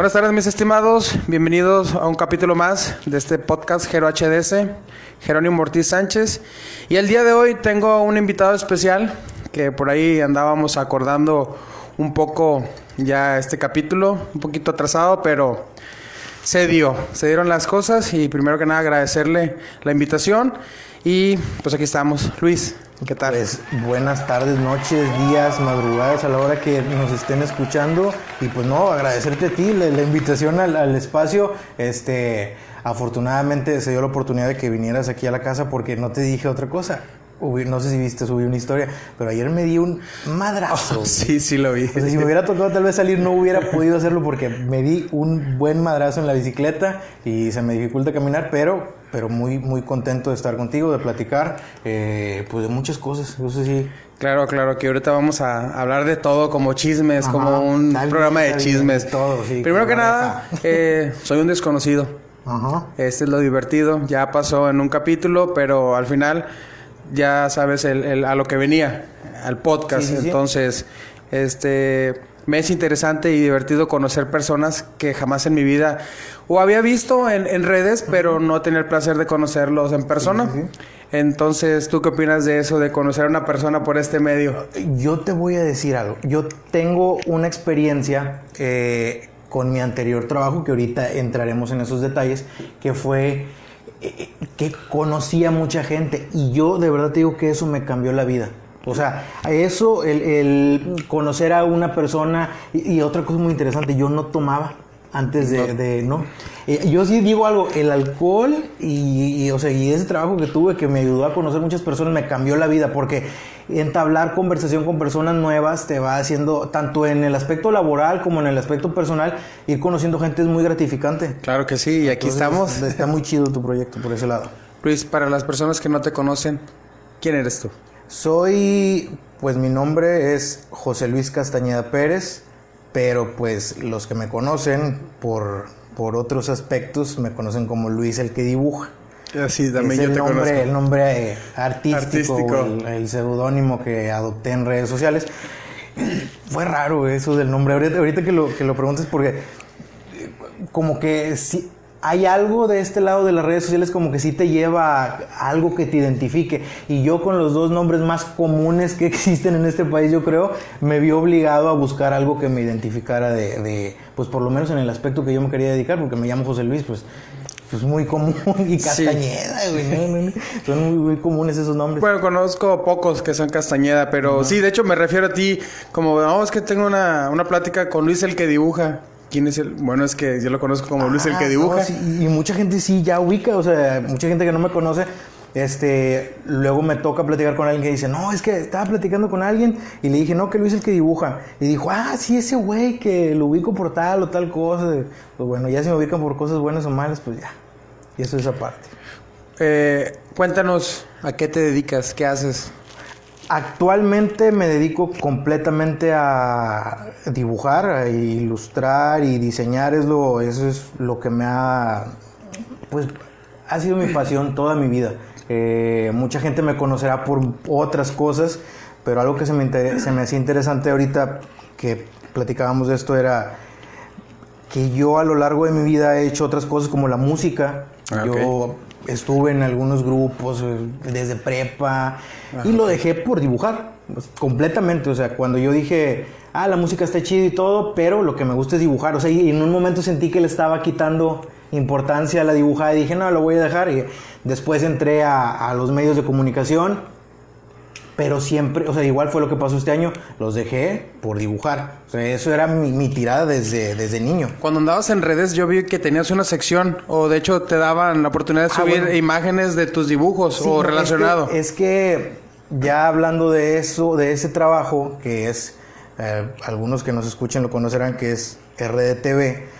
Buenas tardes, mis estimados. Bienvenidos a un capítulo más de este podcast Gero HDS, Jerónimo Ortiz Sánchez. Y el día de hoy tengo un invitado especial que por ahí andábamos acordando un poco ya este capítulo, un poquito atrasado, pero se dio, se dieron las cosas y primero que nada agradecerle la invitación y pues aquí estamos. Luis, ¿qué tal? Pues buenas tardes, noches, días, madrugadas a la hora que nos estén escuchando y pues no, agradecerte a ti la, la invitación al, al, espacio. Este, afortunadamente se dio la oportunidad de que vinieras aquí a la casa porque no te dije otra cosa no sé si viste, subí una historia, pero ayer me di un madrazo. Oh, sí, sí lo vi. O sea, si me hubiera tocado tal vez salir, no hubiera podido hacerlo porque me di un buen madrazo en la bicicleta y se me dificulta caminar, pero, pero muy, muy contento de estar contigo, de platicar, eh, pues de muchas cosas. Eso sí. Claro, claro, que ahorita vamos a hablar de todo, como chismes, Ajá, como un programa de chismes. Todo, sí. Primero que nada, eh, soy un desconocido. Ajá. Este es lo divertido. Ya pasó en un capítulo, pero al final ya sabes el, el, a lo que venía, al podcast. Sí, sí, sí. Entonces, este me es interesante y divertido conocer personas que jamás en mi vida o había visto en, en redes, pero no tenía el placer de conocerlos en persona. Entonces, ¿tú qué opinas de eso, de conocer a una persona por este medio? Yo te voy a decir algo. Yo tengo una experiencia eh, con mi anterior trabajo, que ahorita entraremos en esos detalles, que fue eh, que conocía mucha gente y yo de verdad te digo que eso me cambió la vida. O sea, eso, el, el conocer a una persona y, y, otra cosa muy interesante, yo no tomaba antes de, de no. Eh, yo sí digo algo, el alcohol y, y, o sea, y ese trabajo que tuve que me ayudó a conocer muchas personas me cambió la vida porque entablar conversación con personas nuevas te va haciendo, tanto en el aspecto laboral como en el aspecto personal, ir conociendo gente es muy gratificante. Claro que sí, y aquí Entonces, estamos. Está muy chido tu proyecto por ese lado. Luis, para las personas que no te conocen, ¿quién eres tú? Soy, pues mi nombre es José Luis Castañeda Pérez, pero pues los que me conocen por, por otros aspectos me conocen como Luis el que dibuja. Así también es yo el te nombre, conozco. El nombre artístico, Artístico. el, el seudónimo que adopté en redes sociales. Fue raro eso del nombre. Ahorita, ahorita que, lo, que lo preguntes porque eh, como que sí, hay algo de este lado de las redes sociales como que sí te lleva a algo que te identifique. Y yo con los dos nombres más comunes que existen en este país, yo creo, me vi obligado a buscar algo que me identificara de, de pues por lo menos en el aspecto que yo me quería dedicar, porque me llamo José Luis, pues pues muy común y Castañeda, güey. Sí. Son muy, muy, comunes esos nombres. Bueno, conozco pocos que son Castañeda, pero uh -huh. sí, de hecho me refiero a ti como, vamos, es que tengo una, una plática con Luis el que dibuja. ¿Quién es el? Bueno, es que yo lo conozco como Luis el que dibuja. No, sí, y mucha gente sí ya ubica, o sea, mucha gente que no me conoce, este, luego me toca platicar con alguien que dice, no, es que estaba platicando con alguien y le dije, no, que Luis es el que dibuja. Y dijo, ah, sí, ese güey que lo ubico por tal o tal cosa. Pues bueno, ya si me ubican por cosas buenas o malas, pues ya. Y eso es aparte. Eh, cuéntanos, ¿a qué te dedicas? ¿Qué haces? Actualmente me dedico completamente a dibujar, a ilustrar y diseñar. Es lo, eso es lo que me ha, pues, ha sido mi pasión toda mi vida. Eh, mucha gente me conocerá por otras cosas, pero algo que se me, se me hacía interesante ahorita que platicábamos de esto era que yo a lo largo de mi vida he hecho otras cosas como la música. Ah, yo okay. estuve en algunos grupos eh, desde prepa ah, y lo dejé por dibujar pues, completamente. O sea, cuando yo dije, ah, la música está chida y todo, pero lo que me gusta es dibujar. O sea, y en un momento sentí que le estaba quitando importancia a la dibujada y dije, no, lo voy a dejar. Y después entré a, a los medios de comunicación pero siempre, o sea, igual fue lo que pasó este año, los dejé por dibujar. O sea, eso era mi, mi, tirada desde, desde niño. Cuando andabas en redes, yo vi que tenías una sección, o de hecho te daban la oportunidad de subir ah, bueno. imágenes de tus dibujos sí, o relacionado. Es que, es que, ya hablando de eso, de ese trabajo, que es, eh, algunos que nos escuchen lo conocerán, que es RDTV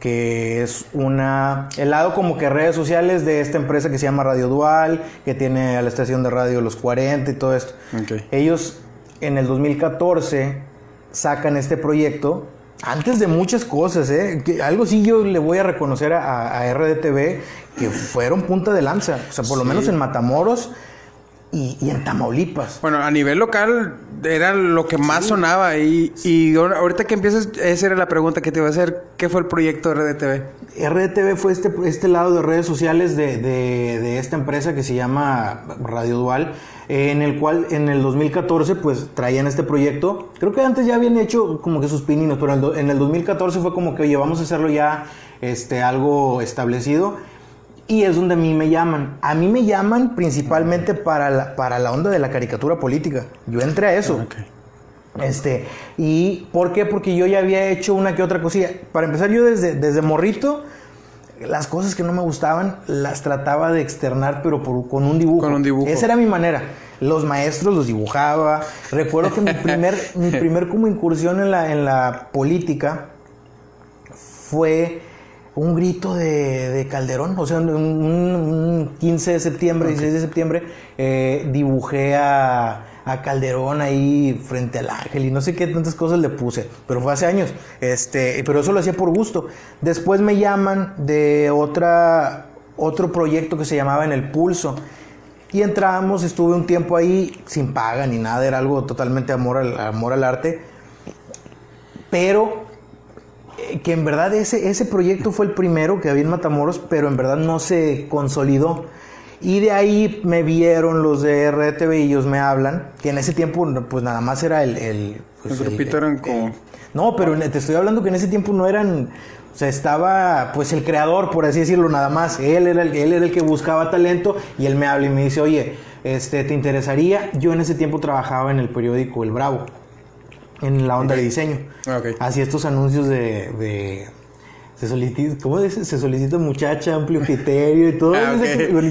que es una el lado como que redes sociales de esta empresa que se llama Radio Dual, que tiene a la estación de radio Los 40 y todo esto. Okay. Ellos en el 2014 sacan este proyecto antes de muchas cosas, ¿eh? Que algo sí yo le voy a reconocer a, a, RDTV que fueron punta de lanza, o sea, por lo menos en Matamoros y, y en Tamaulipas. Bueno, a nivel local era lo que más sonaba y, y ahorita que empiezas, esa era la pregunta que te iba a hacer. ¿Qué fue el proyecto de RDTV? RDTV fue este, este lado de redes sociales de, de- de esta empresa que se llama Radio Dual, eh, en el cual en el 2014 pues traían este proyecto. Creo que antes ya habían hecho como que sus pininos, pero en el, do- en el 2014 fue como que, oye, vamos a hacerlo ya este, algo establecido. Y es donde a mí me llaman. A mí me llaman principalmente para la, para la onda de la caricatura política. Yo entré a eso. Este, ¿y por qué? Porque yo ya había hecho una que otra cosilla. Para empezar, yo desde, desde morrito, las cosas que no me gustaban las trataba de externar, pero por- con un dibujo. Con un dibujo. Esa era mi manera. Los maestros los dibujaba. Recuerdo que mi primer, mi primer como incursión en la, en la política fue un grito de, de Calderón. O sea, un, un 15 de septiembre, 16 de septiembre, eh, dibujé a, a Calderón ahí frente al ángel y no sé qué tantas cosas le puse. Pero fue hace años. Este, pero eso lo hacía por gusto. Después me llaman de otra, otro proyecto que se llamaba En el Pulso. Y entramos, estuve un tiempo ahí sin paga ni nada, era algo totalmente amor al, amor al arte. Pero que en verdad ese, ese proyecto fue el primero que había en Matamoros, pero en verdad no se consolidó. Y de ahí me vieron los de RTV y ellos me hablan, que en ese tiempo pues nada más era el... El, pues, El grupito eran como- No, pero te estoy hablando que en ese tiempo no eran... O sea, estaba pues el creador, por así decirlo, nada más. Él era el, él era el que buscaba talento y él me habla y me dice, oye, este, ¿te interesaría? Yo en ese tiempo trabajaba en el periódico El Bravo, en la onda de diseño. Ah, ok. Hacía estos anuncios de... de se solicita, ¿cómo dice? Se solicita muchacha, amplio criterio y todo. Ah,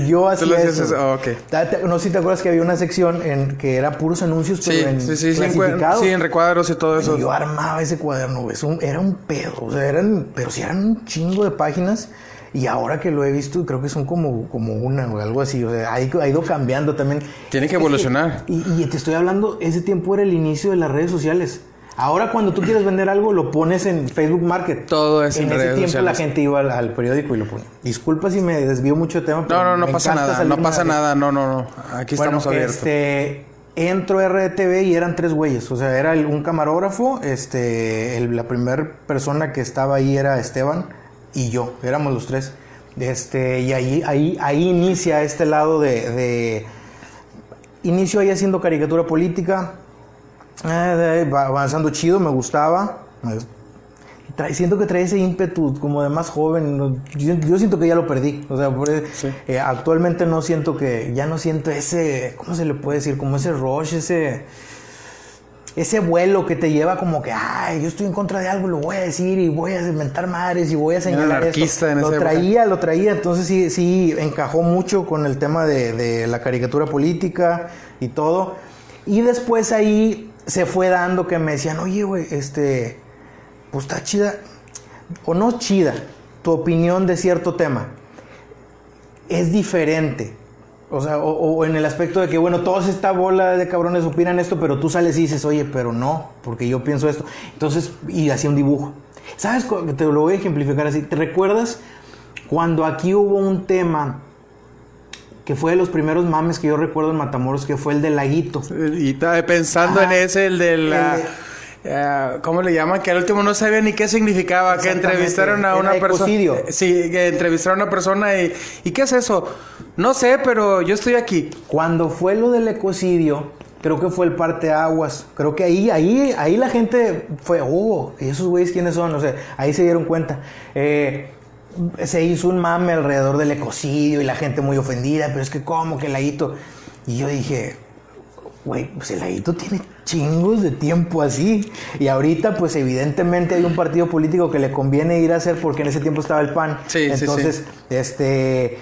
Yo hacía eso. eso, ah, ok. Ta- ta- No sé si te acuerdas que había una sección en que era puros anuncios, Sí, pero en sí, sí, sí, en, cua- clasificados. sí, en recuadros y todo eso. Yo armaba ese cuaderno, güey, era un pedo, o sea, eran, pero sí eran un chingo de páginas. Y ahora que lo he visto, creo que son como, como una o algo así. O sea, ha, ha ido cambiando también. Tiene que Es evolucionar. y, y te estoy hablando, ese tiempo era el inicio de las redes sociales. Ahora cuando tú quieres vender algo, lo pones en Facebook Market. Todo es en en ese redes tiempo la gente iba al, al periódico y lo ponía. Disculpa si me desvío mucho de tema. pero No, no, no pasa nada, no pasa nada, no, no, no. Aquí bueno, estamos abiertos. este, entro a RTV y eran tres güeyes. O sea, era el- un camarógrafo, este, el- la primera persona que estaba ahí era Esteban y yo, éramos los tres. Este, y ahí, ahí, ahí inicia este lado de, de- inicio ahí haciendo caricatura política, eh, avanzando chido, me gustaba. Trae- siento que trae ese ímpetu como de más joven. Yo, yo siento que ya lo perdí. O sea, por- Sí. eh, actualmente no siento que, ya no siento ese, ¿cómo se le puede decir? Como ese rush, ese, ese vuelo que te lleva como que, ay, yo estoy en contra de algo, lo voy a decir y voy a inventar madres y voy a señalar esto. en Lo época. traía, lo traía, entonces sí, sí encajó mucho con el tema de, de la caricatura política y todo. Y después ahí se fue dando que me decían, oye, güey, este, pues está chida, o no chida, tu opinión de cierto tema es diferente. O sea, o, o en el aspecto de que, bueno, todos esta bola de cabrones opinan esto, pero tú sales y dices, oye, pero no, porque yo pienso esto. Entonces, y hacía un dibujo. ¿Sabes? Te lo voy a ejemplificar así. ¿Te recuerdas cuando aquí hubo un tema que fue de los primeros mames que yo recuerdo en Matamoros, que fue el del laguito? Y estaba pensando Ajá. en ese, el de la... El de- eh, ¿Cómo le llaman? Que al último no sabía ni qué significaba. Que entrevistaron a una persona. ecocidio. Sí, que entrevistaron a una persona y... ¿Y qué es eso? No sé, pero yo estoy aquí. Cuando fue lo del ecocidio, creo que fue el parteaguas. Creo que ahí, ahí, ahí la gente fue, oh, ¿y esos güeyes quiénes son? O sea, ahí se dieron cuenta. Eh, se hizo un mame alrededor del ecocidio y la gente muy ofendida, pero es que cómo que el laguito. Y yo dije, güey, pues el laguito tiene chingos de tiempo así. Y ahorita, pues evidentemente hay un partido político que le conviene ir a hacer porque en ese tiempo estaba el PAN. Sí, sí, sí. Entonces, este, eh,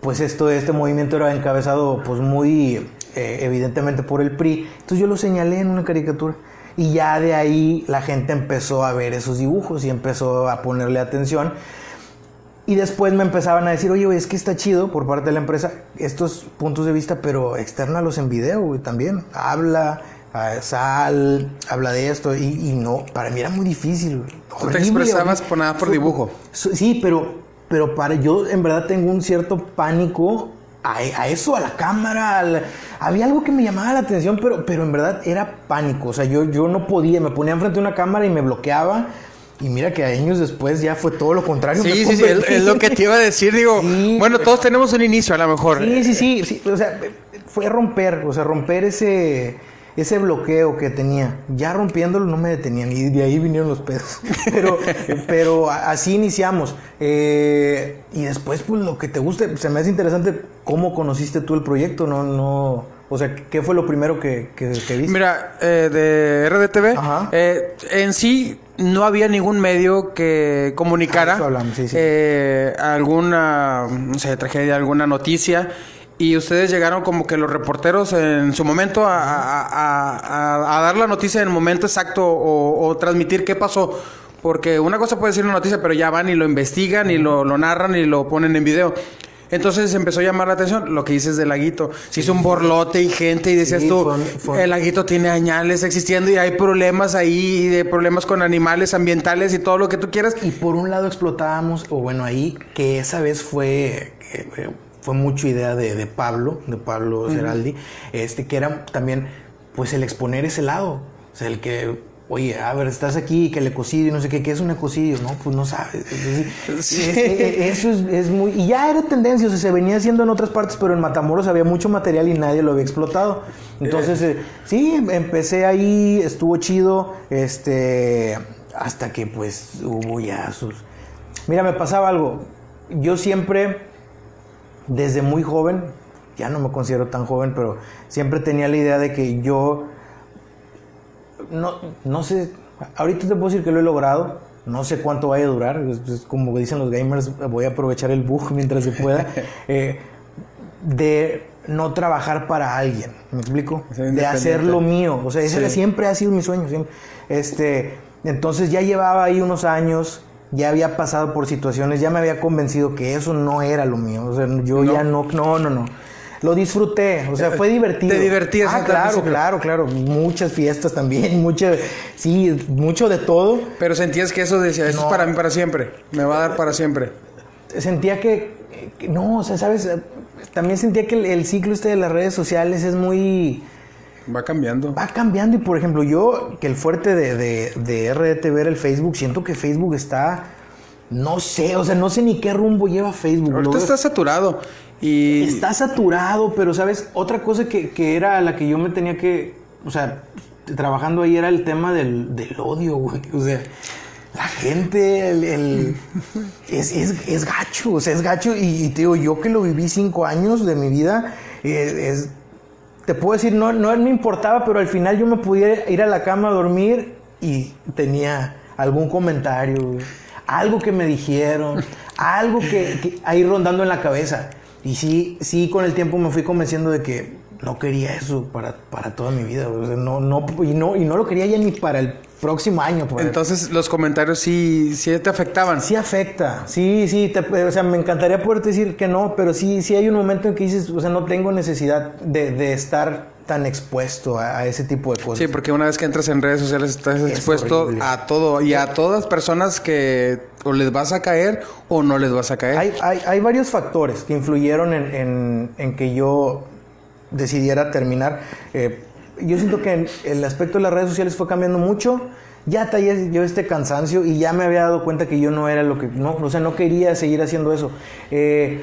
pues esto, este movimiento era encabezado, pues muy eh, evidentemente por el PRI. Entonces yo lo señalé en una caricatura. Y ya de ahí la gente empezó a ver esos dibujos y empezó a ponerle atención. Y después me empezaban a decir, oye, es que está chido por parte de la empresa estos puntos de vista, pero externalos en video, güey, también. Habla, sal, habla de esto. Y, y no, para mí era muy difícil, güey. Tú te Horrible, expresabas horrible. por nada por dibujo. Sí, pero, pero para yo en verdad tengo un cierto pánico a, eso, a la cámara. Había algo que me llamaba la atención, pero, pero en verdad era pánico. O sea, yo, yo no podía, me ponía enfrente de una cámara y me bloqueaba. Y mira que años después ya fue todo lo contrario. Sí, sí, sí, es, lo que te iba a decir, digo. bueno, todos tenemos un inicio a lo mejor. Sí, sí, sí, sí. O sea, fue romper, o sea, romper ese ese bloqueo que tenía, ya rompiéndolo no me detenían y de ahí vinieron los pedos. Pero, pero así iniciamos. Eh, y después, pues lo que te guste, se me hace interesante cómo conociste tú el proyecto, no, no. O sea, ¿qué fue lo primero que, que, viste? Mira, eh, de RDTV, eh, en sí no había ningún medio que comunicara ah, alguna, no sé, tragedia, alguna noticia y ustedes llegaron como que los reporteros en su momento a, dar la noticia en el momento exacto o, transmitir qué pasó. Porque una cosa puede ser una noticia, pero ya van y lo investigan y lo, narran y lo ponen en video. Entonces empezó a llamar la atención lo que dices del laguito. Se hizo un borlote y gente y decías tú, el laguito tiene añales existiendo y hay problemas ahí, de problemas con animales ambientales y todo lo que tú quieras. Y por un lado explotábamos, o bueno, ahí que esa vez fue eh, fue mucho idea de, Pablo, de Pablo Ceraldi, este, que era también, pues, el exponer ese lado. O sea, el que, oye, a ver, estás aquí, que el ecocidio, no sé qué, ¿qué es un ecocidio? No, pues no sabes. eso es, muy... Y ya era tendencia, o sea, se venía haciendo en otras partes, pero en Matamoros había mucho material y nadie lo había explotado. Entonces, eh, sí, empecé ahí, estuvo chido, este, hasta que, pues, hubo ya sus... Mira, me pasaba algo. Yo siempre desde muy joven, ya no me considero tan joven, pero siempre tenía la idea de que yo, no, no sé, ahorita te puedo decir que lo he logrado, no sé cuánto vaya a durar, como dicen los gamers, voy a aprovechar el bug mientras se pueda, eh, de no trabajar para alguien, ¿me explico? De hacer lo mío, o sea, ese siempre ha sido mi sueño, Este, entonces ya llevaba ahí unos años ya había pasado por situaciones, ya me había convencido que eso no era lo mío. O sea, yo ya no, no, no, no. Lo disfruté, o sea, fue divertido. Te divertías. Ah, claro, claro, claro. Muchas fiestas también, mucho, sí, mucho de todo. Pero sentías que eso decía, eso es para mí para siempre, me va a dar para siempre. Sentía que, no, o sea, sabes, también sentía que el, ciclo este de las redes sociales es muy... Va cambiando. Va cambiando y por ejemplo yo, que el fuerte de, de, de RDTV era el Facebook, siento que Facebook está, no sé, o sea, no sé ni qué rumbo lleva Facebook. Ahorita está saturado y... Está saturado, pero sabes, otra cosa que, que era la que yo me tenía que, o sea, trabajando ahí era el tema del, del odio, güey. O sea, la gente, el, es, es, es, gacho, o sea, es gacho. Y, te digo, yo que lo viví cinco años de mi vida, eh, es te puedo decir, no, no me importaba, pero al final yo me pudiera ir a la cama a dormir y tenía algún comentario, algo que me dijeron, algo que, que ahí rondando en la cabeza. Y sí, sí, con el tiempo me fui convenciendo de que no quería eso para, para toda mi vida. no, no, y, no, y no lo quería ya ni para el próximo año. Pues. Entonces, los comentarios sí, sí te afectaban. Sí afecta, sí, sí. o sea, me encantaría poderte decir que no, pero sí, sí hay un momento en que dices, o sea, no tengo necesidad de, de estar tan expuesto a, ese tipo de cosas. Sí, porque una vez que entras en redes sociales estás expuesto a todo y a todas personas que o les vas a caer o no les vas a caer. Hay, hay, hay varios factores que influyeron en, en, en que yo decidiera terminar. Eh, yo siento que el aspecto de las redes sociales fue cambiando mucho. Ya tallé yo este cansancio y ya me había dado cuenta que yo no era lo que, no, o sea, no quería seguir haciendo eso. Eh,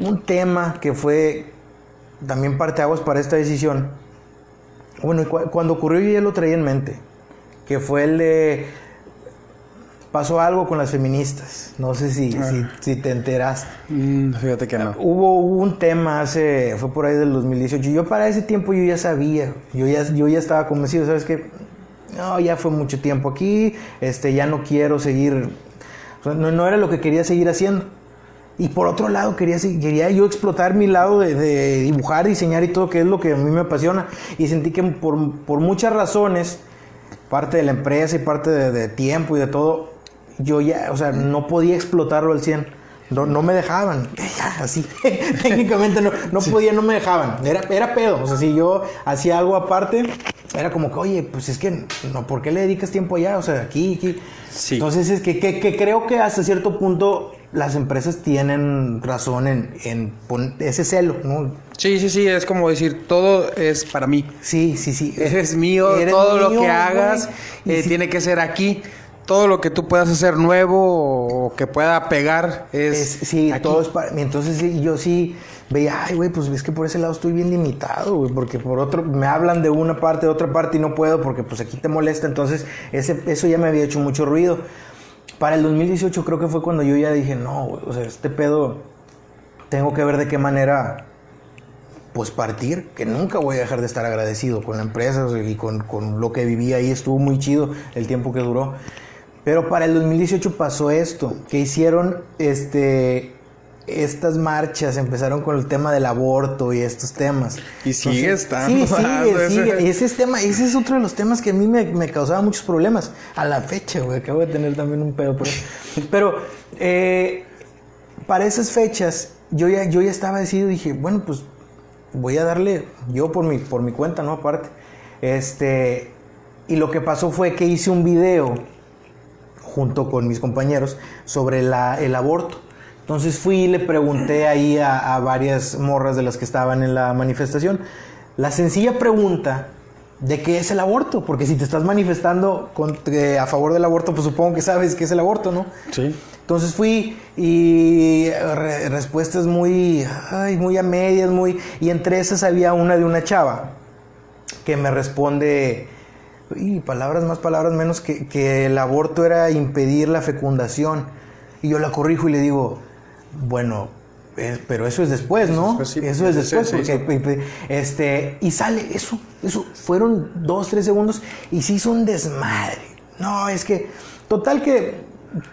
un tema que fue también parteaguas para esta decisión, bueno, cuando ocurrió yo ya lo traía en mente, que fue el de pasó algo con las feministas. No sé si, ah. si, te enteraste. Mm, fíjate que no. Hubo, un tema hace, fue por ahí del 2018. Yo para ese tiempo yo ya sabía, yo ya, yo ya estaba convencido, ¿sabes qué? No, ya fue mucho tiempo aquí, este, ya no quiero seguir, no, no era lo que quería seguir haciendo. Y por otro lado, quería, quería yo explotar mi lado de, dibujar, diseñar y todo, que es lo que a mí me apasiona. Y sentí que por, por muchas razones, parte de la empresa y parte de tiempo y de todo, yo ya, o sea, no podía explotarlo al 100. No, no me dejaban, ya, así, técnicamente no, no podía, no me dejaban, era, era pedo, o sea, si yo hacía algo aparte, era como que, oye, pues es que, no, ¿por qué le dedicas tiempo allá? O sea, aquí, aquí. Sí. Entonces, es que, que, que creo que hasta cierto punto las empresas tienen razón en, en ese celo, ¿no? Sí, sí, sí, es como decir, todo es para mí. Sí, sí, sí. Eres mío, Eres todo lo que hagas eh, si- tiene que ser aquí. Todo lo que tú puedas hacer nuevo o que pueda pegar es, Es- sí, aquí. todo es para. Entonces sí, yo sí veía, ay, güey, pues es que por ese lado estoy bien limitado, güey, porque por otro, me hablan de una parte, de otra parte y no puedo porque pues aquí te molesta. Entonces ese, eso ya me había hecho mucho ruido. Para el 2018 creo que fue cuando yo ya dije, no, güey, o sea, este pedo tengo que ver de qué manera pues partir, que nunca voy a dejar de estar agradecido con la empresa y con, con lo que viví ahí, estuvo muy chido el tiempo que duró. Pero para el 2018 pasó esto, que hicieron este estas marchas, empezaron con el tema del aborto y estos temas. Y sigue estando Sí, sigue, ese- sigue. Ese es, tema, ese es otro de los temas que a mí me, me causaba muchos problemas. A la fecha, güey, acabo de tener también un pedo. Pero, pero eh, para esas fechas, yo ya, yo ya estaba decidido, dije, bueno, pues voy a darle, yo por mi, por mi cuenta, ¿no? Aparte. Este, y lo que pasó fue que hice un video junto con mis compañeros sobre la- el aborto. Entonces fui y le pregunté ahí a, a varias morras de las que estaban en la manifestación la sencilla pregunta de qué es el aborto, porque si te estás manifestando con- eh, a favor del aborto, pues supongo que sabes qué es el aborto, ¿no? Sí. Entonces fui y re- respuestas muy, ay, muy a medias, muy... Y entre esas había una de una chava que me responde, y palabras más, palabras menos, que, que el aborto era impedir la fecundación. Y yo la corrijo y le digo, bueno, pero eso es después, ¿no? Sí, eso es después, sí, porque, este, y sale eso, eso, fueron dos, tres segundos y se hizo un desmadre. No, es que, total que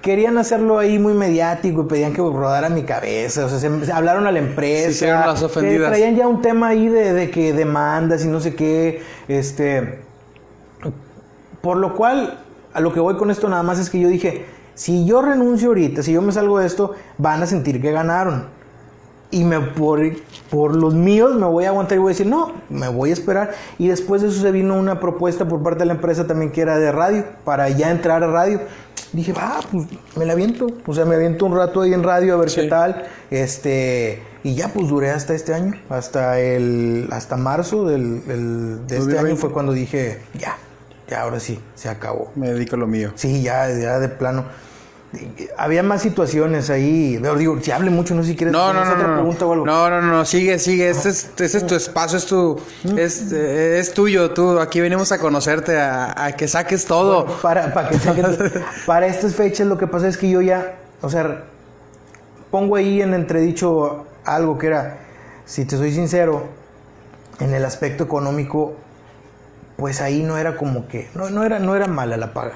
querían hacerlo ahí muy mediático y pedían que rodara mi cabeza, o sea, se, se hablaron a la empresa. Las ofendidas. traían ya un tema ahí de, de que demandas y no sé qué, este... Por lo cual, a lo que voy con esto nada más es que yo dije, si yo renuncio ahorita, si yo me salgo de esto, van a sentir que ganaron. Y me, por, por los míos me voy a aguantar y voy a decir, no, me voy a esperar. Y después de eso se vino una propuesta por parte de la empresa también que era de radio, para ya entrar a radio. Dije, ah, pues me la aviento. O sea, me aviento un rato ahí en radio a ver Sí. qué tal. Este, y ya pues duré hasta este año, hasta el, hasta marzo del, del- de este 2020. año fue cuando dije, ya, ya ahora sí, se acabó. Me dedico a lo mío. Sí, ya, ya de plano. Había más situaciones ahí. Pero digo, si hable mucho, no sé si quieres No, no, ¿tienes no, otra no, no. pregunta o algo. No, no, no, sigue, sigue. Este es, este es tu espacio, es tu, es, es tuyo. Tú, aquí venimos a conocerte, a, a que saques todo. Para, para, que saquen- para estas fechas lo que pasa es que yo ya, o sea, pongo ahí en entredicho algo que era, si te soy sincero, en el aspecto económico, pues ahí no era como que, no, no, era, no era mala la paga.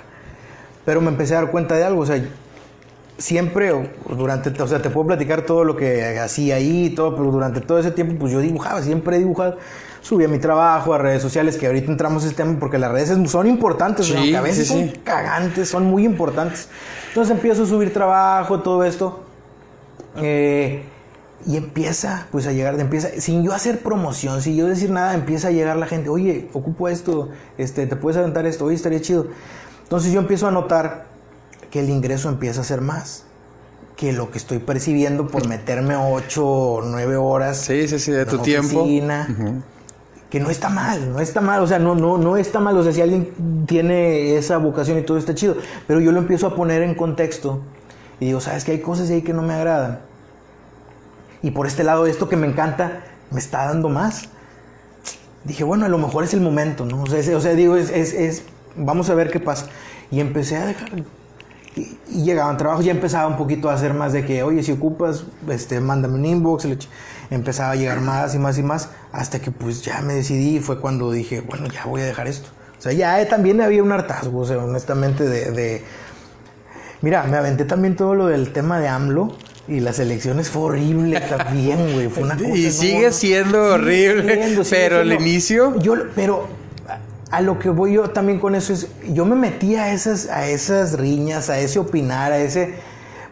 Pero me empecé a dar cuenta de algo, o sea, siempre, o durante, o sea, te puedo platicar todo lo que hacía ahí, y todo, pero durante todo ese tiempo, pues yo dibujaba, siempre he dibujado. Subía mi trabajo a redes sociales, que ahorita entramos en este tema porque las redes es- son importantes, Sí, aunque a veces sí, son sí. cagantes, son muy importantes. Entonces empiezo a subir trabajo, todo esto. eh, y empieza, pues a llegar, empieza, sin yo hacer promoción, sin yo decir nada, empieza a llegar la gente, oye, ocupo esto, este, te puedes aventar esto, oye, estaría chido. Entonces yo empiezo a notar que el ingreso empieza a ser más que lo que estoy percibiendo por meterme ocho o nueve horas Sí, sí, sí, de tu la tiempo. oficina, que no está mal, no está mal, o sea, no, no, no está mal, o sea, si alguien tiene esa vocación y todo está chido, pero yo lo empiezo a poner en contexto y digo, sabes que hay cosas ahí que no me agradan. Y por este lado, esto que me encanta, me está dando más. Dije, bueno, a lo mejor es el momento, ¿no? O sea, es- digo, es, vamos a ver qué pasa. Y empecé a dejar, y, y llegaban trabajos, ya empezaba un poquito a hacer más de que, oye, si ocupas, este, mándame un inbox. Empezaba a llegar más y más y más, hasta que pues ya me decidí y fue cuando dije, bueno, ya voy a dejar esto. O sea, ya eh, también había un hartazgo, o sea, honestamente, de, de- Mira, me aventé también todo lo del tema de AMLO y las elecciones fue horrible también, güey. Fue una cosa. Y sigue no. siendo horrible, siendo, sigue pero el siendo. inicio... Yo, pero a, lo que voy yo también con eso es, yo me metí a esas, a esas riñas, a ese opinar, a ese,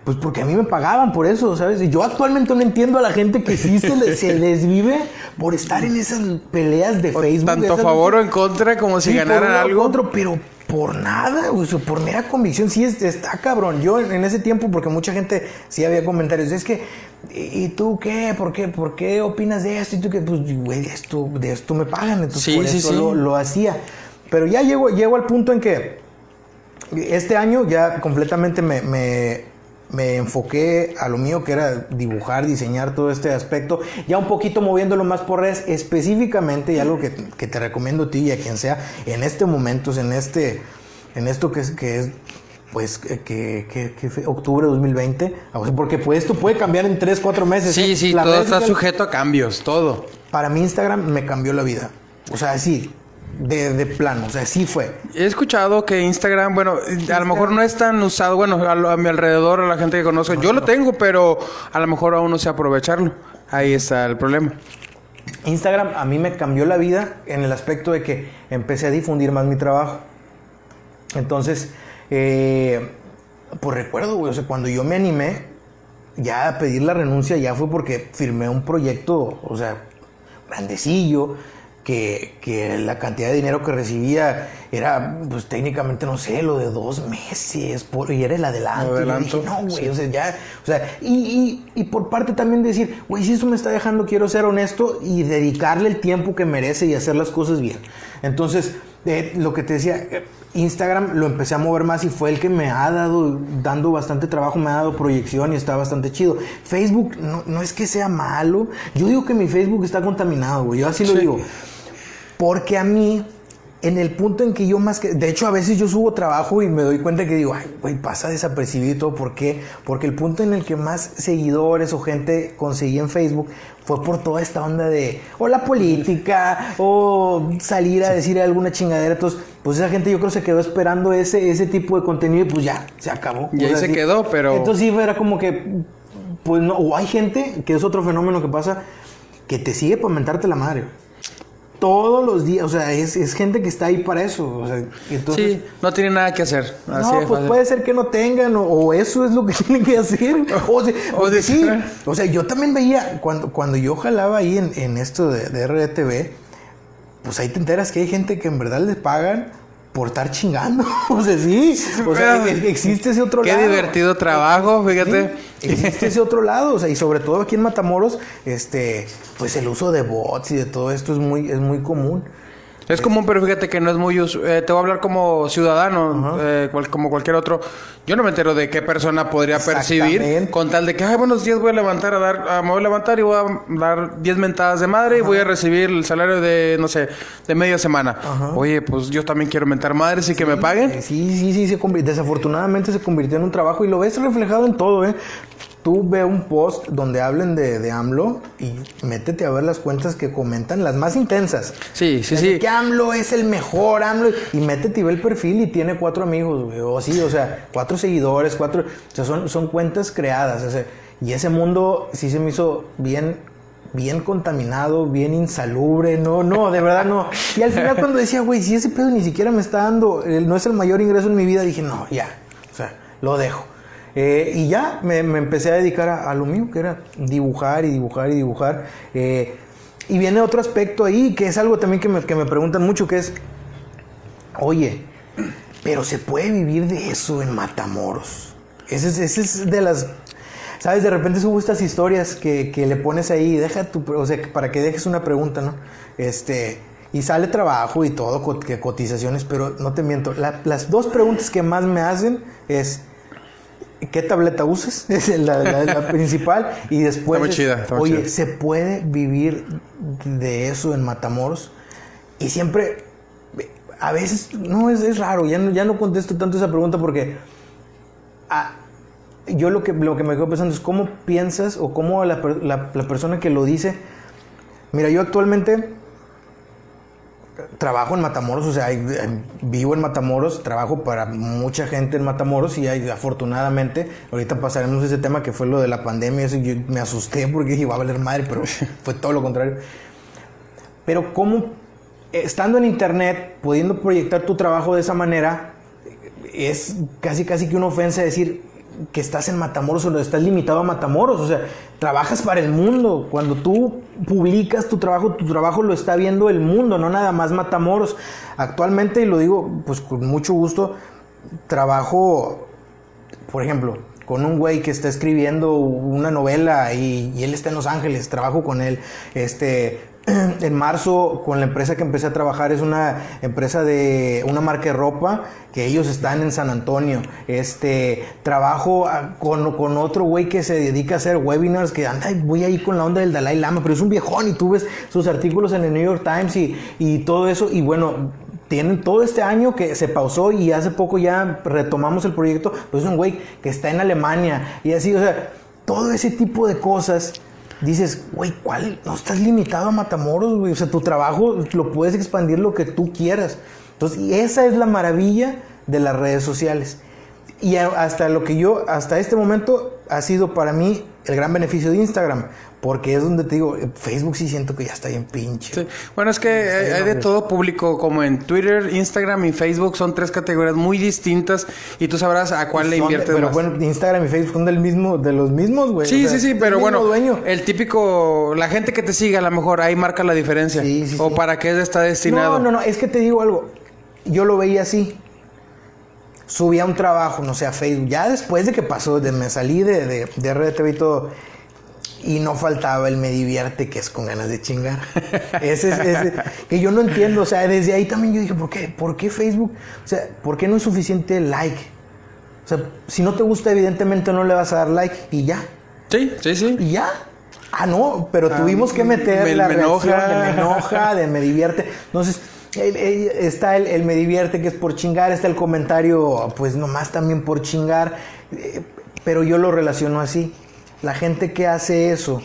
Pues porque a mí me pagaban por eso, ¿sabes? Y yo actualmente no entiendo a la gente que sí se, le- se desvive por estar en esas peleas de Facebook. Tanto a favor o en contra como si Sí, ganaran algo. otro, pero por nada, o sea, por mera convicción, sí es- está cabrón. Yo en, ese tiempo, porque mucha gente sí había comentarios, es que, ¿y tú qué? ¿Por qué? ¿Por qué opinas de esto? Y tú que, pues, güey, de esto, de esto me pagan, entonces Sí, por sí, eso. Lo, lo hacía. Pero ya llego, llego al punto en que este año ya completamente me, me- me enfoqué a lo mío, que era dibujar, diseñar todo este aspecto, ya un poquito moviéndolo más por redes, específicamente, y algo que, que te recomiendo a ti y a quien sea, en este momento, en este, en esto que es, que es pues, que, que, que- fue octubre de 2020, o sea, porque pues esto puede cambiar en 3, 4 meses. Sí, ¿eh? sí, La todo está sujeto a cambios, todo. Para mí Instagram me cambió la vida, o sea, sí, de, de plano, o sea, sí fue. He escuchado que Instagram, bueno, a lo mejor no es tan usado, bueno, a, lo- a mi alrededor, a la gente que conozco, yo lo tengo, pero a lo mejor aún no sé aprovecharlo. Ahí está el problema. Instagram a mí me cambió la vida en el aspecto de que empecé a difundir más mi trabajo. Entonces, eh, pues recuerdo, güey, o sea, cuando yo me animé ya a pedir la renuncia, ya fue porque firmé un proyecto, o sea, grandecillo, que, que la cantidad de dinero que recibía era, pues técnicamente, no sé, lo de dos meses, por, y era el adelanto. El Y adelanto, dije, no, güey, o sea, ya, o sea, y, y, y por parte también decir, güey, si eso me está dejando, quiero ser honesto y dedicarle el tiempo que merece y hacer las cosas bien. Entonces, eh, lo que te decía, eh, Instagram lo empecé a mover más y fue el que me ha dado, dando bastante trabajo, me ha dado proyección y está bastante chido. Facebook no, no es que sea malo, yo digo que mi Facebook está contaminado, güey, yo así lo Sí. digo. Porque a mí, en el punto en que yo más que... De hecho, a veces yo subo trabajo y me doy cuenta que digo, ay, güey, pasa desapercibido y todo. ¿Por qué? Porque el punto en el que más seguidores o gente conseguí en Facebook fue por toda esta onda de... O la política, o salir a decir alguna chingadera. Entonces, pues esa gente yo creo se quedó esperando ese, ese tipo de contenido y pues ya, se acabó. Y ahí se sí. quedó, pero- Entonces sí, era como que... Pues no, o hay gente, que es otro fenómeno que pasa, que te sigue para mentarte la madre. Todos los días, o sea, es, es gente que está ahí para eso. O sea, entonces, sí, no tiene nada que hacer. Así no, pues puede ser que no tengan, o, o eso es lo que tienen que hacer. O, sea, O de- sí, o sea, yo también veía, cuando, cuando yo jalaba ahí en, en esto de, de RTV, pues ahí te enteras que hay gente que en verdad les pagan por estar chingando. o sea, sí, o sea, e- existe ese otro Qué lado. divertido trabajo, fíjate. Sí, existe ese otro lado, o sea, y sobre todo aquí en Matamoros, este, pues el uso de bots y de todo esto es muy, es muy común. Es común, pero fíjate que no es muy... eh, te voy a hablar como ciudadano, eh, cual- como cualquier otro. Yo no me entero de qué persona podría percibir con tal de que, ay, buenos días, voy a levantar a dar... ah, me voy a levantar y voy a dar 10 mentadas de madre y voy a recibir el salario de, no sé, de media semana. Oye, pues yo también quiero mentar madres y que me paguen. Sí, sí, sí, se desafortunadamente se convirtió en un trabajo y lo ves reflejado en todo, ¿eh? Tú ve un post donde hablen de, de AMLO y métete a ver las cuentas que comentan, las más intensas. Sí, sí, sí. Que AMLO es el mejor, AMLO. Y métete y ve el perfil y tiene cuatro amigos, güey. O sí, o sea, cuatro seguidores, cuatro. O sea, son, son cuentas creadas. o sea, y ese mundo sí se me hizo bien. Bien contaminado, bien insalubre, no, no, de verdad no. Y al final cuando decía, güey, si ese pedo ni siquiera me está dando, no es el mayor ingreso en mi vida, dije, no, ya, o sea, lo dejo. Eh, y ya me, me empecé a dedicar a, lo mío, que era dibujar y dibujar y dibujar. Eh, y viene otro aspecto ahí, que es algo también que me, que me preguntan mucho, que es, oye, pero se puede vivir de eso en Matamoros. Ese es, ese es de las... ¿Sabes? De repente subo estas historias que, que le pones ahí, deja tu... O sea, para que dejes una pregunta, ¿no? Este... Y sale trabajo y todo, cotizaciones, pero no te miento. la- las dos preguntas que más me hacen es... ¿Qué tableta usas? Es la, la- la principal. Y después. Está muy chida, está muy Oye, chida. ¿se puede vivir de eso en Matamoros? Y siempre. A veces. No, es, es raro. Ya no, ya no contesto tanto esa pregunta porque. ah, yo lo que, lo que me quedo pensando es cómo piensas o cómo la- la persona que lo dice. Mira, yo actualmente trabajo en Matamoros, o sea, eh, vivo en Matamoros, trabajo para mucha gente en Matamoros y hay, afortunadamente, ahorita pasaremos ese tema que fue lo de la pandemia, eso yo me asusté porque dije, va a valer madre, pero fue todo lo contrario. Pero cómo, estando en internet, pudiendo proyectar tu trabajo de esa manera, es casi casi que una ofensa decir, que estás en Matamoros o estás limitado a Matamoros. O sea, trabajas para el mundo. Cuando tú publicas tu trabajo, tu trabajo lo está viendo el mundo, no nada más Matamoros. Actualmente, y lo digo pues con mucho gusto, trabajo, por ejemplo, con un güey que está escribiendo una novela y, y, él está en Los Ángeles, trabajo con él. Este, en marzo con la empresa que empecé a trabajar es una empresa de una marca de ropa que ellos están en San Antonio. Este trabajo con, con otro güey que se dedica a hacer webinars que anda voy ahí con la onda del Dalai Lama, pero es un viejón y tú ves sus artículos en el New York Times y, y todo eso y bueno, tienen todo este año que se pausó y hace poco ya retomamos el proyecto, pues es un güey que está en Alemania y así, o sea, todo ese tipo de cosas dices, güey, ¿cuál? No estás limitado a Matamoros, güey. O sea, tu trabajo lo puedes expandir lo que tú quieras. Entonces, esa es la maravilla de las redes sociales. Y hasta lo que yo, hasta este momento, ha sido para mí el gran beneficio de Instagram. Porque es donde te digo, Facebook sí siento que ya está bien pinche. Bueno, es que hay, de todo público, como en Twitter, Instagram y Facebook son tres categorías muy distintas y tú sabrás a cuál le inviertes Pero bueno, Instagram y Facebook son del mismo, de los mismos, güey. Sí, sí, sí, pero bueno, el típico, la gente que te sigue a lo mejor ahí marca la diferencia. Sí, sí, o para qué está destinado. No, no, no, es que te digo algo. Yo lo veía así subía un trabajo, no sé, a Facebook. Ya después de que pasó, de me salí de, de, de RTV y todo, y no faltaba el me divierte que es con ganas de chingar. ese es ese, que yo no entiendo, o sea, desde ahí también yo dije, ¿por qué? ¿Por qué Facebook? O sea, ¿por qué no es suficiente like? O sea, si no te gusta, evidentemente no le vas a dar like y ya. Sí, sí, sí. Y ya. Ah, no, pero ah, tuvimos que meter la me reacción enoja. de me enoja, de me divierte. Entonces, está el, el, me divierte que es por chingar, está el comentario, pues nomás también por chingar, eh, pero yo lo relaciono así. La gente que hace eso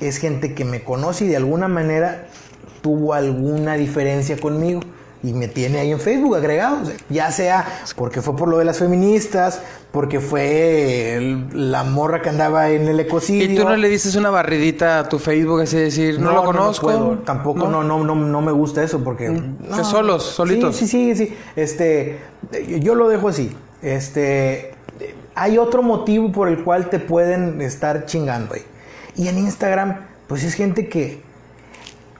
es gente que me conoce y de alguna manera tuvo alguna diferencia conmigo y me tiene ahí en Facebook agregado, ya sea porque fue por lo de las feministas, porque fue la morra que andaba en el ecocidio. ¿Y tú no le dices una barridita a tu Facebook así decir, no, lo conozco? Tampoco, ¿No? no, no, no, me gusta eso porque... Mm, solos, solitos. Sí, sí, sí, sí. Este, yo lo dejo así. Este, hay otro motivo por el cual te pueden estar chingando ahí. Y en Instagram, pues es gente que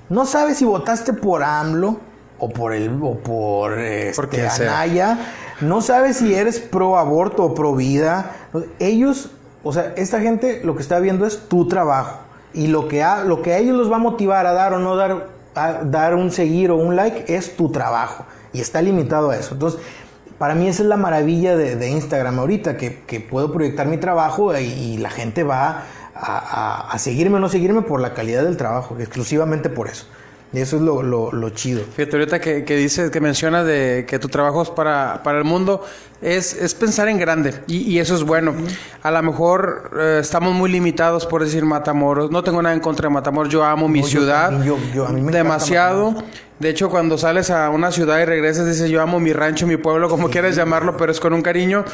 no sabe si votaste por AMLO o por el o por este, Anaya, no sabe si eres pro aborto o pro vida. Ellos, o sea, esta gente lo que está viendo es tu trabajo y lo que a, lo que a ellos los va a motivar a dar o no dar a dar un seguir o un like es tu trabajo y está limitado a eso. Entonces, para mí esa es la maravilla de, Instagram ahorita, que, puedo proyectar mi trabajo y, la gente va a, seguirme o no seguirme por la calidad del trabajo, exclusivamente por eso. Y eso es lo, lo, chido. Fíjate, ahorita que, que dices, que mencionas de que tu trabajo es para, para el mundo, es, es pensar en grande. Y, eso es bueno. A lo mejor eh, estamos muy limitados por decir Matamoros. No tengo nada en contra de Matamoros. Yo amo mi ciudad demasiado. De hecho, cuando sales a una ciudad y regresas, dices, yo amo mi rancho, mi pueblo, como quieras llamarlo, pero es con un cariño.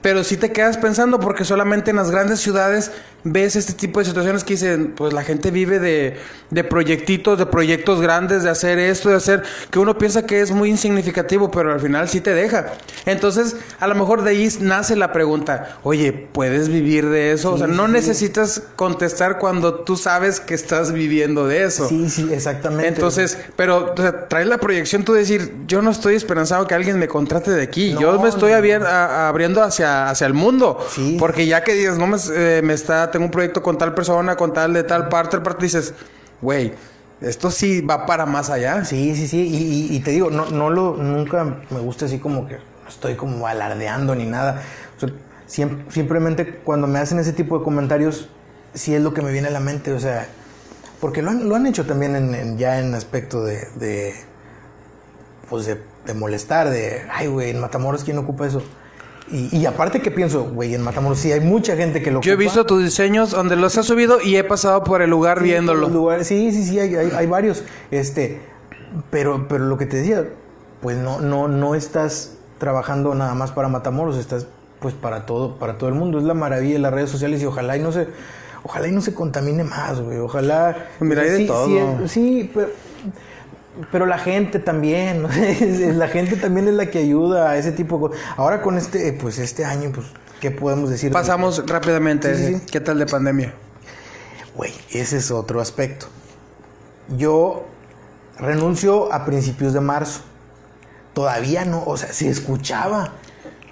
Pero sí te quedas pensando porque solamente en las grandes ciudades ves este tipo de situaciones que dicen, pues la gente vive de, de proyectitos, de proyectos grandes, de hacer esto, de hacer, que uno piensa que es muy insignificativo, pero al final sí te deja. Entonces, a lo mejor de ahí nace la pregunta, oye, ¿puedes vivir de eso? o sea, no necesitas contestar cuando tú sabes que estás viviendo de eso. Sí, sí, exactamente. Entonces, pero o sea, traes la proyección tú de decir, yo no estoy esperanzado que alguien me contrate de aquí, yo me estoy abriendo hacia, hacia el mundo. Sí. Porque ya que digas, no me, eh, me está tengo un proyecto con tal persona, con tal de tal parte, parte dices, güey, esto sí va para más allá. Sí, sí, sí. Y, te digo, no, no lo, nunca me gusta así como que estoy como alardeando ni nada. simplemente cuando me hacen ese tipo de comentarios, sí es lo que me viene a la mente. O sea, porque lo han, lo han hecho también en, ya en aspecto de, de pues de, de molestar, de, ay, güey, en Matamoros, ¿quién ocupa eso? Y, aparte que pienso, güey, en Matamoros sí hay mucha gente que lo Yo he visto tus diseños donde los has subido y he pasado por el lugar viéndolo. sí, sí, sí, hay, hay, varios. Este, pero, pero lo que te decía, pues no, no, no estás trabajando nada más para Matamoros, estás pues para todo, para todo el mundo. Es la maravilla de las redes sociales y ojalá y no se, ojalá y no se contamine más, güey. Ojalá. Mira, hay de todo. sí, pero pero la gente también, la gente también es la que ayuda a ese tipo de cosas. Ahora con este, pues este año, pues ¿qué podemos decir? Pasamos rápidamente. Sí, sí, sí. ¿Qué tal de pandemia? Güey, ese es otro aspecto. Yo renuncio a principios de marzo. Todavía no, o sea, se escuchaba.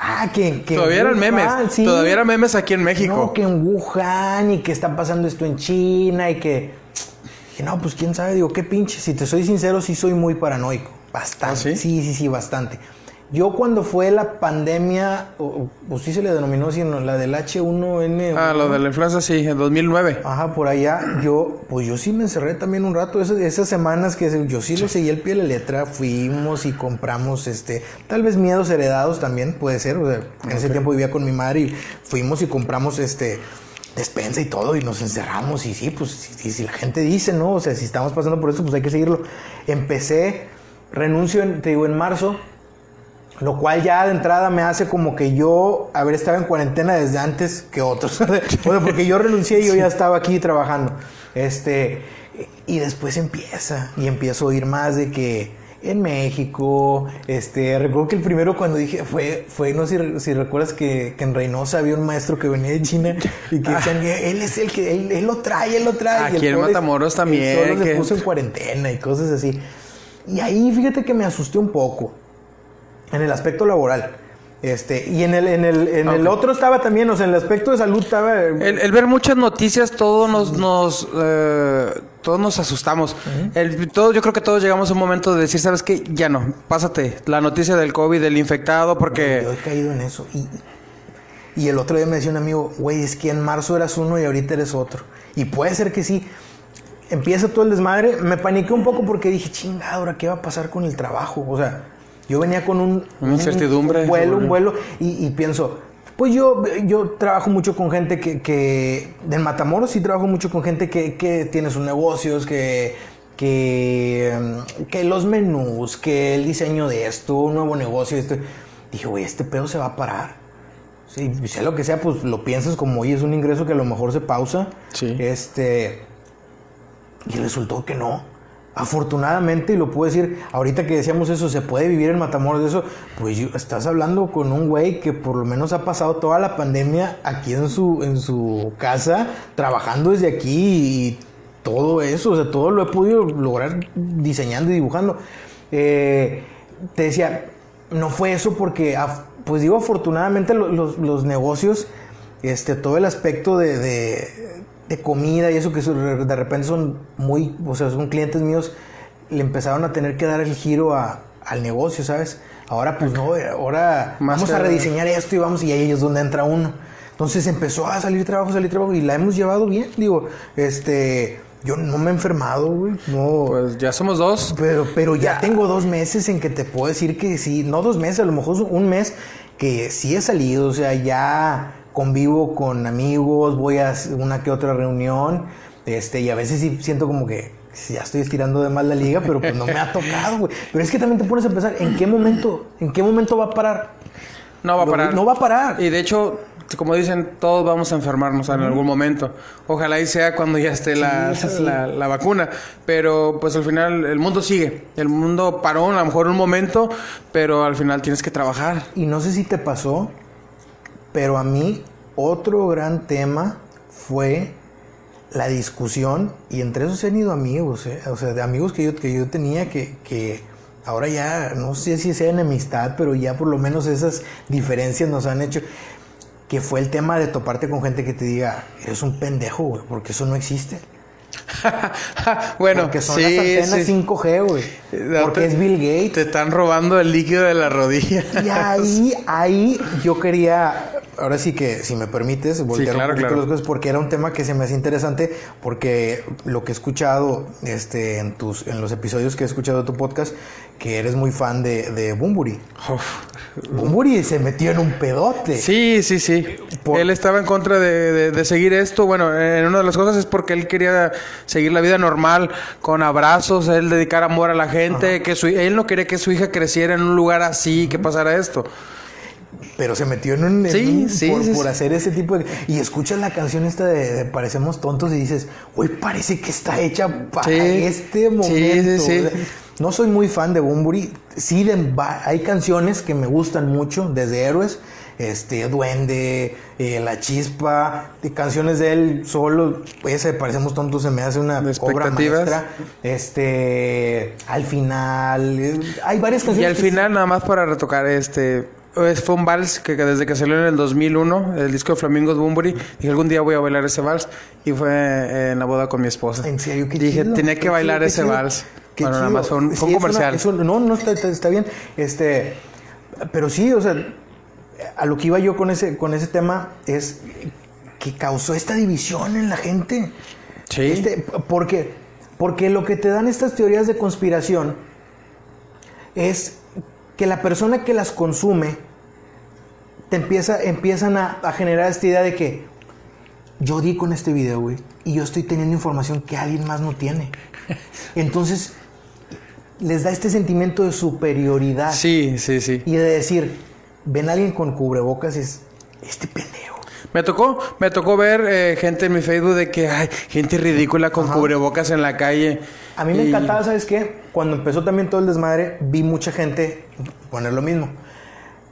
Ah, que, que Todavía eran memes. sí. Todavía eran memes aquí en México. No, que en Wuhan y que está pasando esto en China y que... que no, pues quién sabe, digo, qué pinche. Si te soy sincero, sí soy muy paranoico. Bastante. ¿Ah, sí? sí, sí, sí, bastante. Yo cuando fue la pandemia, o, o- sí se le denominó, sino la del H1N1. Ah, lo de la influenza sí, en 2009. Ajá, por allá, yo, pues yo sí me encerré también un rato, esas, esas semanas que yo sí le seguí el pie de la letra, fuimos y compramos, este, tal vez miedos heredados también, puede ser, o sea, en ese tiempo vivía con mi madre y fuimos y compramos, este, despensa y todo y nos encerramos y sí, pues si, si- si la gente dice, ¿no? O sea, si estamos pasando por eso, pues hay que seguirlo. Empecé, renuncio, en- te digo, en marzo, lo cual ya de entrada me hace como que yo haber estado en cuarentena desde antes que otros. o sea, porque yo renuncié y yo ya estaba aquí trabajando. Este, y después empieza, y empiezo a oír más de que en México, este, recuerdo que el primero cuando dije fue, fue no sé si, si recuerdas que, que en Reynosa había un maestro que venía de China y que decían, él es el que, él, él lo trae, él lo trae. Y Aquí el en Matamoros también, Solo se que- puso en cuarentena y cosas así. Y ahí fíjate que me asusté un poco en el aspecto laboral. Este, y en el, en el, en el otro estaba también, o sea, en el aspecto de salud estaba. El, el ver muchas noticias, todos nos, nos eh, todos nos asustamos. El- todo, yo creo que todos llegamos a un momento de decir, ¿sabes qué? Ya no, pásate. La noticia del COVID, del infectado, Yo porque... he caído en eso. Y, y el otro día me decía un amigo, güey, es que en marzo eras uno y ahorita eres otro. Y puede ser que sí. Empieza todo el desmadre. Me paniqué un poco porque dije, chingada, ahora qué va a pasar con el trabajo. O sea, yo venía con un, Una incertidumbre. un vuelo, un vuelo, y, y pienso, pues yo, yo trabajo mucho con gente que, que en Matamoros sí trabajo mucho con gente que, que tiene sus negocios, que, que, mm, que los menús, que el diseño de esto, un nuevo negocio, esto. Dije, güey, este pedo se va a parar. Sí, sea lo que sea, pues lo piensas como, oye, es un ingreso que a lo mejor se pausa. Sí. Este. Y resultó que no. Afortunadamente, y lo puedo decir, ahorita que decíamos eso, se puede vivir en Matamoros de eso, pues estás hablando con un güey que por lo menos ha pasado toda la pandemia aquí en su, en su casa, trabajando desde aquí y todo eso, o sea, todo lo he podido lograr diseñando y dibujando. Eh, te decía, no fue eso porque, pues digo, afortunadamente lo- los, los negocios, este, todo el aspecto de- de comida y eso que de repente son muy, o sea, son clientes míos, le empezaron a tener que dar el giro a- al negocio, ¿sabes? Ahora pues no, ahora Más vamos a rediseñar esto y vamos, y ahí es donde entra uno. Entonces empezó a salir trabajo, salir trabajo y la hemos llevado bien, digo, este, yo no me he enfermado, güey, no. Pues ya somos dos. Pero, pero ya tengo dos meses en que te puedo decir que sí, no dos meses, a lo mejor un mes que sí he salido, o sea, ya convivo con amigos, voy a una que otra reunión, este, y a veces sí siento como que ya estoy estirando de más la liga, pero pues no me ha tocado, güey. Pero es que también te pones a pensar, ¿en qué momento, en qué momento va a parar? No va a parar. no va a parar. Y de hecho, como dicen, todos vamos a enfermarnos en algún momento. Ojalá y sea cuando ya esté la, Sí, sí, sí. la- la vacuna. Pero pues al final el mundo sigue. El mundo paró a lo mejor un momento, pero al final tienes que trabajar. Y no sé si te pasó, pero a mí otro gran tema fue la discusión, y entre esos se han ido amigos, ¿eh? o sea, de amigos que yo, que yo tenía que, que ahora ya, no sé si sea enemistad, pero ya por lo menos esas diferencias nos han hecho, que fue el tema de toparte con gente que te diga, eres un pendejo, güey, porque eso no existe. bueno, Porque son sí, las antenas sí. 5G, güey. Porque es Bill Gates. Te están robando el líquido de la rodilla. Y ahí, ahí yo quería, ahora sí que, si me permites, voltear claro, un poquito claro. las cosas, porque era un tema que se me hacía interesante, porque lo que he escuchado este, en, tus, en los episodios que he escuchado de tu podcast, que eres muy fan de, de Bumburi. Bumburi se metió en un pedote. Sí, sí, sí. Por- Él estaba en contra de, de- de seguir esto. Bueno, en una de las cosas es porque él quería seguir la vida normal, con abrazos, él dedicar amor a la gente, que su, él no quería que su hija creciera en un lugar así, que pasara esto. Pero se metió en un... en Sí, un- sí, por, sí, por sí. hacer ese tipo de... Y escuchas la canción esta de, de Parecemos Tontos y dices, güey, parece que está hecha para este momento. Sí, sí, sí. O sea, no soy muy fan de Bumburi. Sí, de, hay canciones que me gustan mucho, desde Héroes, este, Duende, eh, La Chispa, de canciones de él solo, ese Parecemos Tontos se me hace una ¿De obra maestra. Este, al final, eh, hay varias Y canciones. al que final, nada más para retocar, este... es- Fue un vals que, que desde que salió en el 2001, el disco de Flamingos Bumburi, dije algún día voy a bailar ese vals y fue eh, en la boda con mi esposa. En serio, qué Dije, chido, tenía que bailar chido, ese vals. qué Bueno, nada más fue un, Sí, comercial. no, no, está bien. Este, pero sí, o sea, a lo que iba yo con ese, con ese tema es que causó esta división en la gente. Sí. Este, porque, porque lo que te dan estas teorías de conspiración es que la persona que las consume te empieza, empiezan a, a generar esta idea de que yo di con este video, güey, y yo estoy teniendo información que alguien más no tiene. Entonces, les da este sentimiento de superioridad Sí, sí, sí. y de decir, ven a alguien con cubrebocas y es este pendejo. Me tocó, me tocó ver eh, gente en mi Facebook de que hay gente ridícula con cubrebocas en la calle. A mí me Y- encantaba, ¿sabes qué? Cuando empezó también todo el desmadre, vi mucha gente poner lo mismo.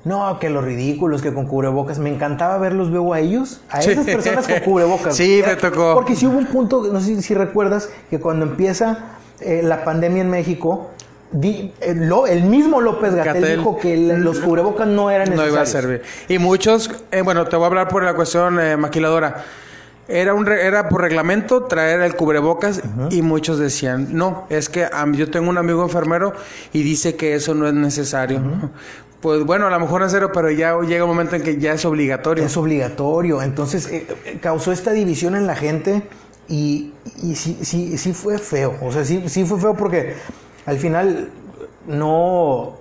No, que los ridículos, que con cubrebocas. Me encantaba verlos luego a ellos, a Sí. esas personas con cubrebocas. Sí, me tocó. Porque sí hubo un punto, no sé si recuerdas, que cuando empieza eh, la pandemia en México, di- lo- el mismo López Gatel, dijo que la- los cubrebocas no eran No necesarios. iba a servir. Y muchos, eh, bueno, te voy a hablar por la cuestión eh, maquiladora. Era, un era por reglamento traer el cubrebocas y muchos decían, no, es que am, yo tengo un amigo enfermero y dice que eso no es necesario. Pues bueno, a lo mejor no es cero, pero ya llega un momento en que ya es obligatorio. Es obligatorio. Entonces eh, eh, causó esta división en la gente y, y sí, sí, sí fue feo. O sea, sí, sí fue feo porque al final no.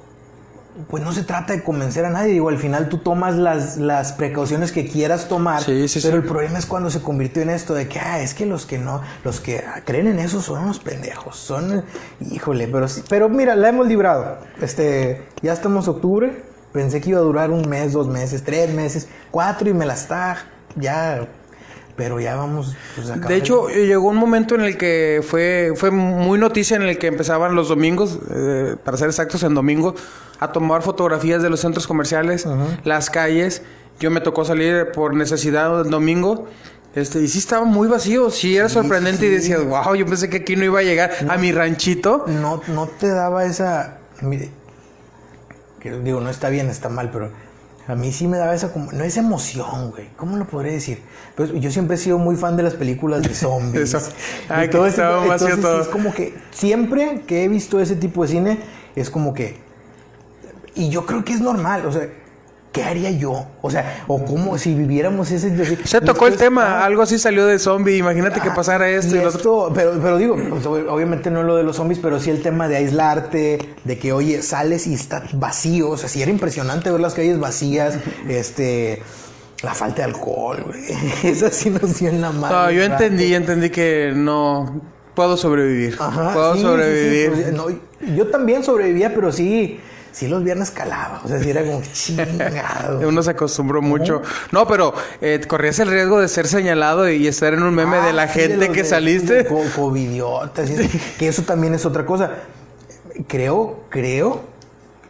Pues no se trata de convencer a nadie. Digo, al final tú tomas las, las precauciones que quieras tomar. Sí, sí, pero sí. el problema es cuando se convirtió en esto de que, ah, es que los que no, los que creen en eso son unos pendejos. Son, híjole, pero sí. Pero mira, la hemos librado. Este, ya estamos octubre. Pensé que iba a durar un mes, dos meses, tres meses, cuatro y me la está ya. Pero ya vamos. pues, a De hecho, llegó un momento en el que fue, fue muy noticia en el que empezaban los domingos, eh, para ser exactos, en domingo, a tomar fotografías de los centros comerciales, las calles. Yo me tocó salir por necesidad el domingo. Este, y sí estaba muy vacío, sí era sorprendente y decías, wow, yo pensé que aquí no iba a llegar a mi ranchito. no, no te daba esa. Mire, que digo, no está bien, está mal, pero a mí sí me daba esa como. No es emoción, güey. ¿Cómo lo podré decir? Pues yo siempre he sido muy fan de las películas de zombies. Eso. y Ay, que ese- entonces, todo. Es como que siempre que he visto ese tipo de cine, es como que. Y yo creo que es normal, o sea. ¿Qué haría yo? O sea, o cómo si viviéramos ese... Se tocó el tema, ah, algo así salió de zombie, imagínate que Ah, pasara esto y, y lo otro. pero, pero digo, pues, ob- obviamente no lo de los zombies, pero sí el tema de aislarte, de que, oye, sales y está vacío. O sea, sí era impresionante ver las calles vacías, este, la falta de alcohol, güey. Eso sí nos dio en la mano. No, yo entendí, entendí que no puedo sobrevivir. Ajá, puedo sí, sí, sí, sobrevivir. pues, no, yo también sobrevivía, pero sí, sí los viernes calaba. O sea, sí era como chingado. Uno se acostumbró mucho. No, pero eh, corrías el riesgo de ser señalado y estar en un meme de la Ah, sí, gente que de- saliste. co- Covidiotas. y eso, que eso también es otra cosa. Creo, creo,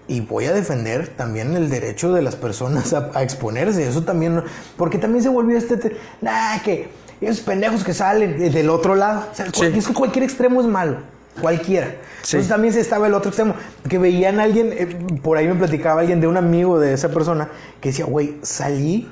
y voy a defender también el derecho de las personas a, a exponerse. Eso también, no- porque también se volvió este, te- nah, que esos pendejos que salen de- del otro lado. O sea, Sí. cualquier extremo es malo. Cualquiera. Sí. Entonces también se estaba el otro extremo. Que veían a alguien, eh, por ahí me platicaba alguien de un amigo de esa persona, que decía, güey, salí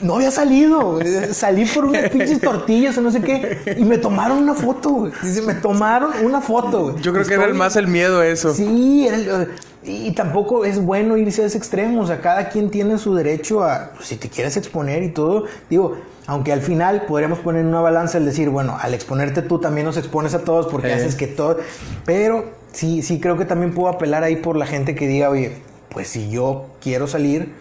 no había salido, güey. salí por unas pinches tortillas o no sé qué y me tomaron una foto, güey. Dice, me tomaron una foto, güey. Yo creo que era el más el miedo eso. Sí, era el- y tampoco es bueno irse a ese extremo. O sea, cada quien tiene su derecho a, pues, si te quieres exponer y todo. Digo, aunque al final podríamos poner en una balanza el decir, bueno, al exponerte tú también nos expones a todos porque haces que todo. Pero sí, sí creo que también puedo apelar ahí por la gente que diga, oye, pues si yo quiero salir,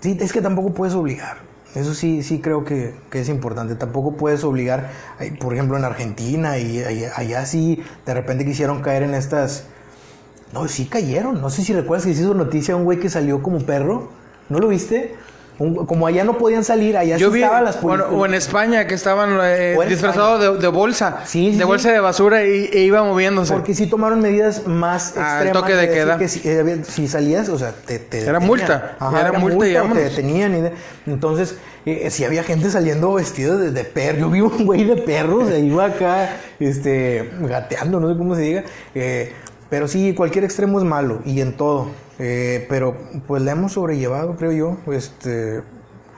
sí, es que tampoco puedes obligar. Eso sí, sí creo que, que es importante. Tampoco puedes obligar, por ejemplo, en Argentina y allá, allá sí, de repente quisieron caer en estas no, sí cayeron. No sé si recuerdas que se hizo noticia un güey que salió como perro. ¿No lo viste? Un- como allá no podían salir, allá Yo sí vi, estaban las policías. o en España, que estaban eh, disfrazados de, de bolsa, Sí, sí, de bolsa de basura y, e iba moviéndose. Porque sí tomaron medidas más Ah, extremas. toque de queda. que si, eh, si salías, o sea, te, te Era multa. Ajá, Era era, multa multa, y te detenían. y de- entonces, eh, si había gente saliendo vestido de, de perro. Yo vi un güey de perro, se iba acá, este, gateando, no sé cómo se diga. eh, pero sí, cualquier extremo es malo y en todo. Eh, pero pues la hemos sobrellevado, creo yo. Este,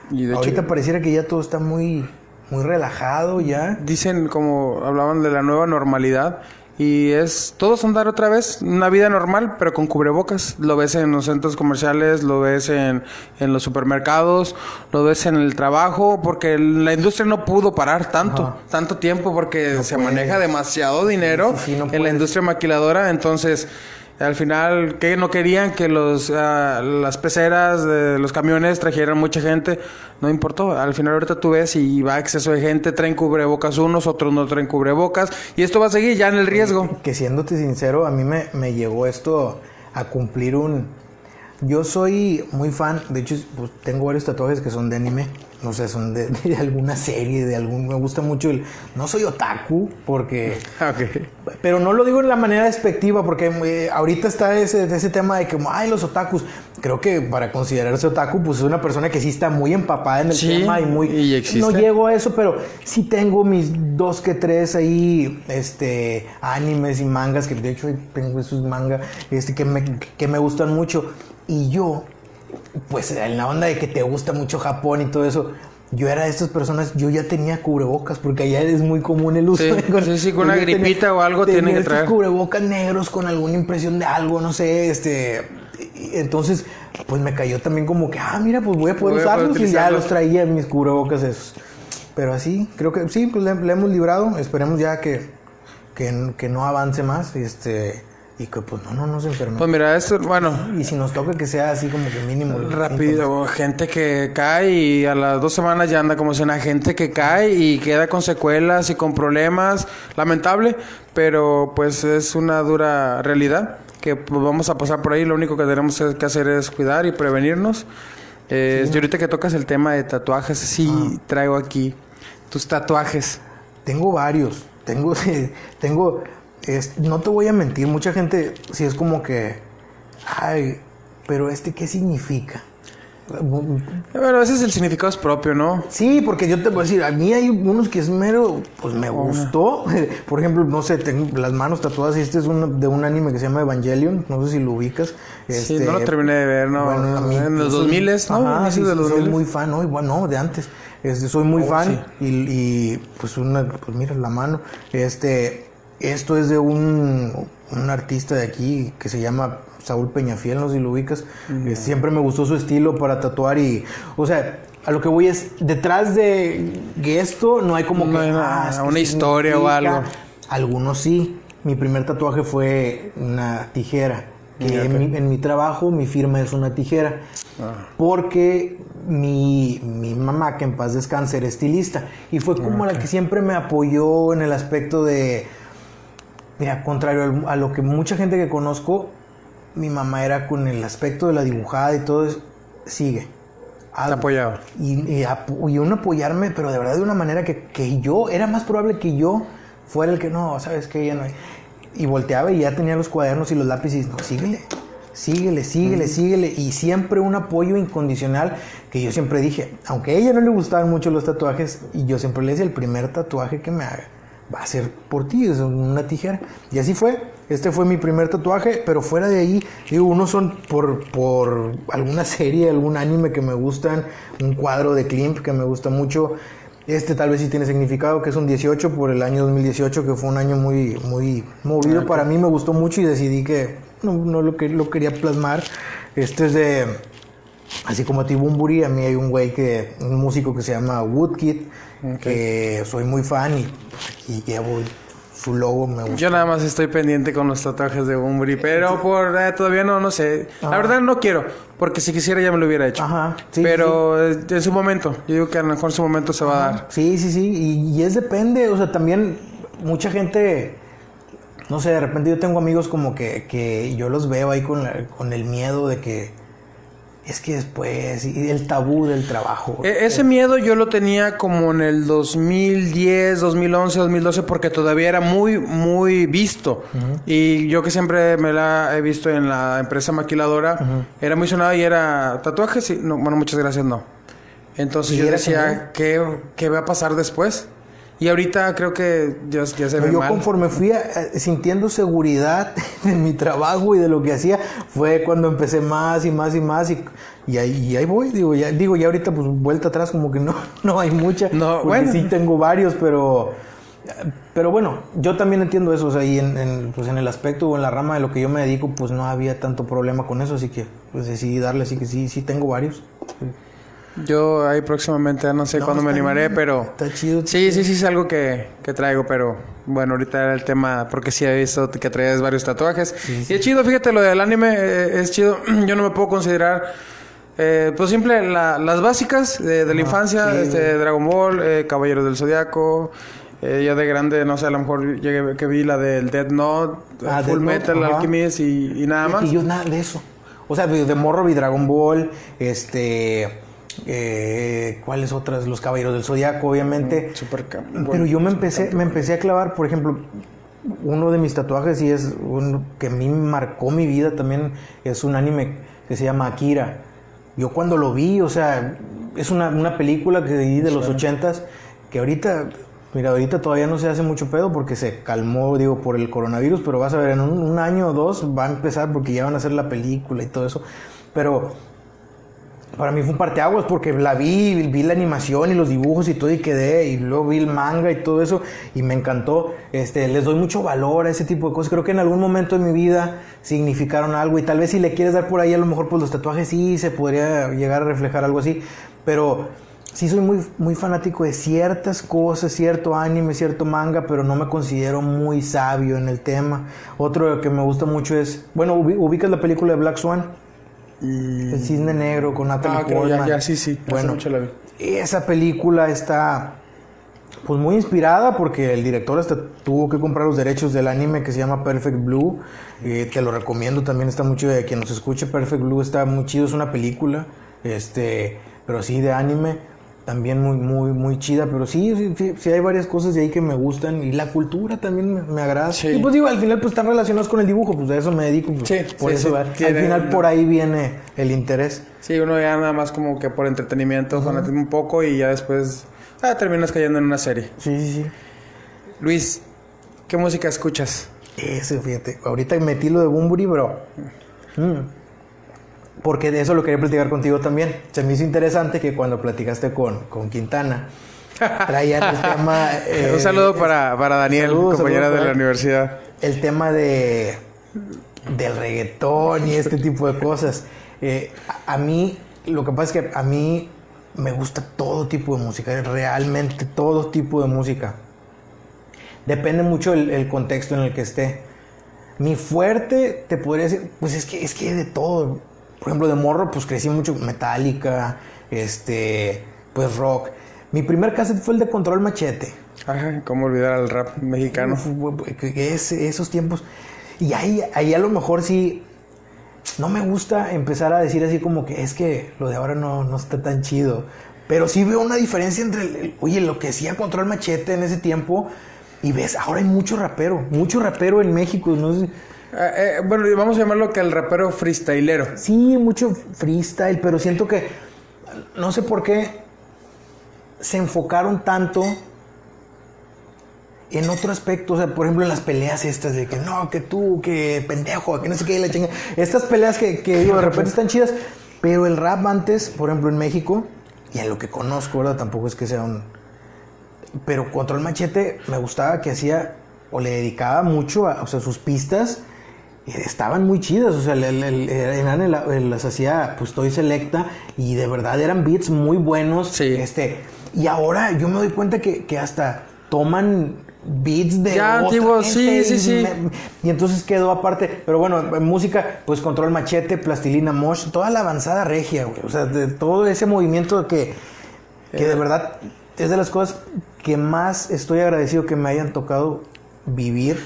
Y de ahorita hecho, pareciera que ya todo está muy, muy relajado ya. dicen como hablaban de la nueva normalidad y es todos andar otra vez una vida normal pero con cubrebocas lo ves en los centros comerciales lo ves en, en los supermercados lo ves en el trabajo porque la industria no pudo parar tanto Ajá. tanto tiempo porque se puede. maneja demasiado dinero Sí, sí, sí, no en la industria maquiladora entonces al final que no querían que los ah, las peceras de los camiones trajeran mucha gente no importó. Al final ahorita tú ves y va exceso de gente traen cubrebocas unos otros no traen cubrebocas y esto va a seguir ya en el riesgo. Que siéndote sincero, a mí me, me llegó esto a cumplir un... Yo soy muy fan, de hecho pues, tengo varios tatuajes que son de anime, no sé, son de, de alguna serie, de algún... Me gusta mucho el... No soy otaku, porque... Ok. Pero no lo digo en la manera despectiva, porque eh, ahorita está ese, ese tema de que, ay, los otakus. Creo que para considerarse otaku, pues es una persona que sí está muy empapada en el Sí, tema y muy... y existe. No llego a eso, pero sí tengo mis dos que tres ahí, este, animes y mangas, que de hecho tengo esos mangas, este, que me, que me gustan mucho. Y yo, pues en la onda de que te gusta mucho Japón y todo eso, yo era de estas personas, yo ya tenía cubrebocas, porque allá es muy común el uso Sí, de sí, sí, con una tenía- gripita o algo tienen que traer. cubrebocas negros con alguna impresión de algo, no sé, este... y- Entonces, pues me cayó también como que, ah, mira, pues voy a poder Voy a poder usarlos y ya los traía en mis cubrebocas esos. Pero así, creo que sí, pues le, le hemos librado. Esperemos ya que, que, que no avance más, este... Y que pues no, no nos enfermemos. pues mira esto bueno y si nos toca que sea así como que mínimo. Rápido, gente que cae y a las dos semanas ya anda como si una gente que cae y queda con secuelas y con problemas, lamentable, pero pues es una dura realidad que pues, vamos a pasar por ahí, lo único que tenemos que hacer es cuidar y prevenirnos. Eh, Y ahorita que tocas el tema de tatuajes, sí traigo aquí tus tatuajes. Tengo varios. Tengo, tengo, es- no te voy a mentir, mucha gente si es como que, ay, pero este qué significa. Bueno, ese es el significado es propio, ¿no? Sí, porque yo te voy a decir, a mí hay unos que es mero, pues me gustó. Por ejemplo, no sé, tengo las manos tatuadas y este es uno de un anime que se llama Evangelion, no sé si lo ubicas. Sí, Este, no lo terminé de ver, no. Bueno, a mí, en los yo soy- 2000 ¿no? Ajá, sí, de sí, los soy 2000. muy fan, ¿no? Igual no, de antes. Este, soy muy Oh, fan y, y, pues una, pues mira la mano. Este, esto es de un, un artista de aquí que se llama Saúl Peñafiel, no sé si lo ubicas. Eh, siempre me gustó su estilo para tatuar y, o sea, a lo que voy es, detrás de esto no hay como No que, hay ah, es que una historia o algo. Algunos sí. Mi primer tatuaje fue una tijera. Que en, mi, en mi trabajo mi firma es una tijera. Ah. Porque mi, mi mamá, que en paz descanse, era estilista. Y fue como la que siempre me apoyó en el aspecto de... Mira, contrario a lo que mucha gente que conozco, mi mamá era con el aspecto de la dibujada y todo eso. Sigue. Te hazlo". apoyaba. Y, y, un apoyarme, pero de verdad de una manera que, que yo, era más probable que yo fuera el que no, sabes que ya no hay. Y volteaba y ya tenía los cuadernos y los lápices, no, síguele, síguele, síguele, síguele. Y siempre un apoyo incondicional que yo siempre dije, aunque a ella no le gustaban mucho los tatuajes, y yo siempre le decía, el primer tatuaje que me haga va a ser por ti, es una tijera. Y así fue. Este fue mi primer tatuaje, pero fuera de ahí, digo, unos son por, por alguna serie, algún anime que me gustan, un cuadro de Klimt que me gusta mucho. Este tal vez sí tiene significado, que es un 18 por el año 2018, que fue un año muy, muy movido para mí, me gustó mucho y decidí que no, no lo, que, lo quería plasmar. Este es de, así como Tibumburi, a mí hay un güey que, un músico que se llama Woodkid, que soy muy fan y aquí llevo su logo, me gusta. Yo nada más estoy pendiente con los tatuajes de Umbri, pero por eh, todavía no, no sé. La verdad no quiero, porque si quisiera ya me lo hubiera hecho. Ajá, sí, pero eh, en su momento, yo digo que a lo mejor en su momento se va a dar. Sí, sí, sí, y, y es depende, o sea, también mucha gente, no sé, de repente yo tengo amigos como que, que yo los veo ahí con, la- con el miedo de que, es que después, y el tabú del trabajo. E- ese miedo yo lo tenía como en el 2010, 2011, 2012, porque todavía era muy, muy visto. Y yo que siempre me la he visto en la empresa maquiladora, era muy sonado y era tatuajes. Y, no, bueno, muchas gracias, no. Entonces ¿Y yo decía, ¿qué, ¿qué va a pasar después? Y ahorita creo que ya, ya se ve yo mal. conforme fui eh, sintiendo seguridad en mi trabajo y de lo que hacía, fue cuando empecé más y más y más y, y ahí, y ahí voy, digo ya, digo, ya ahorita pues vuelta atrás como que no, no hay mucha. No, porque bueno. sí tengo varios, pero... Pero bueno, yo también entiendo eso, o sea, y en, en, pues en el aspecto o en la rama de lo que yo me dedico, pues no había tanto problema con eso, así que pues decidí darle, así que sí, sí tengo varios. Yo ahí próximamente, no sé No, cuándo me animaré, bien, pero... Está chido. Sí, sí, sí, es algo que, que traigo, pero bueno, ahorita era el tema, porque sí he visto que traes varios tatuajes. Y es chido, fíjate, lo del anime eh, es chido. Yo no me puedo considerar, eh, pues simple, la- las básicas de, de la infancia, sí, este, Dragon Ball, eh, Caballeros del Zodiaco. eh, ya de grande, no sé, a lo mejor llegué que vi la del Dead Note, Ah, Full Death Metal. Alchemist y, y nada más. Y yo nada de eso. O sea, de, de morro vi Dragon Ball, este... Eh, ¿Cuáles otras? Los Caballeros del Zodiaco, obviamente. Super Cap- Pero yo me Super empecé, me empecé a clavar, por ejemplo, uno de mis tatuajes y es uno que a mí marcó mi vida también, es un anime que se llama Akira. Yo cuando lo vi, o sea, es una, una película que vi de los ochentas, que ahorita, mira, ahorita todavía no se hace mucho pedo porque se calmó, digo, por el coronavirus, pero vas a ver, en un, un año o dos va a empezar porque ya van a hacer la película y todo eso. Pero para mí fue un parteaguas porque la vi, vi la animación y los dibujos y todo y quedé y luego vi el manga y todo eso y me encantó. Este, les doy mucho valor a ese tipo de cosas. Creo que en algún momento de mi vida significaron algo y tal vez si le quieres dar por ahí a lo mejor pues los tatuajes sí se podría llegar a reflejar algo así, pero sí soy muy muy fanático de ciertas cosas, cierto anime, cierto manga, pero no me considero muy sabio en el tema. Otro que me gusta mucho es, bueno, ubi- ubicas la película de Black Swan. El cisne negro con Natalie Ah, ya, ya, sí, sí. Bueno, mucho la vi. esa película está pues muy inspirada porque el director hasta tuvo que comprar los derechos del anime que se llama Perfect Blue. Eh, te lo recomiendo también, está muy chido. De quien nos escuche, Perfect Blue está muy chido, es una película, este, pero sí de anime. También muy, muy, muy chida, pero sí, sí, sí, sí hay varias cosas de ahí que me gustan y la cultura también me, me agrada. Sí. Y pues digo, al final pues están relacionados con el dibujo, pues de eso me dedico. pues, Sí, por sí, eso sí, al final por ahí viene el interés. Sí, uno ya nada más como que por entretenimiento, fanatismo un poco y ya después ah, terminas cayendo en una serie. Sí, sí, sí. Luis, ¿qué música escuchas? Ese, fíjate. Ahorita metí lo de Bumburi, bro. Mm. Porque de eso lo quería platicar contigo también. Se me hizo interesante que cuando platicaste con, con Quintana, traían el tema. eh, Un saludo para, para Daniel, saludos, compañera saludos de la universidad. El tema de. del reggaetón y este tipo de cosas. Eh, a, a mí, lo que pasa es que a mí me gusta todo tipo de música, realmente todo tipo de música. Depende mucho el, el contexto en el que esté. Mi fuerte, te podría decir, pues es que es que de todo. Por ejemplo, de morro, pues crecí mucho Metallica, este, pues rock. Mi primer cassette fue el de Control Machete. Ajá, ¿cómo olvidar al rap mexicano? Es- esos tiempos. Y ahí, ahí a lo mejor sí. No me gusta empezar a decir así como que es que lo de ahora no, no está tan chido. Pero sí veo una diferencia entre, el- el- oye, lo que hacía Control Machete en ese tiempo. Y ves, ahora hay mucho rapero. Mucho rapero en México. No sé, eh, bueno, vamos a llamarlo que el rapero freestylero. Sí, mucho freestyle, pero siento que no sé por qué se enfocaron tanto en otro aspecto, o sea, por ejemplo, en las peleas estas de que no, que tú, que pendejo, que no sé qué, la chinga. Estas peleas que, que digo, de repente están chidas, pero el rap antes, por ejemplo, en México, y en lo que conozco, ¿verdad? Tampoco es que sea un. Pero Control Machete me gustaba que hacía, o le dedicaba mucho, a, o sea, sus pistas eh, estaban muy chidas, o sea, el, el, el- las hacía, pues estoy selecta, y de verdad eran beats muy buenos. Sí. Este, y ahora yo me doy cuenta que, que hasta toman beats de Ya, sí, sí, y sí. me- y entonces quedó aparte, pero bueno, en música, pues Control Machete, Plastilina Mosh, toda la avanzada regia, güey, o sea, de todo ese movimiento que, que Eh. de verdad es de las cosas que más estoy agradecido que me hayan tocado vivir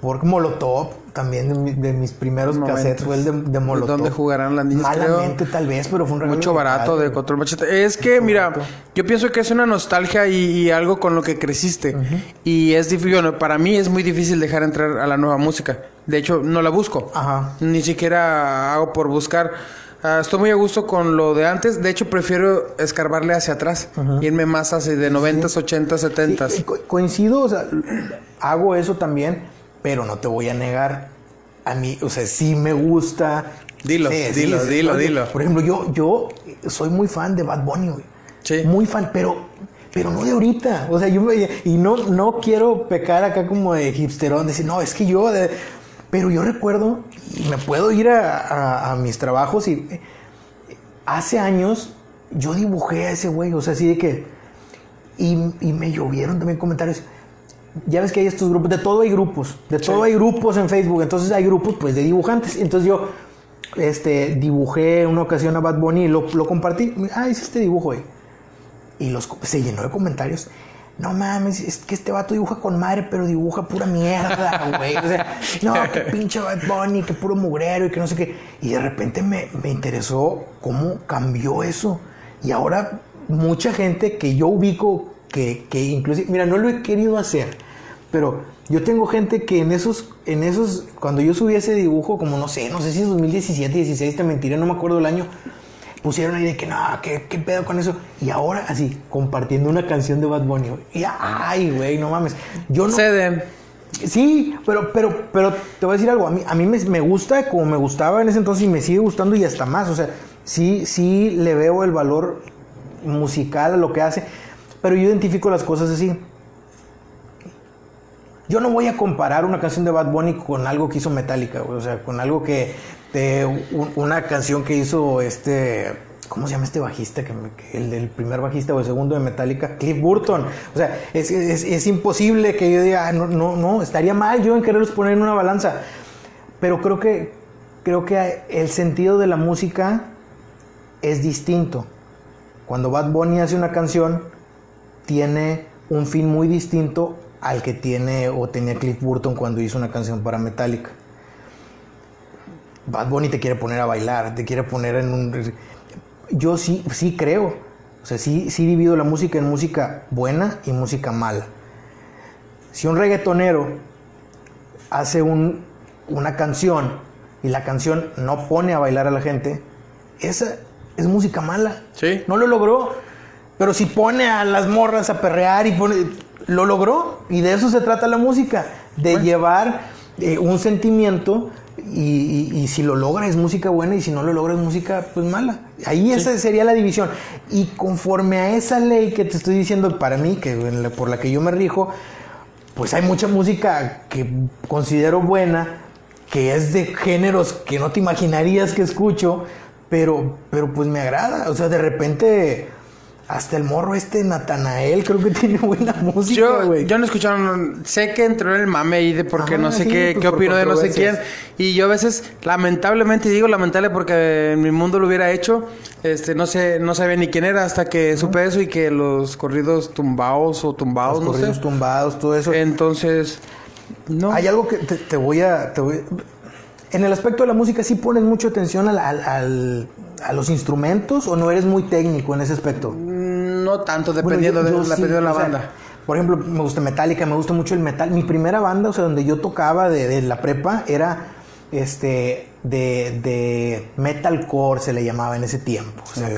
Por Molotov, también de, mi- de mis primeros Momentos. cassettes fue el de, de Molotov. ¿Dónde jugarán las niñas, creo? Malamente tal vez, pero fue un regalo Mucho barato padre. de control machete. Es que, mira, barato. yo pienso que es una nostalgia y, y algo con lo que creciste. Y es difícil, bueno, para mí es muy difícil dejar entrar a la nueva música. De hecho, no la busco. Ajá. Ni siquiera hago por buscar. Ah, estoy muy a gusto con lo de antes. De hecho, prefiero escarbarle hacia atrás. Irme más hacia de 90s, 80s, 70s. Sí, co- coincido, o sea, hago eso también, pero no te voy a negar. A mí, o sea, sí me gusta. Dilo, Sí, sí, dilo, sí, dilo, dilo. Por ejemplo, yo, yo soy muy fan de Bad Bunny, güey. Sí. Muy fan, pero, pero no de ahorita. O sea, yo me- y no, no quiero pecar acá como de hipsterón, decir, no, es que yo. de- pero yo recuerdo, y me puedo ir a, a- a mis trabajos y hace años yo dibujé a ese güey, o sea, así de que. Y, y me llovieron también comentarios. Ya ves que hay estos grupos, de todo hay grupos, de todo hay grupos en Facebook, entonces hay grupos pues de dibujantes. Entonces yo este, dibujé una ocasión a Bad Bunny y lo, lo compartí. Ah, hice este dibujo hoy. Y los, se llenó de comentarios. No mames, es que este vato dibuja con madre, pero dibuja pura mierda, güey. O sea, no, que pinche Bad Bunny, que puro mugrero y que no sé qué. Y de repente me, me interesó cómo cambió eso. Y ahora mucha gente que yo ubico, que, que inclusive, mira, no lo he querido hacer, pero yo tengo gente que en esos, en esos, cuando yo subí ese dibujo, como no sé, no sé si es 2017, 16, te mentiré, no me acuerdo el año, pusieron ahí de que no, ¿qué, qué pedo con eso? Y ahora así, compartiendo una canción de Bad Bunny. Y ay, güey, no mames. Yo no. Ceden. Sí, pero, pero, pero te voy a decir algo. A mí, a mí me, me gusta como me gustaba en ese entonces y me sigue gustando y hasta más. O sea, sí, sí le veo el valor musical a lo que hace, pero yo identifico las cosas así. Yo no voy a comparar una canción de Bad Bunny con algo que hizo Metallica. O sea, con algo que. una canción que hizo este. ¿Cómo se llama este bajista? Que, el del primer bajista o el segundo de Metallica, Cliff Burton. O sea, es, es- es imposible que yo diga, "Ah, no, no, estaría mal yo en quererlos poner en una balanza. Pero creo que, creo que el sentido de la música es distinto. Cuando Bad Bunny hace una canción, tiene un fin muy distinto al que tiene o tenía Cliff Burton cuando hizo una canción para Metallica. Bad Bunny te quiere poner a bailar, te quiere poner en un... Yo sí, sí creo, o sea, sí, sí divido la música en música buena y música mala. Si un reggaetonero hace un- una canción y la canción no pone a bailar a la gente, esa es música mala. Sí. No lo logró. Pero si pone a las morras a perrear y pone. Lo logró. Y de eso se trata la música. De llevar eh, un sentimiento. Y, y- y si lo logra es música buena. Y si no lo logra es música pues mala. Ahí esa sería la división. Y conforme a esa ley que te estoy diciendo, para mí, que la- por la que yo me rijo, pues hay mucha música que considero buena, que es de géneros que no te imaginarías que escucho, pero, pero pues me agrada. O sea, de repente, hasta el morro este Natanael creo que tiene buena música, Yo, güey. yo no escucharon, sé que entró en el mame ahí de porque Ajá, no sé sí, qué, pues qué opino de no sé quién. Y yo a veces, lamentablemente, digo lamentable porque en mi mundo lo hubiera hecho, este, no sé, no sabía ni quién era hasta que supe eso y que los corridos tumbados o tumbados, Los no corridos sé. tumbados, todo eso. Entonces, no. Hay algo que te, te voy a... te voy- En el aspecto de la música, ¿sí pones mucha atención al- al- al- a los instrumentos o no eres muy técnico en ese aspecto? No tanto, Bueno, dependiendo, yo- yo de, sí, dependiendo de la o sea, banda. por ejemplo, me gusta Metallica, me gusta mucho el metal. Mi primera banda, o sea, donde yo tocaba de, de la prepa, era este de, de metalcore, se le llamaba en ese tiempo. O sea,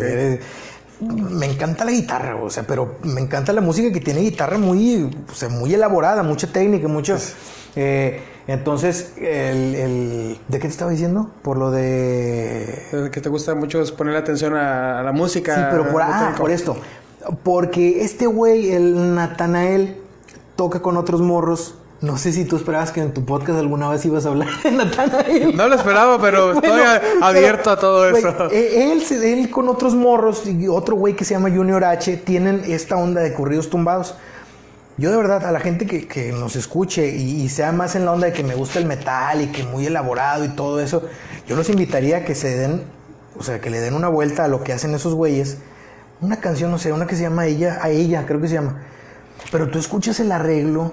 me encanta la guitarra, o sea, pero me encanta la música que tiene guitarra muy, o sea, muy elaborada, mucha técnica, mucho. eh, entonces, el, el- ¿de qué te estaba diciendo? Por lo de Que te gusta mucho es ponerle atención a, a la música. Sí, pero por, ah, por esto. Porque este güey, el Natanael, toca con otros morros. No sé si tú esperabas que en tu podcast alguna vez ibas a hablar de Natanael. No lo esperaba, pero estoy Bueno, a- pero, abierto a todo eso. eh, Él, él con otros morros y otro güey que se llama Junior H tienen esta onda de corridos tumbados. Yo de verdad, a la gente que, nos escuche y, y sea más en la onda de que me gusta el metal y que muy elaborado y todo eso, yo los invitaría a que se den, o sea, que le den una vuelta a lo que hacen esos güeyes. Una canción, no sé, una que se llama ella, a ella, creo que se llama. Pero tú escuchas el arreglo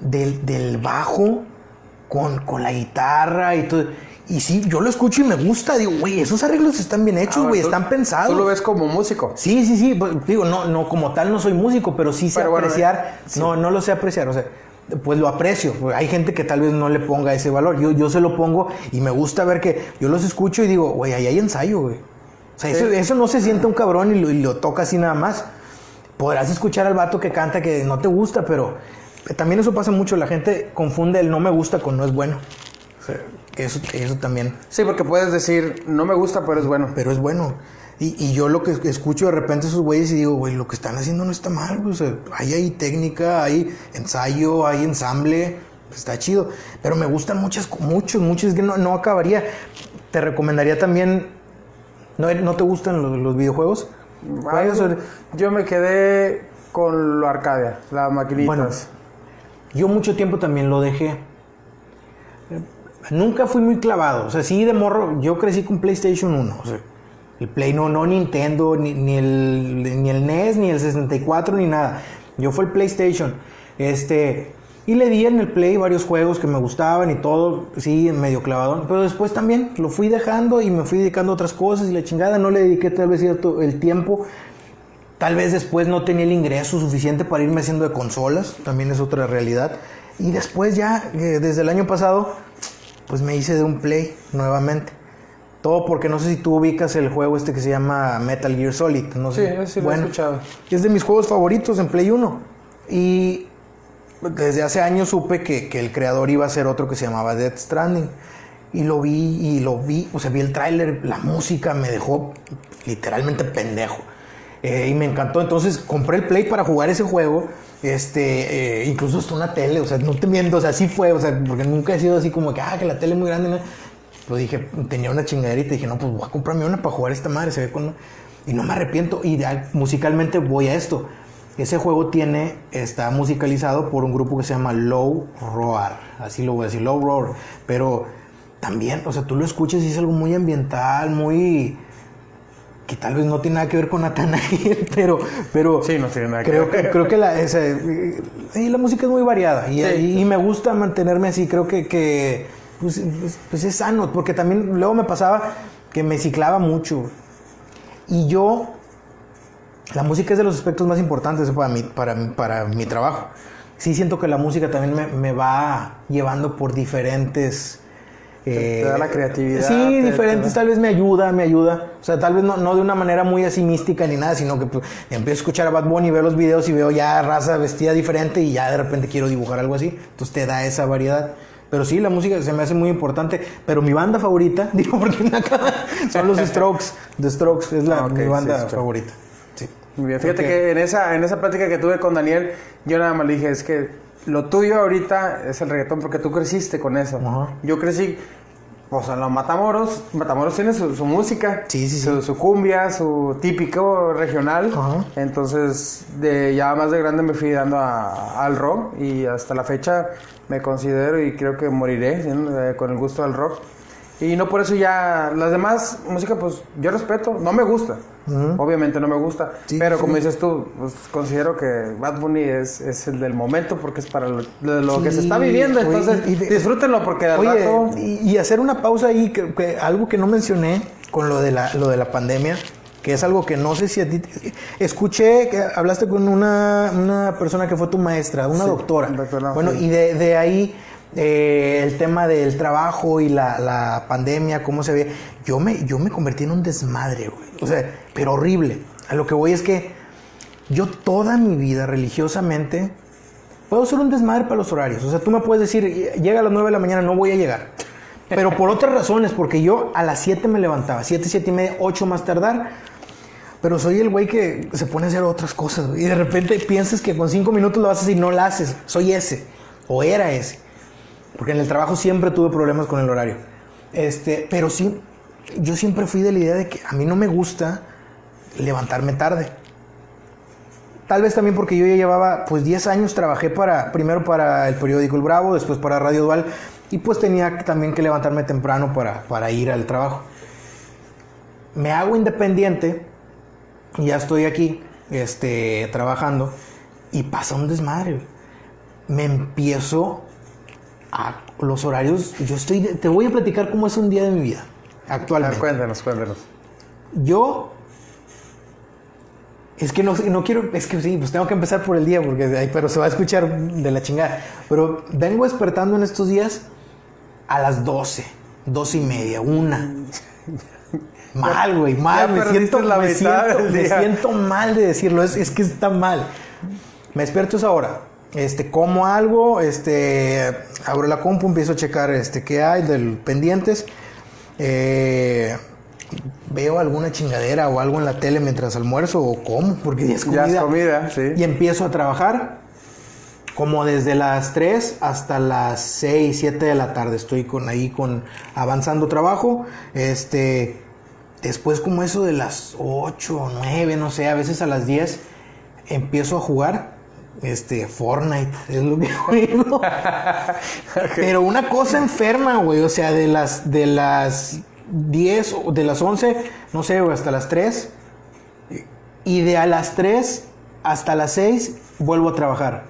del, del bajo con, con la guitarra y todo. Y sí, yo lo escucho y me gusta. Digo, güey, esos arreglos están bien hechos, Ah, güey, tú- están pensados. Tú lo ves como músico. Sí, sí, sí. pues, digo, no, no, como tal no soy músico, pero sí sé Pero bueno, apreciar. sí. No, no lo sé apreciar. O sea, pues lo aprecio. Hay gente que tal vez no le ponga ese valor. Yo, yo se lo pongo y me gusta ver que yo los escucho y digo, güey, ahí hay ensayo, güey. O sea, eso, eso no se siente un cabrón y lo, y lo toca así nada más. Podrás escuchar al vato que canta que no te gusta, pero también eso pasa mucho. La gente confunde el no me gusta con no es bueno. Sea, eso, eso también Sí, porque puedes decir, no me gusta, pero es bueno. pero es bueno. Y, y yo lo que escucho de repente esos güeyes y digo, güey, lo que están haciendo no está mal, güey. O sea, hay ahí técnica, hay ensayo, hay ensamble, pues, está chido. Pero me gustan muchas, muchos, muchos, que no, no acabaría. Te recomendaría también, ¿no, no te gustan los, los videojuegos? ¿Juegas o- Yo me quedé con lo Arcadia, las maquinitas. Bueno, yo mucho tiempo también lo dejé. Nunca fui muy clavado. O sea, sí de morro, yo crecí con PlayStation 1. O sea, el Play no, no Nintendo, ni, ni el, ni el NES, ni el 64, ni nada. Yo fue el PlayStation. Este, y le di en el Play varios juegos que me gustaban y todo, sí, medio clavado. Pero después también lo fui dejando y me fui dedicando a otras cosas y la chingada. No le dediqué tal vez cierto el tiempo. Tal vez después no tenía el ingreso suficiente para irme haciendo de consolas, también es otra realidad. Y después ya, eh, desde el año pasado, pues me hice de un Play nuevamente. Todo porque no sé si tú ubicas el juego este que se llama Metal Gear Solid. No Sí, sé. sí lo he escuchado. Es de mis juegos favoritos en Play 1. Y desde hace años supe que, que el creador iba a hacer otro que se llamaba Death Stranding. Y lo vi, y lo vi, o sea, vi el tráiler, la música me dejó literalmente pendejo. Eh, y me encantó. Entonces compré el Play para jugar ese juego. Este, eh, incluso hasta una tele, o sea, no te miento, o sea, así fue, o sea, porque nunca he sido así como que, ah, que la tele es muy grande. ¿no? Pues dije, tenía una chingaderita y dije, no, pues voy a comprarme una para jugar esta madre, se ve con... Y no me arrepiento. Y musicalmente voy a esto. Ese juego tiene, está musicalizado por un grupo que se llama Low Roar. Así lo voy a decir, Low Roar. Pero también, o sea, tú lo escuchas y es algo muy ambiental, muy... Que tal vez no tiene nada que ver con Natanael, pero... pero Sí, no tiene nada que creo ver. Que, creo que la, esa- y la música es muy variada. Y, Sí. y- me gusta mantenerme así. Creo que... que pues, pues- pues es sano, porque también luego me pasaba que me ciclaba mucho. Y yo la música es de los aspectos más importantes para mi, para, para mi trabajo. Sí siento que la música también me, me va llevando por diferentes... Te- te da la creatividad, Sí, te- diferentes, tal vez me ayuda, me ayuda. O sea, tal vez no, no de una manera muy así mística ni nada, sino que pues, empiezo a escuchar a Bad Bunny, veo los videos y veo ya raza vestida diferente y ya de repente quiero dibujar algo así. Entonces te da esa variedad. Pero sí, la música se me hace muy importante. Pero mi banda favorita, digo porque acaba, son los Strokes. The Strokes es la, Ah, mi banda sí, favorita. Sí. Muy bien, fíjate que en esa, en esa plática que tuve con Daniel, yo nada más le dije, es que lo tuyo ahorita es el reggaetón porque tú creciste con eso. Ajá. Yo crecí, pues en los Matamoros, Matamoros tiene su, su música, Sí, sí, sí. Su, su cumbia, su típico regional. Ajá. Entonces, de ya más de grande me fui dando a- al rock y hasta la fecha me considero y creo que moriré ¿sí? Eh, con el gusto del rock. Y no por eso ya las demás música pues yo respeto, no me gusta. Obviamente no me gusta, Sí, pero sí. como dices tú, pues considero que Bad Bunny es, es el del momento porque es para lo, de lo que se está viviendo, oye, entonces y- y- disfrútenlo porque al Oye, rato y, y hacer una pausa ahí, que, que algo que no mencioné con lo de la, lo de la pandemia, que es algo que no sé si a ti... te- Escuché que hablaste con una, una persona que fue tu maestra, una Sí, doctora. doctora, bueno, sí. y de, de ahí eh, el tema del trabajo y la, pandemia, cómo se ve. Yo me, yo me convertí en un desmadre, güey. O sea, pero horrible. A lo que voy es que yo toda mi vida religiosamente puedo ser un desmadre para los horarios. O sea, tú me puedes decir, llega a las 9 de la mañana, no voy a llegar. Pero por otras razones, porque yo a las 7 me levantaba, 7, 7 y media, 8 más tardar. Pero soy el güey que se pone a hacer otras cosas. Y de repente piensas que con 5 minutos lo haces y no lo haces. Soy ese. O era ese. Porque en el trabajo siempre tuve problemas con el horario. Este, pero sí, yo siempre fui de la idea de que a mí no me gusta levantarme tarde. Tal vez también porque yo ya llevaba pues 10 años, trabajé para, primero para el periódico El Bravo, después para Radio Dual, y pues tenía también que levantarme temprano para, para ir al trabajo. Me hago independiente, ya estoy aquí, este, trabajando, y pasa un desmadre. Me empiezo a los horarios, yo estoy, te voy a platicar cómo es un día de mi vida actualmente. Ah, cuéntanos, cuéntanos. Yo es que no, no quiero, es que sí, pues tengo que empezar por el día, porque pero se va a escuchar de la chingada. Pero vengo despertando en estos días a las 12, 12 y media, una. Mal, güey, mal. ya Me siento, la me, siento, me siento mal de decirlo, es, es que está mal. Me despierto esa hora. Este, como algo, este, abro la compu, empiezo a checar este, qué hay del pendientes. Eh, veo alguna chingadera o algo en la tele mientras almuerzo o como, porque ya es comida. Ya es comida, sí. Y empiezo a trabajar como desde las 3 hasta las 6, 7 de la tarde. Estoy con ahí con avanzando trabajo. Este después como eso de las 8 o 9, no sé, a veces a las 10 empiezo a jugar este Fortnite, es lo que juego. Pero una cosa enferma, güey, o sea, de las de las 10 o de las 11, no sé, güey, hasta las 3 y de a las 3 hasta las 6 vuelvo a trabajar.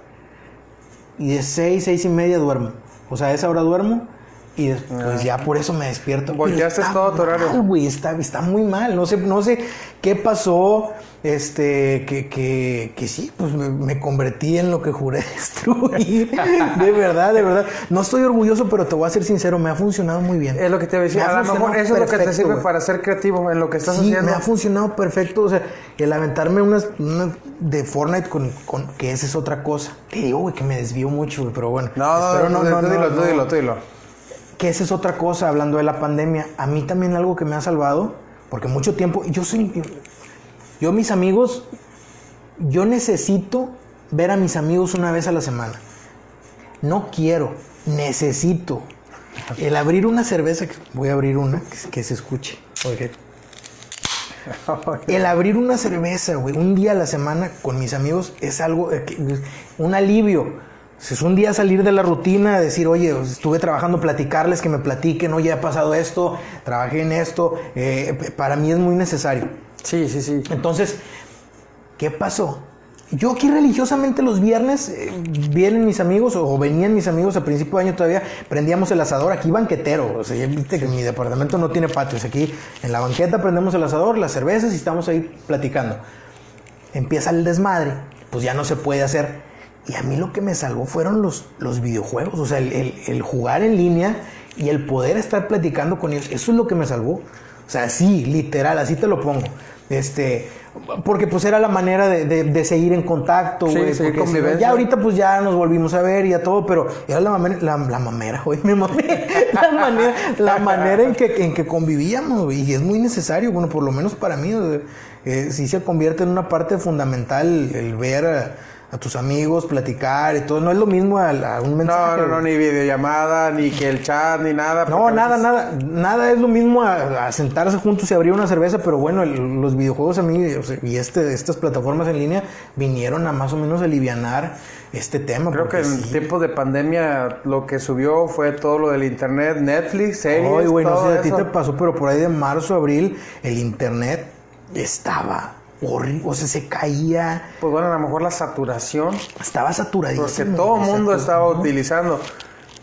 Y de 6, 6 y media duermo. O sea, a esa hora duermo y después ya por eso me despierto. Volteaste todo tu horario. güey, está, está muy mal. No sé, no sé qué pasó. Este, que, que, que sí, pues me, me convertí en lo que juré destruir. de verdad, de verdad. No estoy orgulloso, pero te voy a ser sincero, me ha funcionado muy bien. Es lo que te voy a lo mejor eso es lo que te sirve para ser creativo en lo que estás Sí, haciendo. me ha funcionado perfecto. O sea, el aventarme unas, unas de Fortnite con, con- que esa es otra cosa. Te digo, güey, que me desvío mucho, güey, pero bueno. No, no, no, tú dilo, tú no. dilo, tú dilo. Que esa es otra cosa, hablando de la pandemia. A mí también algo que me ha salvado, porque mucho tiempo, yo soy, yo, mis amigos, yo necesito ver a mis amigos una vez a la semana. No quiero, necesito. El abrir una cerveza, voy a abrir una, que, que se escuche. el abrir una cerveza, güey, un día a la semana con mis amigos es algo, eh, un alivio. Es un día salir de la rutina, decir, oye, pues, estuve trabajando, platicarles, que me platiquen, oye, ha pasado esto, trabajé en esto. eh, para mí es muy necesario. Sí, sí, sí. Entonces, ¿qué pasó? Yo aquí religiosamente los viernes eh, vienen mis amigos o venían mis amigos a principio de año todavía, prendíamos el asador, aquí banquetero, o sea, ya viste que mi departamento no tiene patios, aquí en la banqueta prendemos el asador, las cervezas y estamos ahí platicando. Empieza el desmadre, pues ya no se puede hacer. Y a mí lo que me salvó fueron los, los videojuegos, o sea, el, el- el jugar en línea y el poder estar platicando con ellos, eso es lo que me salvó. O sea, sí, literal, así te lo pongo. Este, porque pues era la manera de, de- de seguir en contacto, Sí, güey. no, convivencia. ya ahorita pues ya nos volvimos a ver y a todo, pero era la mamera, la, la mamera, güey, me mamé. La manera, la manera en que, en que convivíamos, güey, y es muy necesario, bueno, por lo menos para mí, eh, sí se convierte en una parte fundamental el ver a, tus amigos, platicar y todo. No es lo mismo a, a un No, mensaje. no, no, güey. ni videollamada, ni que el chat, ni nada. No, nada, veces- nada, nada es lo mismo a, a sentarse juntos y abrir una cerveza, pero bueno, el- los videojuegos a mí o sea, y este, estas plataformas en línea vinieron a más o menos alivianar este tema. Creo que en sí. tiempos de pandemia lo que subió fue todo lo del internet, Netflix, series, güey, no sé, a ti te pasó, pero por ahí de marzo, abril, el internet estaba horrible, o sea, se caía, Pues bueno, a lo mejor la saturación, estaba saturadísimo. porque todo el mundo estaba utilizando.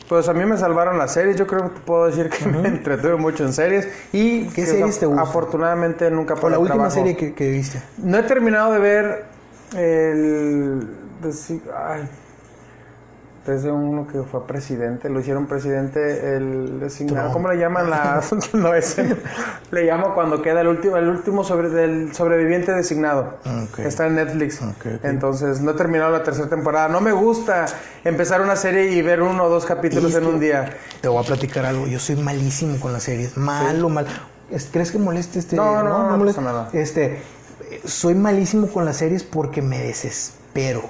Pues a mí me salvaron las series, yo creo que te puedo decir que me entretuve mucho en series y ¿Qué series te gustan? afortunadamente nunca O por la última trabajo. serie que, que viste. No he terminado de ver el... desi- ay, desde uno que fue presidente, lo hicieron presidente el designado. ¿Cómo le llaman la...? no, ese no. Le llamo cuando queda el último, el último sobre, del sobreviviente designado. Ok. Está en Netflix. Ok. Entonces, no he terminado la tercera temporada. No me gusta empezar una serie y ver uno o dos capítulos en un día. Te voy a platicar algo. Yo soy malísimo con las series. Malo, mal. Es- ¿Crees que moleste este? No, no, no, no molesta. pasa nada. Este, soy malísimo con las series porque me desespero.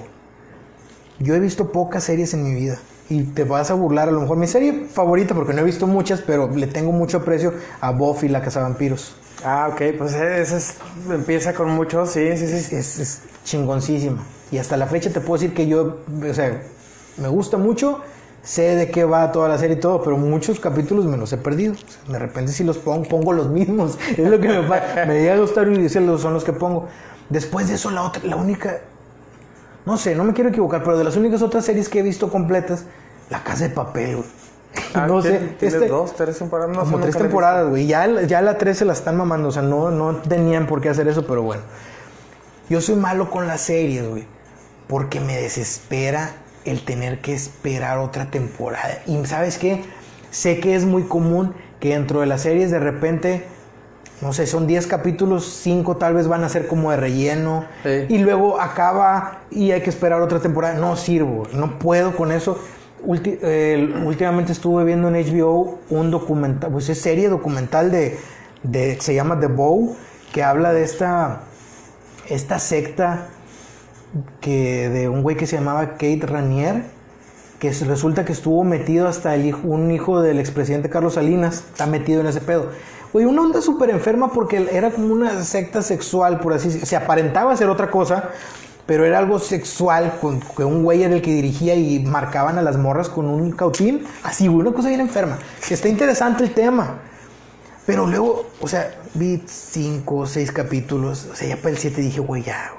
Yo he visto pocas series en mi vida. Y te vas a burlar a lo mejor. Mi serie favorita, porque no he visto muchas, pero le tengo mucho aprecio a Buffy, la Cazavampiros. Ah, ok. Pues ese es- empieza con mucho. Sí, sí, sí. Es, es chingoncísima. Y hasta la fecha te puedo decir que yo, o sea, me gusta mucho, sé de qué va toda la serie y todo, pero muchos capítulos me los he perdido. De repente si los pongo, pongo los mismos. Es lo que me pasa. Me llega a gustar y son los que pongo. Después de eso, la otra, la única, no sé, no me quiero equivocar, pero de las únicas otras series que he visto completas, La Casa de Papel, güey. Ah, no sé, ¿tiene- tiene este- dos, tres temporadas, no como tres temporadas, güey. Ya, ya la 3 se la están mamando, o sea, no, no tenían por qué hacer eso, pero bueno. Yo soy malo con las series, güey, porque me desespera el tener que esperar otra temporada. Y ¿sabes qué? Sé que es muy común que dentro de las series de repente, no sé, son 10 capítulos, 5 tal vez van a ser como de relleno, Sí. y luego acaba y hay que esperar otra temporada. No sirvo, no puedo con eso. Ulti- últimamente estuve viendo en HBO un documental, pues es serie documental de, de se llama The Bow, que habla de esta, esta secta que de un güey que se llamaba Kate Ranier, que resulta que estuvo metido hasta el hijo, un hijo del expresidente Carlos Salinas, está metido en ese pedo. Güey, una onda súper enferma porque era como una secta sexual, por así decirlo. Se aparentaba ser otra cosa, pero era algo sexual, con que un güey era el que dirigía y marcaban a las morras con un cautín. Así, güey, una cosa bien enferma. Está interesante el tema. Pero luego, o sea, vi cinco o seis capítulos. O sea, ya para el siete dije, güey, ya.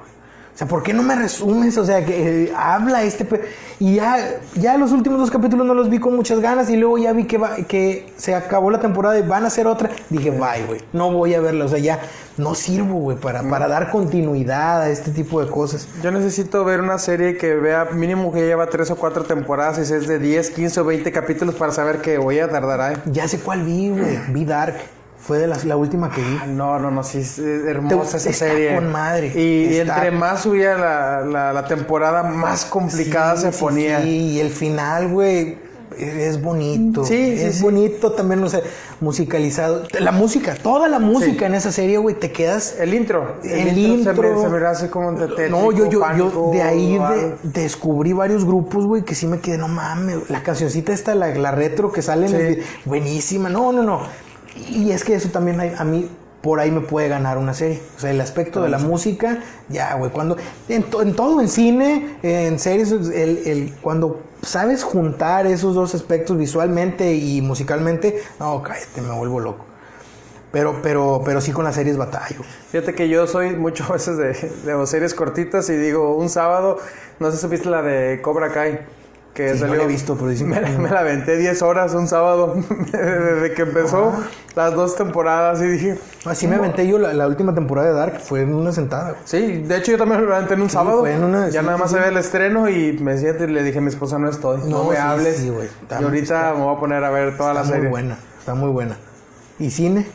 O sea, ¿por qué no me resumes? O sea, que eh, habla este... pe- Y ya, ya los últimos dos capítulos no los vi con muchas ganas y luego ya vi que, va- que se acabó la temporada y van a hacer otra. Dije, bye, güey, no voy a verla. O sea, ya no sirvo, güey, para, para dar continuidad a este tipo de cosas. Yo necesito ver una serie que vea mínimo que lleva tres o cuatro temporadas y si es de 10, 15 o 20 capítulos para saber que voy a tardar. ¿eh? Ya sé cuál vi, güey. Vi Dark. Fue de las- la última que vi. Ah, No, no, no, sí, es hermosa esa está serie. con madre. Y, entre más subía la, la, la temporada, más complicada Sí, se sí, ponía. Sí, y el final, güey, es bonito. Sí, es bonito también, no sé, musicalizado. La música, toda la música en esa serie, güey, te quedas. El intro. El, se intro. me, se me así como No, yo, yo, yo de ahí de- descubrí varios grupos, güey, que sí me quedé, no mames. La cancioncita esta, la, la retro que sale, en el buenísima. No, no, no. Y es que eso también hay- a mí por ahí me puede ganar una serie. O sea, el aspecto de la música, ya, güey, cuando en, to- en todo, en cine, en series, el, el- cuando sabes juntar esos dos aspectos visualmente y musicalmente, no, cállate, me vuelvo loco. Pero, pero, pero sí con las series batallo. Fíjate que yo soy mucho a veces de, de series cortitas y digo, un sábado, no sé si viste la de Cobra Kai. Que Sí, no salió, la he visto, pero dicen me, la- me la aventé 10 horas un sábado desde que empezó las dos temporadas y dije, Así me aventé yo la, la última temporada de Dark, fue en una sentada. güey. sí, de hecho yo también me la aventé en un sábado. fue en una- ya sí, nada más se ve el estreno y me siento y le dije a mi esposa, no estoy, no, No, me hables. güey, está y ahorita me voy a poner a ver toda la Está serie. muy buena, está muy buena. ¿Y cine?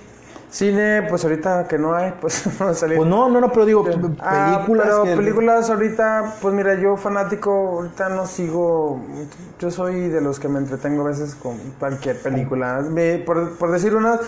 Cine, pues ahorita que no hay, pues no va a salir. Pues no, no, no, pero digo, Ah, películas. pero que- películas ahorita, pues mira, yo fanático, ahorita no sigo, yo soy de los que me entretengo a veces con cualquier película. Me- por, por decir una,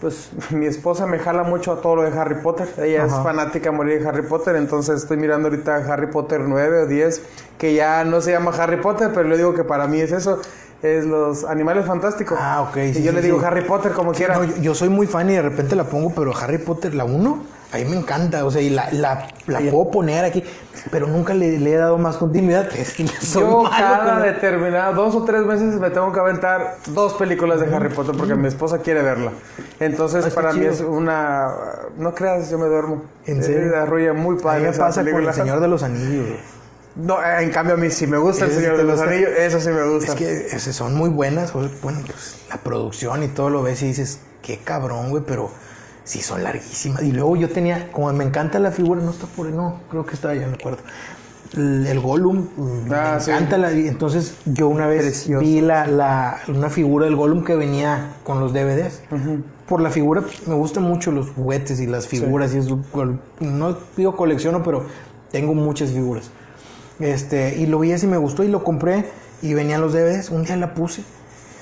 pues mi esposa me jala mucho a todo lo de Harry Potter, ella es fanática a morir de Harry Potter, entonces estoy mirando ahorita Harry Potter 9 o 10, que ya no se llama Harry Potter, pero le digo que para mí es eso, es los animales fantásticos. Ah, ok, Y sí, yo sí, le digo sí. Harry Potter como quiera. No, yo, yo soy muy fan y de repente la pongo, pero Harry Potter, la 1, a mí me encanta. O sea, y la, la, la puedo poner aquí, pero nunca le, le he dado más continuidad. Soy Yo malo cada con- determinado, dos o tres meses me tengo que aventar dos películas de Harry Potter porque mi esposa quiere verla. Entonces Ah, para mí chido. es una... No creas, yo me duermo. ¿En Eh, serio? arrulla muy padre esa pasa con el Señor de los Anillos. No, en cambio a mí sí me gusta El Señor de los. Anillos, eso sí me gusta. Es que son muy buenas. Bueno, pues la producción y todo lo ves y dices, qué cabrón, güey, pero sí son larguísimas. Y luego yo tenía, como me encanta la figura, no está por ahí, no, creo que está, ya me acuerdo. El, el Gollum, mm, Ah, me sí. encanta la. Entonces yo una vez Precioso. vi la, la, una figura del Gollum que venía con los DVDs. Por la figura, me gustan mucho los juguetes y las figuras. Y eso, col- no digo colecciono, pero tengo muchas figuras. Este, y lo vi así, me gustó y lo compré y venían los DVDs. Un día la puse.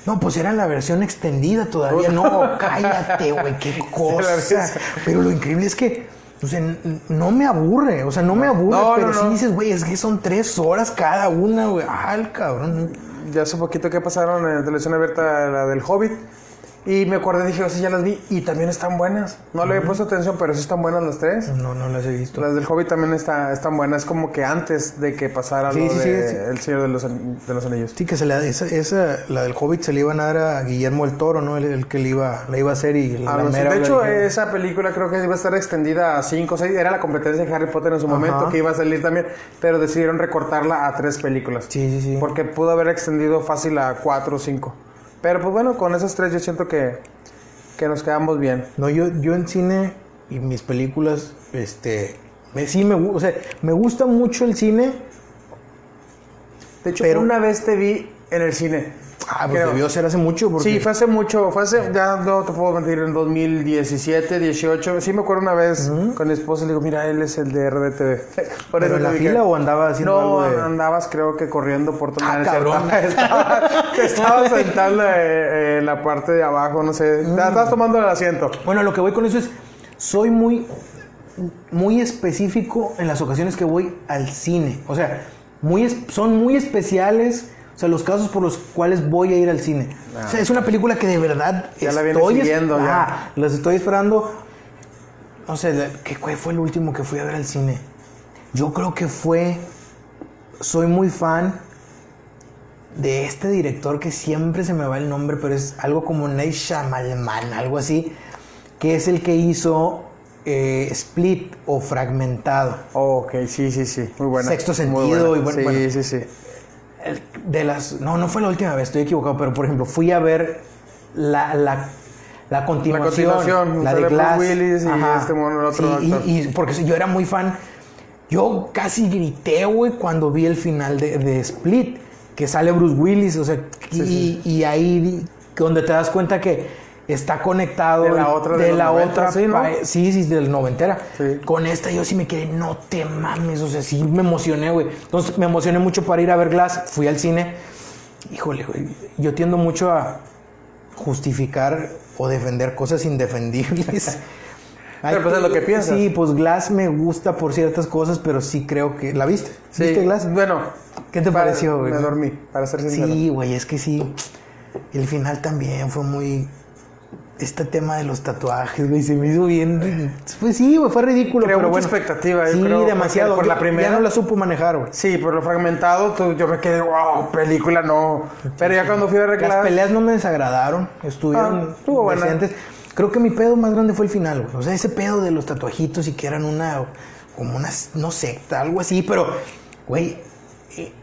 No, pues era la versión extendida todavía. No, cállate, güey, qué cosa. Pero lo increíble es que, o sea, no me aburre. O sea, no me aburre, No, pero no, sí no. dices, güey, es que son tres horas cada una, güey. El cabrón. Ya hace poquito que pasaron en televisión abierta la del Hobbit. Y me acordé, dije, o sea, ya las vi y también están buenas. No le había puesto atención, pero sí están buenas las tres. No, no las he visto. Las del Hobbit también está, están buenas, como que antes de que pasara Sí, lo sí, de sí. El Señor de los, de los Anillos. Sí, que se le, esa, esa, la del Hobbit se le iban a dar a Guillermo el Toro, ¿no? El, el que le iba, la iba a hacer y la así. mera de la hecho, esa película creo que iba a estar extendida a 5 o 6. Era la competencia de Harry Potter en su Ajá. momento, que iba a salir también, pero decidieron recortarla a tres películas. Sí, sí, sí. Porque pudo haber extendido fácil a 4 o 5. Pero pues bueno, con esas tres yo siento que, que nos quedamos bien. No, yo, yo en cine y mis películas, este, me, sí me, o sea, me gusta mucho el cine. De hecho, Pero- una vez te vi en el cine. Ah, pues Creo. debió ser hace mucho. Porque... Sí, fue hace mucho, fue hace, ya no te puedo mentir, en 2017, 18. Sí me acuerdo una vez con mi esposa, le digo, mira, él es el de RDTV. Por ¿Pero en la fila o andaba haciendo No, algo de...? andabas creo que corriendo por todo Ah, el cabrón. Estaba, te estabas sentando eh, en la parte de abajo, no sé. Mm. Estabas tomando el asiento. Bueno, lo que voy con eso es, soy muy, muy específico en las ocasiones que voy al cine. O sea, muy, son muy especiales, sea, los casos por los cuales voy a ir al cine. O sea, es una película que de verdad Ya la estoy siguiendo, es- ya. Ah, las estoy esperando. No sé, la- ¿qué fue el último que fui a ver al cine? Yo creo que fue, soy muy fan de este director que siempre se me va el nombre, pero es algo como Ney Shyamalan, algo así, que es el que hizo eh, Split o Fragmentado. Oh, ok, sí, sí, sí. Muy buena. Sexto sentido buena. y bueno, Sí, bueno. sí, sí. De las, no, no fue la última vez, estoy equivocado, pero por ejemplo, fui a ver la, la, la continuación, continuación, la de Glass. Willis y este mono, el otro Sí, y- porque yo era muy fan, yo casi grité, güey, cuando vi el final de, de Split, que sale Bruce Willis, o sea, y, y ahí donde te das cuenta que está conectado De la otra de la 90, otra sí, sí, sí, del noventera. Sí. Con esta yo sí me quedé, no te mames, o sea, sí me emocioné, güey. Entonces me emocioné mucho para ir a ver Glass, fui al cine. Híjole, güey, yo tiendo mucho a justificar o defender cosas indefendibles. Pero, pues, es lo que piensas. Sí, pues Glass me gusta por ciertas cosas, pero sí creo que... ¿La viste? Sí. ¿Viste Glass? Bueno. ¿Qué te para- pareció, güey? Me dormí, para ser sincero. Sí, güey, es que sí. El final también fue muy. Este tema de los tatuajes, güey, se me hizo bien. Pues sí, güey, fue ridículo. Creó pero mucha bueno. expectativa, yo Sí, creo, demasiado. por la primera- Ya no la supo manejar, güey. Sí, por lo fragmentado, tú- yo me quedé, wow, película no. Pero ya cuando fui a Las arreglar. peleas no me desagradaron, estuvieron Ah, estuvo buena. decentes. Creo que mi pedo más grande fue el final, güey. O sea, ese pedo de los tatuajitos y que eran una, como una, no secta, algo así, pero, güey,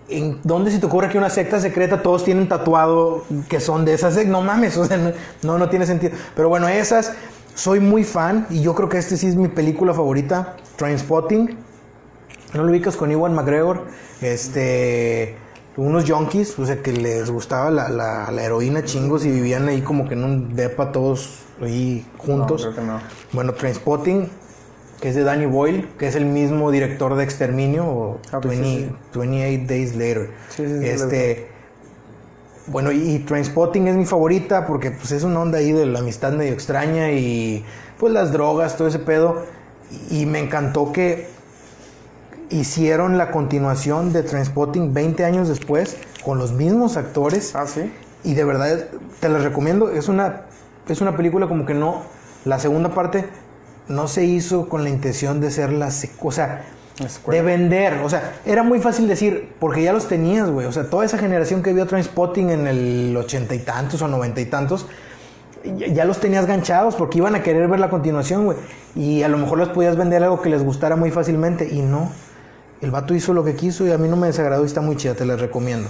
¿en dónde se te ocurre que una secta secreta todos tienen tatuado que son de esas? sectas? No mames, o sea, no, no, tiene sentido. Pero bueno, esas, soy muy fan y yo creo que este sí es mi película favorita, Trainspotting. ¿No lo ubicas con Iwan McGregor? Este. Unos junkies, o sea, que les gustaba la, la- la heroína chingos y vivían ahí como que en un depa todos ahí juntos. No, creo que no. Bueno, Trainspotting, que es de Danny Boyle, que es el mismo director de Exterminio o Ah, pues 20 sí, 28 Days Later. Sí, sí, sí, este. Bueno, y, y Trainspotting es mi favorita porque pues es una onda ahí de la amistad medio extraña y pues las drogas, todo ese pedo. Y me encantó que hicieron la continuación de Trainspotting 20 años después con los mismos actores. Ah, sí. Y de verdad te la recomiendo. Es una, es una película como que no. La segunda parte no se hizo con la intención de ser la. O sea, de vender. O sea, era muy fácil decir, porque ya los tenías, güey. O sea, toda esa generación que vio Trainspotting en el ochenta y tantos o noventa y tantos. Ya los tenías ganchados porque iban a querer ver la continuación, güey. Y a lo mejor les podías vender algo que les gustara muy fácilmente. Y no. El vato hizo lo que quiso y a mí no me desagradó y está muy chida, te la recomiendo.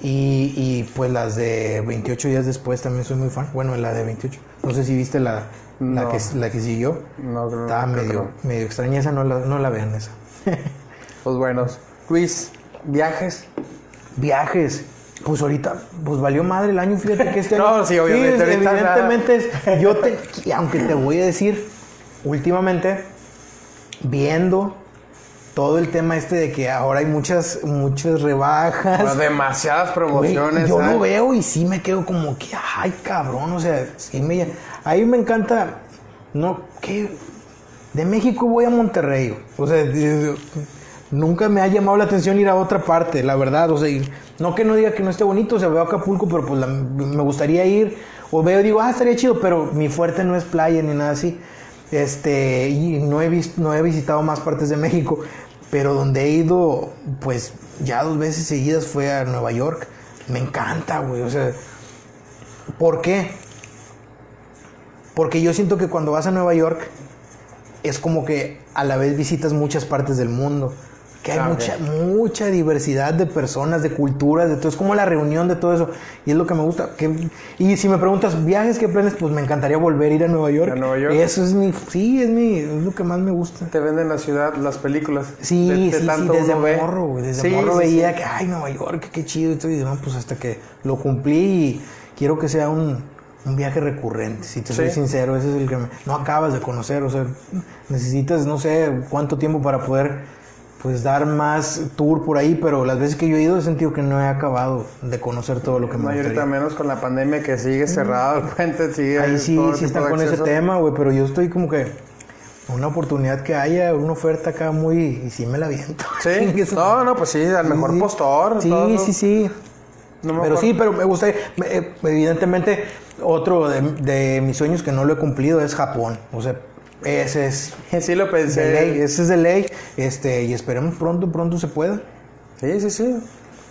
Y, y, pues las de 28 días después también soy muy fan. Bueno, la de 28. No sé si viste la, la, No. que, la que siguió. No, creo Estaba medio, no. medio extraña esa, no la, no la vean esa. Pues buenos. Luis, viajes. Viajes. Pues ahorita, pues valió madre el año, fíjate que este No, año- sí, obviamente, evidentemente, es- yo te, y aunque te voy a decir, últimamente, viendo todo el tema este de que ahora hay muchas, muchas rebajas. Bueno, demasiadas promociones. yo ¿eh? lo veo y sí me quedo como que, ay, cabrón, o sea, sí me... Ahí me encanta, no, que de México voy a Monterrey, o sea, nunca me ha llamado la atención ir a otra parte, la verdad, o sea, no que no diga que no esté bonito, o sea, veo Acapulco, pero pues la- me gustaría ir, o veo digo, ah, estaría chido, pero mi fuerte no es playa ni nada así, este, y no he, vis- no he visitado más partes de México, pero donde he ido, pues ya dos veces seguidas fue a Nueva York. Me encanta, güey. O sea, ¿por qué? Porque yo siento que cuando vas a Nueva York es como que a la vez visitas muchas partes del mundo. Que hay mucha, mucha diversidad de personas, de culturas, de todo. Es como la reunión de todo eso. Y es lo que me gusta. Que, y si me preguntas, viajes, ¿qué planes? Pues me encantaría volver a ir a Nueva York. ¿A Nueva York? Eso es mi, sí, es mi, es lo que más me gusta. Te venden la ciudad, las películas. Sí, De- de sí, desde morro, güey. Desde Sí, morro sí, veía sí. que, ay, Nueva York, qué chido y todo. Y demás, pues hasta que lo cumplí y quiero que sea un, un viaje recurrente. Si te soy Sí. sincero, ese es el que me- no acabas de conocer. O sea, necesitas, no sé, cuánto tiempo para poder, pues, dar más tour por ahí. Pero las veces que yo he ido he sentido que no he acabado de conocer todo lo que me ahorita gustaría. menos con la pandemia que sigue cerrado el puente, sigue Ahí sí, todo sí están con ese tema, güey, pero yo estoy como que una oportunidad que haya, una oferta acá muy y sí me la viento. Sí, no, no, pues sí, al mejor Sí. postor. Sí, todo. sí, sí. No me pero acuerdo. sí, pero me gusta, me- eh, evidentemente, otro de, de mis sueños que no lo he cumplido es Japón. O sea, ese es Sí lo pensé. de ley, ese es de ley. Este, y esperemos pronto, pronto se pueda. Sí, sí, sí.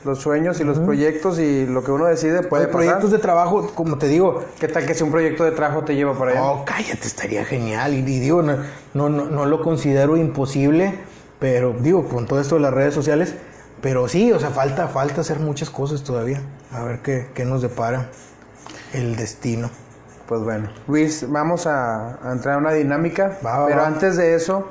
Los sueños y los proyectos y lo que uno decide puede Hay proyectos pasar. de trabajo, como te digo, ¿Qué tal que si un proyecto de trabajo te lleva para allá? Oh, cállate, estaría genial. Y, y digo, no, no, no, no lo considero imposible, pero digo, con todo esto de las redes sociales, pero sí, o sea, falta, falta hacer muchas cosas todavía. A ver qué, qué nos depara el destino. Pues bueno, Luis, vamos a, a entrar a una dinámica. Va, va, pero va. antes de eso,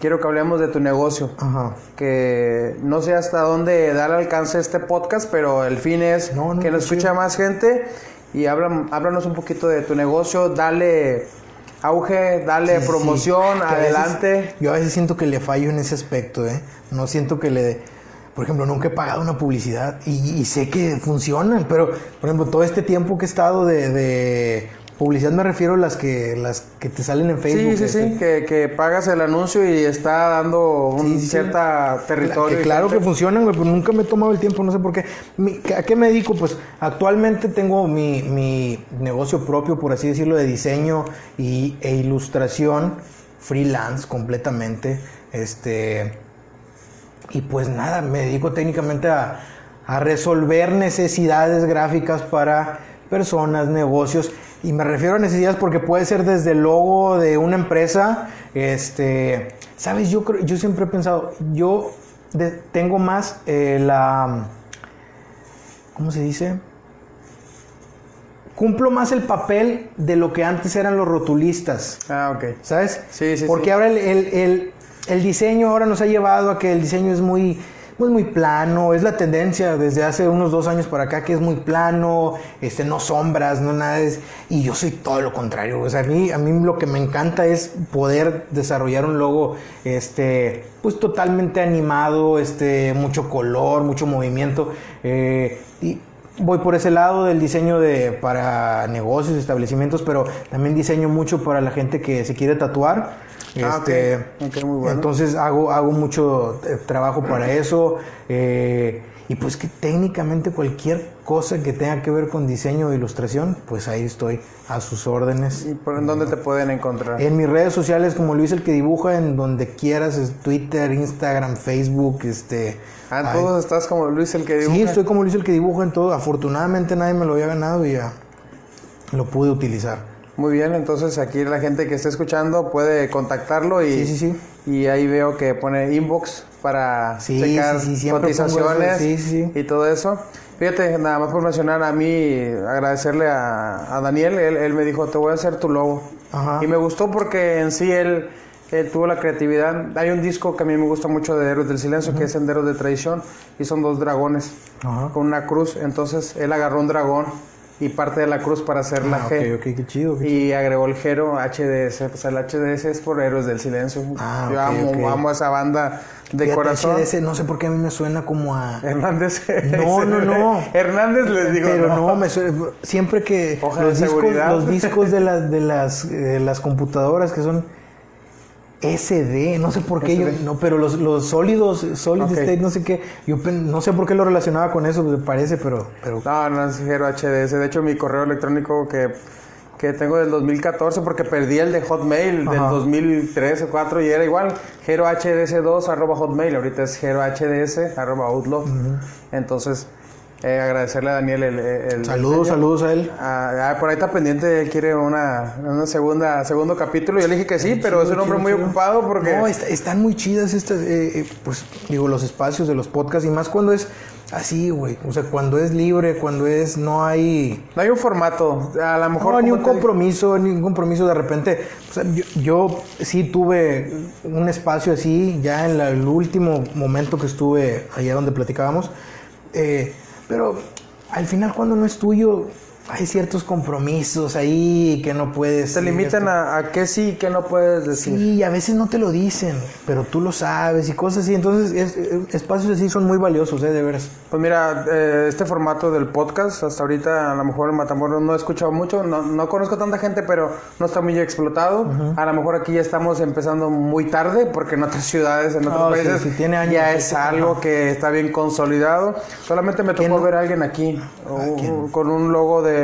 quiero que hablemos de tu negocio. Ajá. Que no sé hasta dónde dar alcance este podcast, pero el fin es No, no, que qué escucha más gente. Y habla- háblanos un poquito de tu negocio, dale auge, dale Sí, sí, promoción, que a veces- adelante. yo a veces siento que le fallo en ese aspecto, ¿eh? No siento que le... Por ejemplo, nunca he pagado una publicidad y, y sé que funcionan, pero, por ejemplo, todo este tiempo que he estado de, de publicidad me refiero a las que, las que te salen en Facebook. Sí, sí, este, sí, que, que pagas el anuncio y está dando un Sí, sí, sí. cierta territorio. Que claro que funcionan, güey, pero nunca me he tomado el tiempo, no sé por qué. Mi- ¿A qué me dedico? Pues actualmente tengo mi, mi negocio propio, por así decirlo, de diseño y, e ilustración, freelance completamente. Este. Y pues nada, me dedico técnicamente a, a resolver necesidades gráficas para personas, negocios. Y me refiero a necesidades porque puede ser desde el logo de una empresa. Este, sabes, yo creo, yo siempre he pensado, yo de- tengo más eh, la, ¿cómo se dice? Cumplo más el papel de lo que antes eran los rotulistas. Ah, ok. ¿Sabes? Sí, sí, Porque sí. ahora el, el- el- el diseño ahora nos ha llevado a que el diseño es muy, pues muy plano, es la tendencia desde hace unos dos años para acá que es muy plano, este, no sombras, no nada y yo soy todo lo contrario, o sea, a mí, a mí lo que me encanta es poder desarrollar un logo, este, pues totalmente animado, este, mucho color, mucho movimiento, eh, y voy por ese lado del diseño de para negocios, establecimientos, pero también diseño mucho para la gente que se quiere tatuar. Ah. Este, Ok, muy bueno. Entonces hago, hago mucho eh, trabajo para eso. eh, y pues que técnicamente cualquier cosa que tenga que ver con diseño o ilustración, pues ahí estoy a sus órdenes. ¿Y por en dónde te pueden encontrar? En mis redes sociales, como Luis el que dibuja, en donde quieras, es Twitter, Instagram, Facebook, este. Ah, en todos estás como Luis el que dibuja. Sí, estoy como Luis el que dibuja en todo. Afortunadamente nadie me lo había ganado y ya lo pude utilizar. Muy bien, entonces aquí la gente que esté escuchando puede contactarlo y, Sí, sí, sí. y ahí veo que pone inbox para Sí, checar cotizaciones eso. Sí, sí, sí. y todo eso. Fíjate, nada más por mencionar a mí, agradecerle a, a Daniel, él, él me dijo, te voy a hacer tu logo. Ajá. Y me gustó porque en sí él, él tuvo la creatividad. Hay un disco que a mí me gusta mucho de Héroes del Silencio, que es Senderos de Tradición, y son dos dragones Ajá. con una cruz. Entonces él agarró un dragón y parte de la cruz para hacer la Ah, G. ok, ok, qué chido. qué Y agregó el Jero HDS. Pues el HDS es por Héroes del Silencio. Ah, Yo amo, amo a esa banda de Fíjate, corazón. HDS, no sé por qué a mí me suena como a... Hernández. No, no, no. Hernández les digo. Pero no, me suena, siempre que Hoja de los discos, seguridad. los discos de las de las de las computadoras que son SD, no sé por qué yo, no, pero los, los sólidos, solid state, no sé qué, yo no sé por qué lo relacionaba con eso, me parece, pero, pero No, no es Jero HDS. De hecho, mi correo electrónico que, que tengo del 2014, porque perdí el de Hotmail del Ajá. 2013 o 4 y era igual. Jero HDS2 arroba Hotmail. Ahorita es Jero HDS arroba Outlook. Entonces, Eh, agradecerle a Daniel el, el saludos, diseño. saludos a él. Ah, ah, por ahí está pendiente, él quiere una, una segunda, segundo capítulo. Yo le dije que sí, pero es un Chido, hombre chido, muy chido. ocupado porque... No, est- están muy chidas estas, eh, eh, pues, digo, los espacios de los podcasts y más cuando es así, güey. O sea, cuando es libre, cuando es, no hay... No hay un formato. A lo mejor... No, ni un compromiso, ni un compromiso de repente. O sea, yo, yo sí tuve un espacio así, ya en la- el último momento que estuve allá donde platicábamos. eh, pero al final, cuando no es tuyo, hay ciertos compromisos ahí que no puedes. Te limitan a, a qué sí y qué no puedes decir. Sí, y a veces no te lo dicen, pero tú lo sabes y cosas así. Entonces, es- es- espacios así son muy valiosos, ¿eh? De veras. Pues mira, eh, este formato del podcast, hasta ahorita a lo mejor en Matamoros no he escuchado mucho, no, no conozco tanta gente, pero no está muy explotado. A lo mejor aquí ya estamos empezando muy tarde, porque en otras ciudades, en otros Ah, sí, países, sí, tiene años ya este es algo que está bien consolidado. Solamente me tocó ¿Quién? ver a alguien aquí, o- con un logo de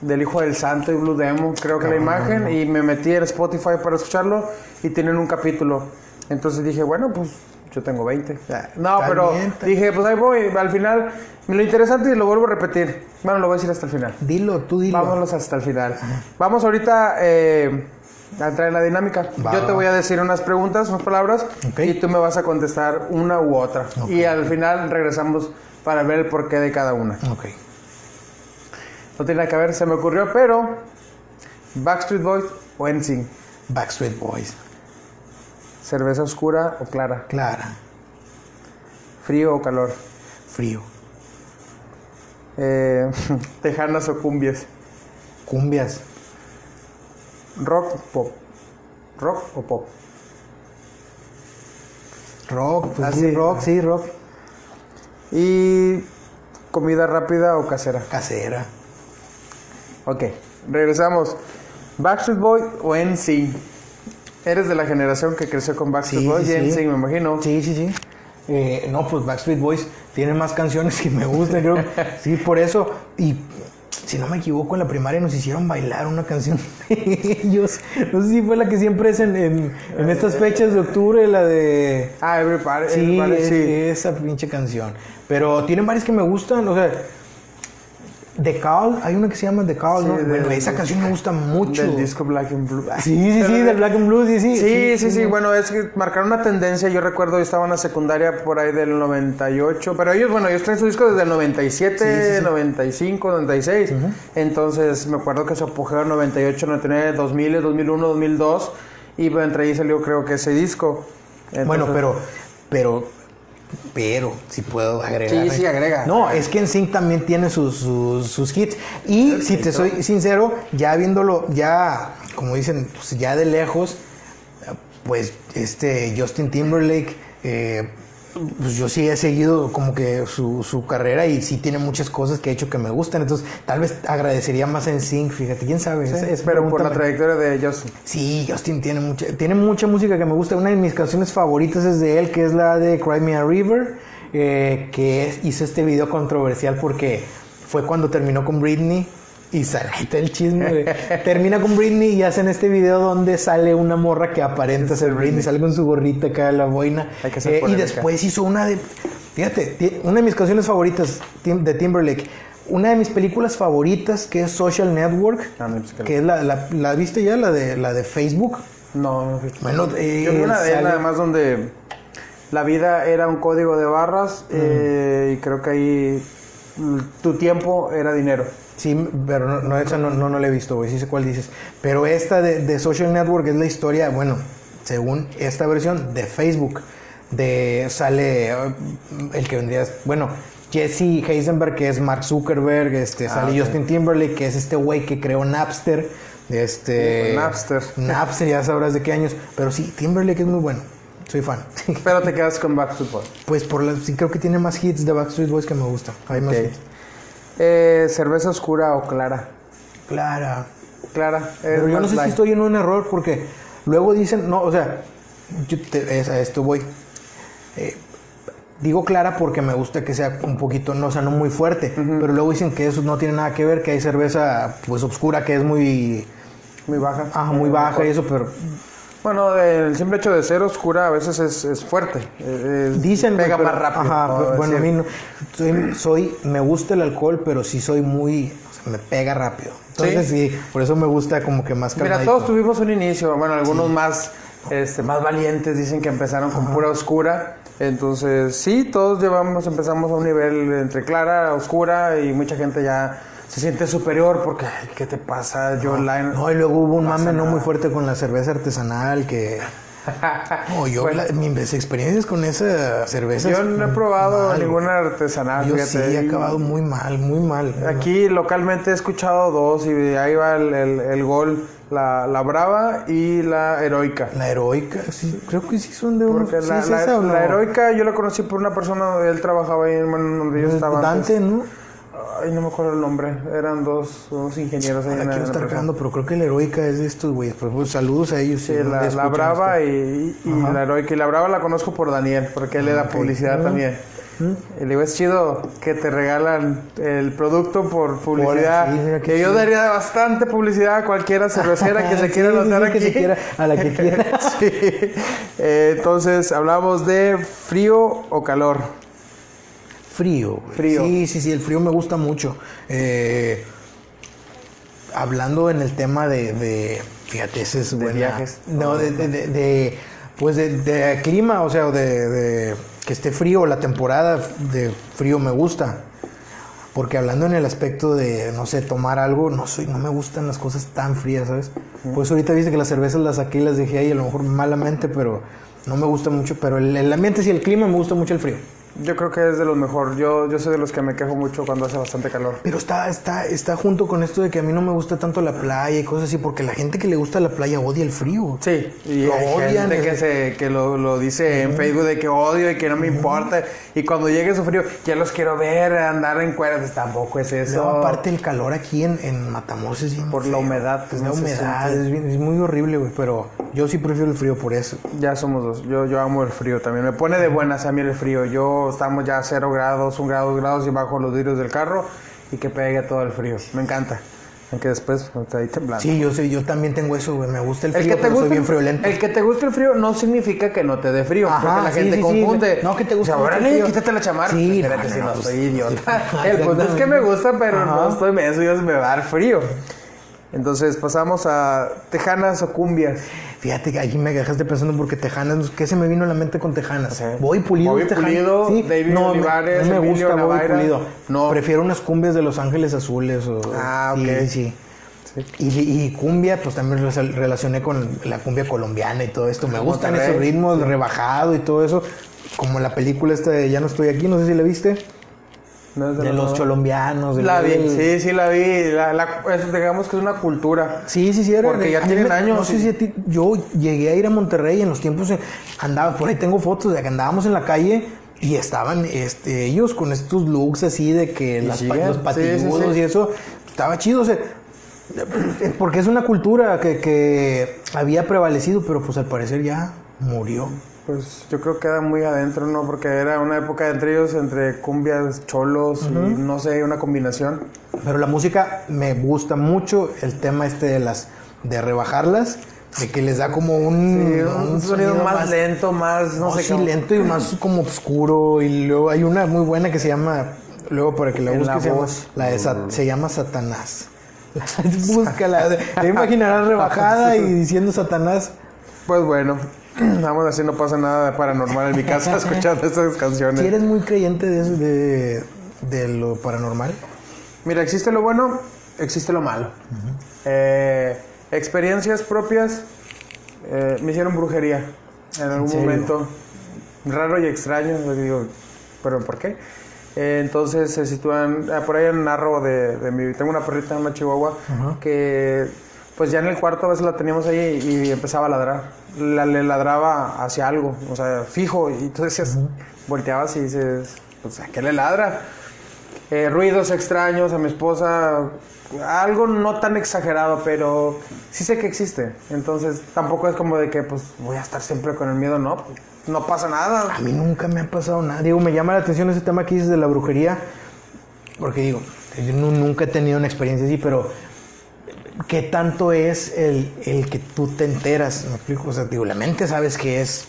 del Hijo del Santo y Blue Demon, creo que la imagen, y me metí en Spotify para escucharlo y tienen un capítulo. Entonces dije, bueno, pues yo tengo 20. Ya. No, pero dije, pues ahí voy. Al final, lo interesante y lo vuelvo a repetir. Bueno, lo voy a decir hasta el final. Dilo, tú dilo. Vámonos hasta el final. Vamos ahorita eh, a entrar en la dinámica. Va, Yo te voy a decir unas preguntas, unas palabras, y tú me vas a contestar una u otra. Y al final regresamos para ver el porqué de cada una. Ok. No tiene nada que ver, se me ocurrió, pero Backstreet Boys o NSYNC, Backstreet Boys. cerveza oscura o clara, Clara. frío o calor, Frío. eh, tejanas o cumbias, Cumbias. rock o pop, rock o pop, Rock. Pues Ah, sí, rock, sí, rock. y comida rápida o casera. Casera. Ok, regresamos. Backstreet Boy o NSYNC. Eres de la generación que creció con Backstreet Sí, Boys sí, y sí. NSYNC, me imagino. Sí, sí, sí. Eh, no, pues Backstreet Boys tiene más canciones que me gustan, creo. Sí, por eso. Y si no me equivoco, en la primaria nos hicieron bailar una canción de ellos. No sé si fue la que siempre es en, en, en estas fechas de octubre, la de... Ah, Everybody. Sí, Everybody, sí. esa pinche canción. Pero tienen varias que me gustan, o sea... The Call, hay una que se llama The Call, Sí, ¿no? Bueno, esa canción me gusta mucho. Del disco Black and Blue. Sí, sí, sí, del Black and Blue, sí, sí. Sí, sí, sí, Bueno, es que marcaron una tendencia. Yo recuerdo, yo estaba en la secundaria por ahí del 98. Pero ellos, bueno, ellos traen su disco desde el 97, Sí, sí, sí. 95, 96. Entonces, me acuerdo que su apogeo en 98, 99, 2000, 2001, 2002. Y entre ahí salió, creo que ese disco. Bueno, pero, pero, pero, si puedo agregar. Sí, sí, agrega. No, es que en Sync también tiene sus, sus, sus hits. Y si te soy sincero, ya viéndolo, ya, como dicen, pues ya de lejos, pues este Justin Timberlake, eh, pues yo sí he seguido como que su, su carrera y sí tiene muchas cosas que ha hecho que me gustan. Entonces, tal vez agradecería más en Sync, fíjate, quién sabe. Sí, pero por la trayectoria de Justin. Sí, Justin tiene mucha, tiene mucha música que me gusta. Una de mis canciones favoritas es de él, que es la de Cry Me a River, eh, que hizo este video controversial porque fue cuando terminó con Britney. Y sale el chisme. termina con Britney y hacen este video donde sale una morra que aparenta ser Britney, sale con su gorrita acá la boina. Hay que hacer Eh, y después hizo una de. Fíjate, una de mis canciones favoritas de Timberlake. Una de mis películas favoritas que es Social Network. Ah, no, pues que- que es la, la, ¿la viste ya, la de, la de Facebook. No, no. Bueno, eh, Yo vi una de sale- nada más donde la vida era un código de barras eh, y creo que ahí mm, tu tiempo era dinero. Sí, pero no, no, esa no, no, no la he visto, güey, sí sé cuál dices. Pero esta de, de Social Network es la historia, bueno, según esta versión, de Facebook. De sale eh, el que vendría, bueno, Jesse Heisenberg, que es Mark Zuckerberg, este, Ah, sale. Justin Timberlake, que es este güey que creó Napster. Este, Napster. Napster, ya sabrás de qué años. Pero sí, Timberlake es muy bueno. Soy fan. Pero te quedas con Backstreet Boys. Pues por la, sí creo que tiene más hits de Backstreet Boys que me gusta. Hay más hits. Eh, cerveza oscura o clara. Clara. Clara. Pero yo no sé si estoy en un error porque luego dicen, no, o sea, yo te- es- a esto voy. Eh, digo clara porque me gusta que sea un poquito, no, o sea, no muy fuerte, pero luego dicen que eso no tiene nada que ver, que hay cerveza pues oscura que es muy, Muy baja. ah, muy baja y eso, pero Bueno, el simple hecho de ser oscura a veces es, es fuerte. es- Dicen pega pero- más rápido. Ajá, bueno, a decir. mí no. Soy, soy- me gusta el alcohol, pero sí soy muy. o sea, me pega rápido. Entonces sí, por eso me gusta como que más Mira, calmadito. todos tuvimos un inicio, bueno, algunos más, este, más valientes dicen que empezaron con pura oscura. Entonces, sí, todos llevamos, empezamos a un nivel entre clara, oscura y mucha gente ya se siente superior porque, ¿qué te pasa? Yo la... No, y luego hubo un mame no nada. muy fuerte con la cerveza artesanal que. No, yo Bueno. la- mis experiencias con esa cerveza. Yo no he probado mal, ninguna artesanal, Yo fíjate. sí, he acabado muy mal, muy mal. Aquí localmente he escuchado dos y ahí va el, el- el gol, la, la brava y la heroica. La heroica, sí, creo que sí son de unos. Porque ¿sí la, es esa no? la heroica yo la conocí por una persona, él trabajaba ahí en donde yo estaba. antes. Dante, ¿no? Ay, no me acuerdo el nombre. Eran dos, dos ingenieros ahí La en quiero estar cagando, pero creo que la heroica es de estos, güey. Pero, pues, saludos a ellos. Sí, si un la, la brava y, la heroica. Y la brava la conozco por Daniel, porque él le da publicidad también. Y le digo, es chido que te regalan el producto por publicidad. sí, que yo chido. daría bastante publicidad a cualquiera cervecera que se quiera sí, anotar sí, que aquí. se quiera, a la que quiera. Eh, entonces, hablamos de frío o calor. Frío, güey. Frío. Sí, sí, sí, el frío me gusta mucho. Eh, hablando en el tema de, de- fíjate, ese es buena- viajes. No, de, de- de- de- pues de, de clima, o sea, de, de que esté frío, la temporada de frío me gusta. Porque hablando en el aspecto de, no sé, tomar algo, no soy, no me gustan las cosas tan frías, ¿sabes? Pues ahorita viste que las cervezas las saqué y las dejé ahí, a lo mejor malamente, pero no me gusta mucho. Pero el, el ambiente sí, el clima me gusta mucho el frío. Yo creo que es de los mejor. Yo, yo soy de los que me quejo mucho cuando hace bastante calor. Pero está, está, está junto con esto de que a mí no me gusta tanto la playa y cosas así, porque la gente que le gusta la playa odia el frío. Sí, y Lo hay odian, gente que, se, que lo, lo dice en Facebook de que odio y que no me importa. Y cuando llegue su frío, ya los quiero ver andar en cueras. Pues tampoco es eso. No, aparte el calor aquí en, en Matamoros es bien Por la humedad, Es no la humedad, es, bien- es muy horrible, güey, pero yo sí prefiero el frío por eso. Ya somos dos. Yo, yo amo el frío también. Me pone de buenas a mí el frío. Yo estamos ya a 0 grados, 1 grado, 2 grados y bajo los vidrios del carro y que pegue todo el frío. Me encanta. Aunque después está ahí temblando. Sí, yo sé, yo también tengo eso, güey, me gusta el El frío, que, te pero soy guste, bien friolento. el que te guste el frío no significa que no te dé frío. Ajá, porque la sí, gente sí, sí. confunde. No, que te gusta O sea, mucho el frío. quítate la chamarra. Sí, Espérate, no, si no, no, pues, soy idiota. sí. el punto es que me gusta, pero no estoy menso y me va a dar frío. Entonces pasamos a tejanas o cumbias. Fíjate que aquí me dejaste pensando porque Tejanas, ¿qué se me vino a la mente con Tejanas? Sí. Voy pulido. Tejana. Pulido, David no, me- Olivares, no me gusta Navaira. Pulido. No. Prefiero unas cumbias de Los Ángeles Azules. O, Ah, sí, ok. Sí, sí. Y, y cumbia, pues también relacioné con la cumbia colombiana y todo esto. Me gustan Monterrey. esos ritmos, rebajado y todo eso. Como la película esta de Ya no estoy aquí, no sé si la viste. No De los colombianos. de La los- vi, sí, sí la vi. La, la- es- digamos que es una cultura. Sí, sí, sí. Era, Porque ya tienen me- años No sé y- si a ti- yo llegué a ir a Monterrey en los tiempos en- andaba, por ahí tengo fotos de que andábamos en la calle y estaban este, ellos con estos looks así de que las, los sí, sí, sí. y eso. Estaba chido, o sea, porque es una cultura que, que había prevalecido, pero pues al parecer ya murió. Pues yo creo que queda muy adentro, ¿no? Porque era una época entre ellos, entre cumbias, cholos y no sé, una combinación. Pero la música me gusta mucho, el tema este de las de rebajarlas, de que les da como un, Sí, un, sonido, más, lento, más, no, No, sé sí, cómo. lento y más como oscuro. Y luego hay una muy buena que se llama, luego para que la busques, la se, llama, la de Sa- se llama Satanás. Búscala. Te imaginarás rebajada y diciendo Satanás. Pues bueno, vamos así, no pasa nada paranormal en mi casa escuchando estas canciones. Si eres muy creyente de, eso, de, de lo paranormal, Mira, existe lo bueno, existe lo malo. Eh, experiencias propias eh, me hicieron brujería en algún momento. Raro y extraño, digo, pero ¿por qué? Eh, entonces se sitúan, ah, por ahí en narro de, de mi, tengo una perrita, una chihuahua, que pues ya en el cuarto a veces la teníamos ahí y empezaba a ladrar. La, le ladraba hacia algo, o sea, fijo, y tú decías, volteabas y dices, pues ¿a qué le ladra? Eh, ruidos extraños a mi esposa, algo no tan exagerado, pero sí sé que existe. Entonces tampoco es como de que pues voy a estar siempre con el miedo, no, no pasa nada. a mí nunca me ha pasado nada. Digo, me llama la atención ese tema que dices de la brujería, porque digo, yo nu- nunca he tenido una experiencia así, pero ¿qué tanto es el, el que tú te enteras? ¿Me explico? O sea, digo, la mente sabes que es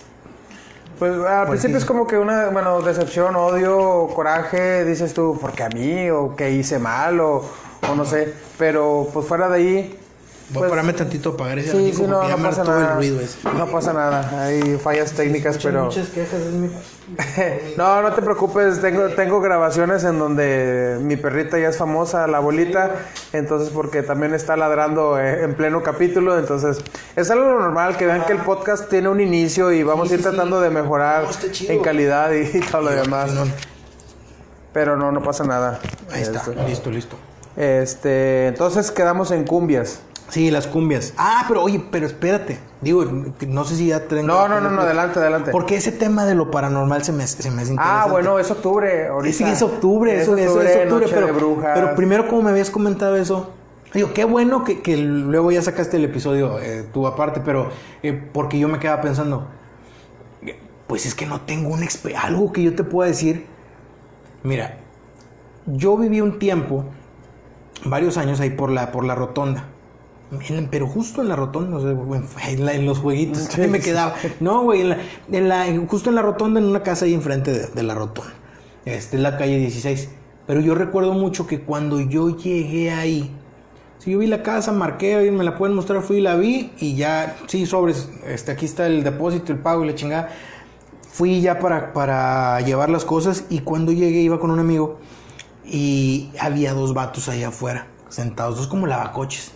Pues al Pues principio sí. es como que una, bueno, decepción, odio, coraje, dices tú, porque a mí, o que hice mal, o, o no sé. Pero pues fuera de ahí. Voy pues, a pararme tantito para pagar ese Sí, sí, no, no pasa hartó nada. el ruido ese. No pasa nada, hay fallas técnicas, pero... Muchas quejas, es mi... No, no te preocupes, tengo, tengo grabaciones en donde mi perrita ya es famosa, la abuelita, entonces porque también está ladrando eh, en pleno capítulo, entonces es algo normal que vean que el podcast tiene un inicio y vamos a ir tratando de mejorar No, en calidad y, y todo lo demás. No, Pero no, no pasa nada. ahí está, Este, listo, listo. Este, entonces quedamos en cumbias. Sí, las cumbias. Ah, pero oye, pero espérate. Digo, no sé si ya tengo... No, no, no, no, adelante, adelante. Porque ese tema de lo paranormal se me, se me hace Ah, interesante. bueno, es octubre. Ahorita. Sí, es octubre, eso, eso es octubre, Noche pero, de brujas. pero primero como me habías comentado eso, digo, qué bueno que, que luego ya sacaste el episodio eh, tú aparte, pero eh, porque yo me quedaba pensando, pues es que no tengo un algo que yo te pueda decir. Mira, yo viví un tiempo, varios años ahí por la, por la rotonda. En- pero justo en la rotonda, o sea, en, la- en los jueguitos, Sí, ahí me quedaba. No, güey, en la, en la- en- justo en la rotonda, en una casa ahí enfrente de, de la rotonda. Este es la calle 16. Pero yo recuerdo mucho que cuando yo llegué ahí, si yo vi la casa, marqué, me la pueden mostrar, fui y la vi y ya, sí, sobres, este, aquí está el depósito, el pago y la chingada. Fui ya para, para llevar las cosas y cuando llegué iba con un amigo y había dos vatos ahí afuera, sentados, dos como lavacoches.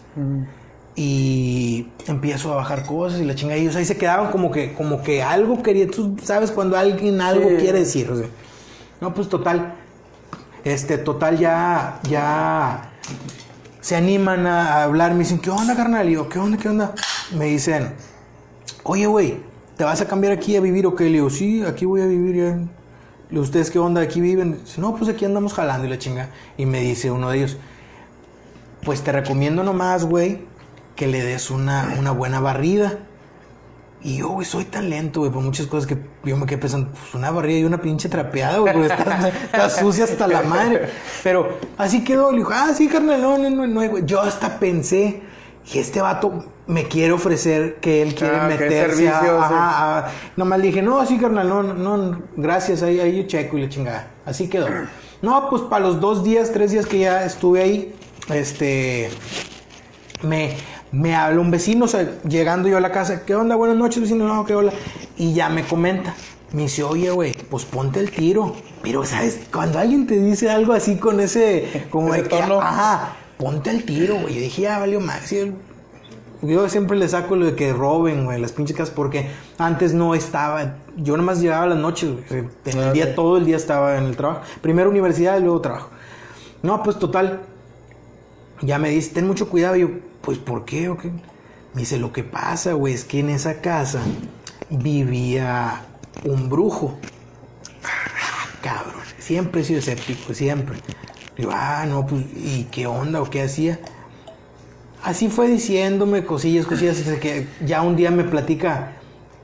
Y empiezo a bajar cosas y la chingada. Y ellos ahí se quedaban como que, como que algo quería. Tú sabes cuando alguien algo Sí. quiere decir. o sea. No, pues total. Este, total, ya, ya se animan a hablar. Me dicen, ¿qué onda, carnal? Y yo, ¿qué onda, qué onda? Me dicen, oye, güey, ¿te vas a cambiar aquí a vivir o qué? Le digo, sí, aquí voy a vivir ya. Le digo, ¿ustedes qué onda? ¿Aquí viven? Dice, no, pues aquí andamos jalando y la chinga. Y me dice uno de ellos, pues te recomiendo nomás, güey, que le des una, una buena barrida. Y yo, güey, soy tan lento, güey, por muchas cosas que yo me quedé pensando, pues una barrida y una pinche trapeada, güey, porque está, está sucia hasta la madre. Pero así quedó, le dijo, ah, sí, carnal, no, no, no, no, güey. Yo hasta pensé, y este vato me quiere ofrecer que él quiere Ah, meterse a, ajá, a- Nomás le dije, no, sí, carnal, no, no, no, gracias, ahí, ahí yo checo y la chingada. Así quedó. No, pues para los dos días, tres días que ya estuve ahí, este, me, me habla un vecino, o sea, llegando yo a la casa, ¿qué onda? Buenas noches, vecino, no, qué hola. Y ya me comenta, me dice, oye, güey, pues ponte el tiro. Pero, ¿sabes? Cuando alguien te dice algo así con ese, como Ese de que, ajá, ponte el tiro, güey. Yo dije, ya valió más. Yo siempre le saco lo de que roben, güey, las pinches casas, porque antes no estaba. Yo nomás llegaba a las noches, güey. En el día, todo el día estaba en el trabajo. Primero universidad y luego trabajo. No, pues total. Ya me dice, ten mucho cuidado. Y yo, pues, ¿por qué? o qué? Me dice, lo que pasa, güey, es que en esa casa vivía un brujo. Ah, Cabrón, siempre he sido escéptico, siempre. Digo, ah, no, pues, ¿y qué onda o qué hacía? Así fue diciéndome cosillas, cosillas, que ya un día me platica.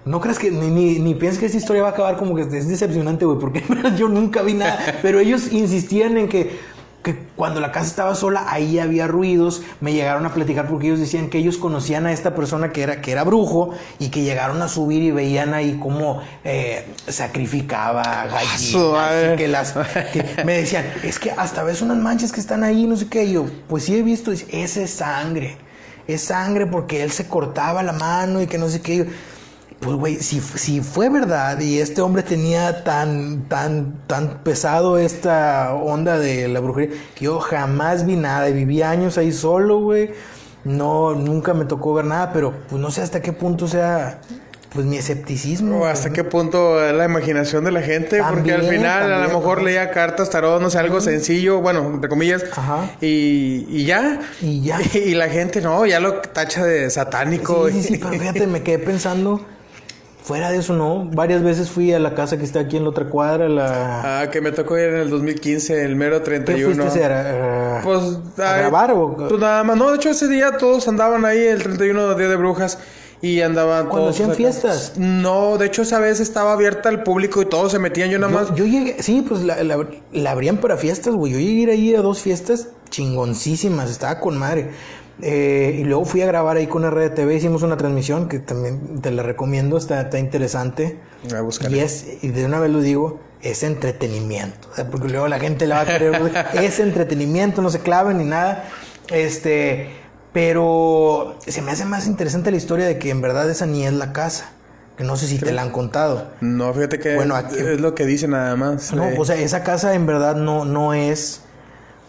No creas que, ni, ni, ni pienses que esta historia va a acabar como que es decepcionante, güey, porque yo nunca vi nada. Pero ellos insistían en que, que cuando la casa estaba sola, ahí había ruidos. Me llegaron a platicar porque ellos decían que ellos conocían a esta persona que era, que era brujo y que llegaron a subir y veían ahí cómo eh, sacrificaba madre. gallinas. y que las, que me decían, es que hasta ves unas manchas que están ahí, no sé qué. Y yo, pues sí he visto, esa es sangre. Es sangre porque él se cortaba la mano y que no sé qué. Yo, pues, güey, si, si fue verdad y este hombre tenía tan, tan, tan pesado esta onda de la brujería, que yo jamás vi nada y viví años ahí solo, güey. No, nunca me tocó ver nada, pero pues no sé hasta qué punto sea, pues mi escepticismo. O hasta qué punto la imaginación de la gente, porque al También, final a también, lo mejor ajá. leía cartas, tarot, no sé, algo sencillo, bueno, entre comillas, Ajá. y, y ya. Y ya. Y la gente, no, ya lo tacha de satánico. Sí, sí, sí, pero fíjate, me quedé pensando, fuera de eso, ¿no? Varias veces fui a la casa que está aquí en la otra cuadra, la... Ah, que me tocó ir en el 2015, el mero ¿Qué 31. fuiste a hacer? ¿A, Pues, a ay, grabar o...? Pues nada más, no, de hecho ese día todos andaban ahí el 31 Día de Brujas y andaban Cuando todos hacían acá. fiestas. No, de hecho esa vez estaba abierta al público y todos se metían, yo nada más. Yo, yo llegué, sí, pues la, la- la abrían para fiestas, güey. Yo llegué a ir ahí a dos fiestas chingoncísimas, estaba con madre. Eh, y luego fui a grabar ahí con RDTV, hicimos una transmisión que también te la recomiendo, está, está interesante. Voy a buscar. Y es, y de una vez lo digo, es entretenimiento. O sea, porque luego la gente la va a querer. es entretenimiento, no se claven ni nada. Este, pero se me hace más interesante la historia de que en verdad esa ni es la casa. Que no sé si te la han contado. No, fíjate que Bueno, aquí- es lo que dice nada más. No, Eh, o sea, esa casa en verdad no, no es.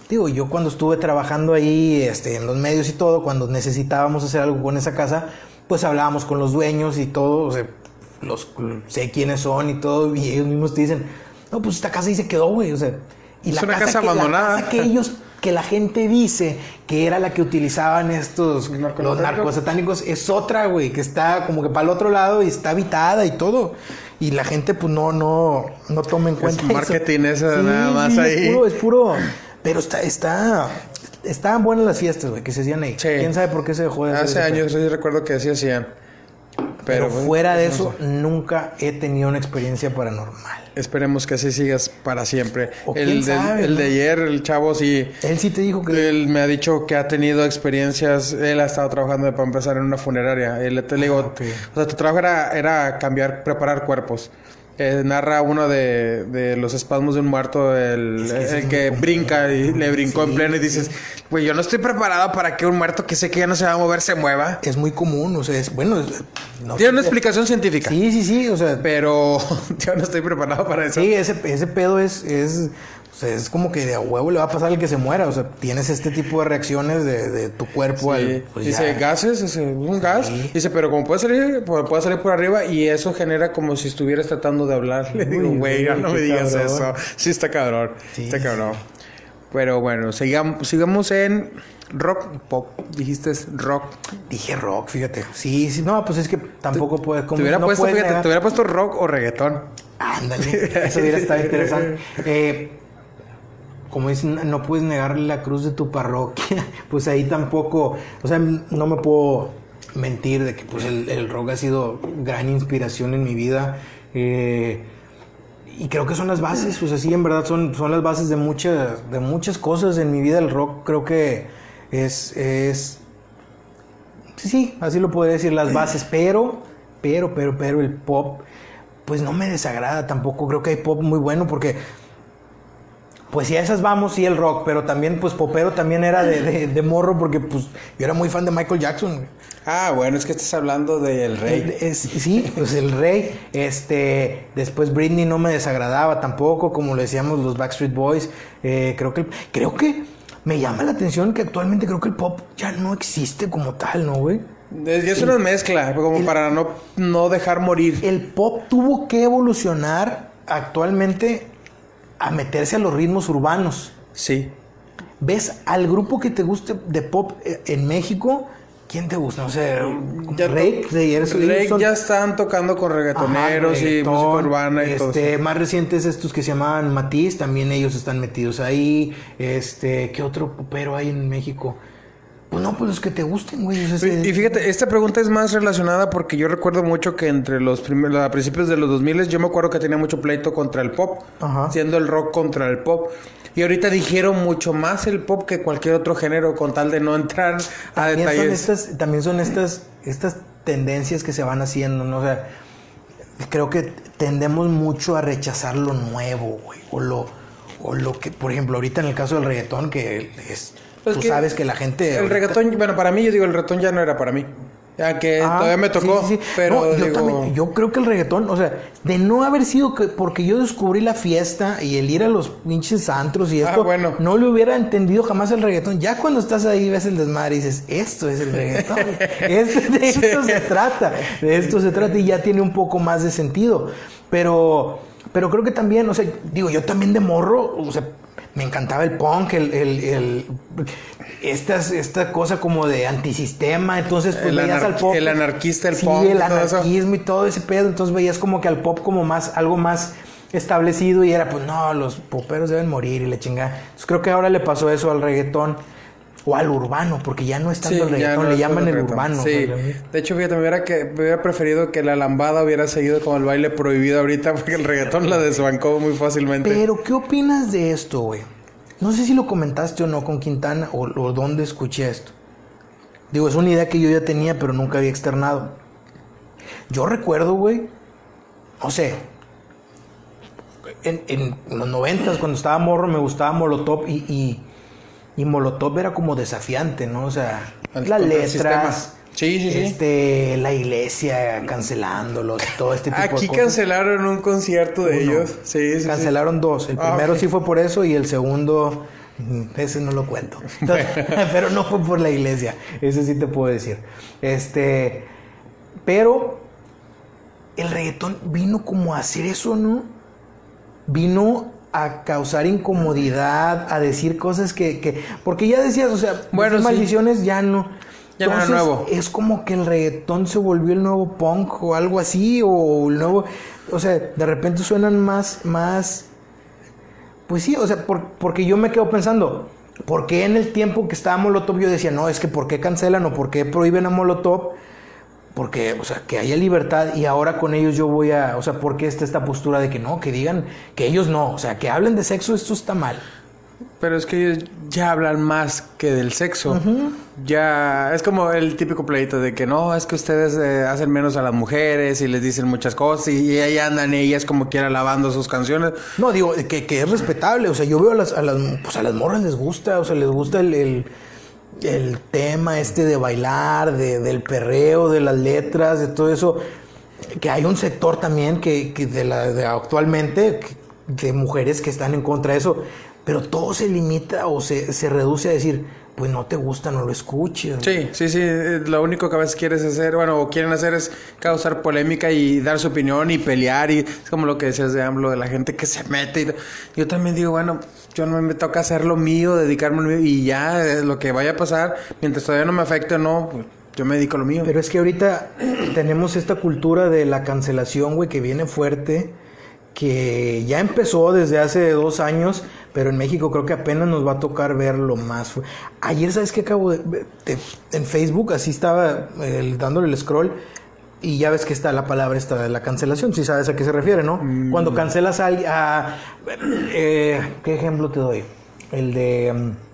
Digo, yo cuando estuve trabajando ahí, este, en los medios y todo, cuando necesitábamos hacer algo con esa casa, pues hablábamos con los dueños y todo, o sea, los sé quiénes son y todo, y ellos mismos te dicen, no, pues esta casa ahí se quedó, güey, o sea, y Es una casa que, la abandonada. casa que ellos, que la gente dice que era la que utilizaban estos, Los los narcosatánicos. es otra, güey, que está como que para el otro lado y está habitada y todo. Y la gente, pues no, no, no toma en cuenta. eso. marketing eso nada más sí, ahí. Es puro, es puro. Pero está, está, estaban buenas las fiestas, güey, que se hacían ahí. Sí. ¿Quién sabe por qué se dejó de hacer Hace años sí recuerdo que así hacían. Pero, Pero, fuera de no eso, sé. nunca he tenido una experiencia paranormal. Esperemos que así sigas para siempre. O quién El, de, sabe, el ¿no? de ayer, el chavo sí. Él sí te dijo que. Él me ha dicho que ha tenido experiencias. Él ha estado trabajando para empezar en una funeraria. Él te le digo, Ah, ok. o sea, tu trabajo era, era cambiar, preparar cuerpos. Eh, narra uno de, de los espasmos de un muerto, el, Es que el que brinca y le brincó Sí, en pleno y dices, güey, yo no estoy preparado para que un muerto que sé que ya no se va a mover se mueva. Es muy común, o sea, es bueno. no Tiene una explicación científica, Sí, sí, sí, o sea, pero yo no estoy preparado para eso. Sí, ese, ese pedo es, es, sea, es como que de a huevo le va a pasar al que se muera. O sea, tienes este tipo de reacciones de, de tu cuerpo Sí. al. pues, dice ya. gases, es un gas. Sí. Dice, pero como puede salir, pu- puede salir por arriba y eso genera como si estuvieras tratando de hablar. Le digo, güey, no me digas cabrón. eso. Sí está cabrón. Sí. Está cabrón. Pero bueno, sigamos, sigamos en rock pop. Dijiste rock. Dije rock, fíjate. Sí, sí, no, pues es que tampoco puedes. Te como hubiera no puesto, fíjate, te hubiera puesto rock o reggaetón. Ándale, eso hubiera estado interesante. Eh, como dicen, no puedes negarle la cruz de tu parroquia. Pues ahí tampoco, o sea, no me puedo mentir de que pues el, el rock ha sido gran inspiración en mi vida. Eh, y creo que son las bases, o sea, sí, en verdad son, son las bases de muchas, de muchas cosas en mi vida. El rock creo que es, es, sí, sí, así lo podría decir, las bases, pero, pero, pero, pero el pop, pues no me desagrada tampoco. Creo que hay pop muy bueno porque, pues si a esas vamos, sí el rock, pero también, pues popero también era de, de, de morro porque, pues yo era muy fan de Michael Jackson. Ah, bueno, es que estás hablando del rey. Es- sí, pues el rey. Este, después Britney no me desagradaba tampoco, como le decíamos los Backstreet Boys. Eh, creo que, creo que me llama la atención que actualmente creo que el pop ya no existe como tal, ¿no, güey? Es, es una mezcla, como el- para no, no dejar morir. El pop tuvo que evolucionar actualmente a meterse a los ritmos urbanos. Sí. ¿Ves al grupo que te guste de pop eh, en México? ¿Quién te gusta? No sé, Ya Rake, Rake ya están tocando con reggaetoneros Ajá, y música urbana y todo. este, Más recientes estos que se llamaban Matiz, también ellos están metidos ahí. Este, ¿qué otro popero hay en México? Pues no, pues los que te gusten, güey. sea, Y fíjate, esta pregunta es más relacionada porque yo recuerdo mucho que entre los primeros, a principios de los 2000 yo me acuerdo que tenía mucho pleito contra el pop, Ajá. siendo el rock contra el pop. Y ahorita dijeron mucho más el pop que cualquier otro género con tal de no entrar a también son detalles. estas, también son estas, estas tendencias que se van haciendo, ¿no? O sea, creo que tendemos mucho a rechazar lo nuevo, güey. O lo, o lo que, por ejemplo, ahorita en el caso del reggaetón, que es. Pues tú que sabes que la gente. El ahorita- reggaetón, bueno, para mí yo digo, el reggaetón ya no era para mí. Ya que Ah, todavía me tocó, sí, sí, sí. pero No, yo, digo, también- yo creo que el reggaetón, o sea, de no haber sido que porque yo descubrí la fiesta y el ir a los pinches antros y Ah, esto, bueno. no le hubiera entendido jamás el reggaetón. Ya cuando estás ahí ves el desmadre y dices, esto es el reggaetón. Esto- de esto se trata, de esto se trata y ya tiene un poco más de sentido. Pero, pero creo que también, o sea, digo, yo también de morro, o sea, me encantaba el punk, el, el, el- estas, esta cosa como de antisistema, entonces pues El veías al anar- pop. el anarquista, el sí, punk, el anarquismo y todo ese pedo, entonces veías como que al pop como más, algo más establecido y era pues no, los poperos deben morir y le chingada. Entonces creo que ahora le pasó eso al reggaetón o al urbano, porque ya no es tanto el ya reggaetón, no le llaman el reggaetón. urbano. Sí, de hecho, fíjate, me hubiera, que, me hubiera preferido que la lambada hubiera seguido como el baile prohibido ahorita, porque el reggaetón la desbancó muy fácilmente. Pero, ¿qué opinas de esto, güey? No sé si lo comentaste o no con Quintana o, o dónde escuché esto. Digo, es una idea que yo ya tenía, pero nunca había externado. Yo recuerdo, güey, no sé, en, en los noventas, cuando estaba morro, me gustaba Molotov y, y, y Molotov era como desafiante, ¿no? O sea, las letras. Sí, sí, sí. este, la iglesia cancelándolos, todo este tipo Aquí de cosas. cancelaron un concierto de Uno. ellos. Sí, sí, sí. Cancelaron dos. El Ah, primero sí fue por eso y el segundo, mm, ese no lo cuento. Entonces, pero no fue por la iglesia. Ese sí te puedo decir. Este, pero el reggaetón vino como a hacer eso, ¿no? Vino a causar incomodidad, a decir cosas que, que porque ya decías, o sea, Bueno, sí. maldiciones ya no. Ya no era nuevo. Es como que el reggaetón se volvió el nuevo punk o algo así, o el nuevo, o sea, de repente suenan más, más, pues sí, o sea, por- porque yo me quedo pensando, ¿por qué en el tiempo que estaba Molotov yo decía, no, es que ¿por qué cancelan o por qué prohíben a Molotov? Porque, o sea, que haya libertad y ahora con ellos yo voy a, o sea, ¿por qué está esta postura de que no, que digan que ellos no, o sea, que hablen de sexo, esto está mal? Pero es que ellos ya hablan más que del sexo. Ya es como el típico pleito de que no, es que ustedes eh, hacen menos a las mujeres y les dicen muchas cosas y, y ahí andan ellas como quiera lavando sus canciones. No, digo, que, que es respetable. O sea, yo veo a las, a las, pues a las morras les gusta, o sea, les gusta el, el, el tema este de bailar, de, del perreo, de las letras, de todo eso. Que hay un sector también que, que de la de actualmente de mujeres que están en contra de eso. Pero todo se limita o se, se reduce a decir, pues no te gusta, no lo escuches. Sí, sí, sí. eh, Lo único que a veces quieres hacer, bueno, o quieren hacer es causar polémica y dar su opinión y pelear. Y es como lo que decías de AMLO, de la gente que se mete. y- yo también digo, bueno, yo no me toca hacer lo mío, dedicarme a lo mío y ya, eh, lo que vaya a pasar, mientras todavía no me afecte o no, pues, yo me dedico a lo mío. Pero es que ahorita tenemos esta cultura de la cancelación, güey, que viene fuerte, que ya empezó desde hace dos años, pero en México creo que apenas nos va a tocar verlo más. fu- Ayer, ¿sabes qué acabo de ver? En Facebook, así estaba eh, dándole el scroll, y ya ves que está la palabra esta de la cancelación, si sabes a qué se refiere, ¿no? Cuando cancelas a alguien... a- eh, ¿Qué ejemplo te doy? El de... mm,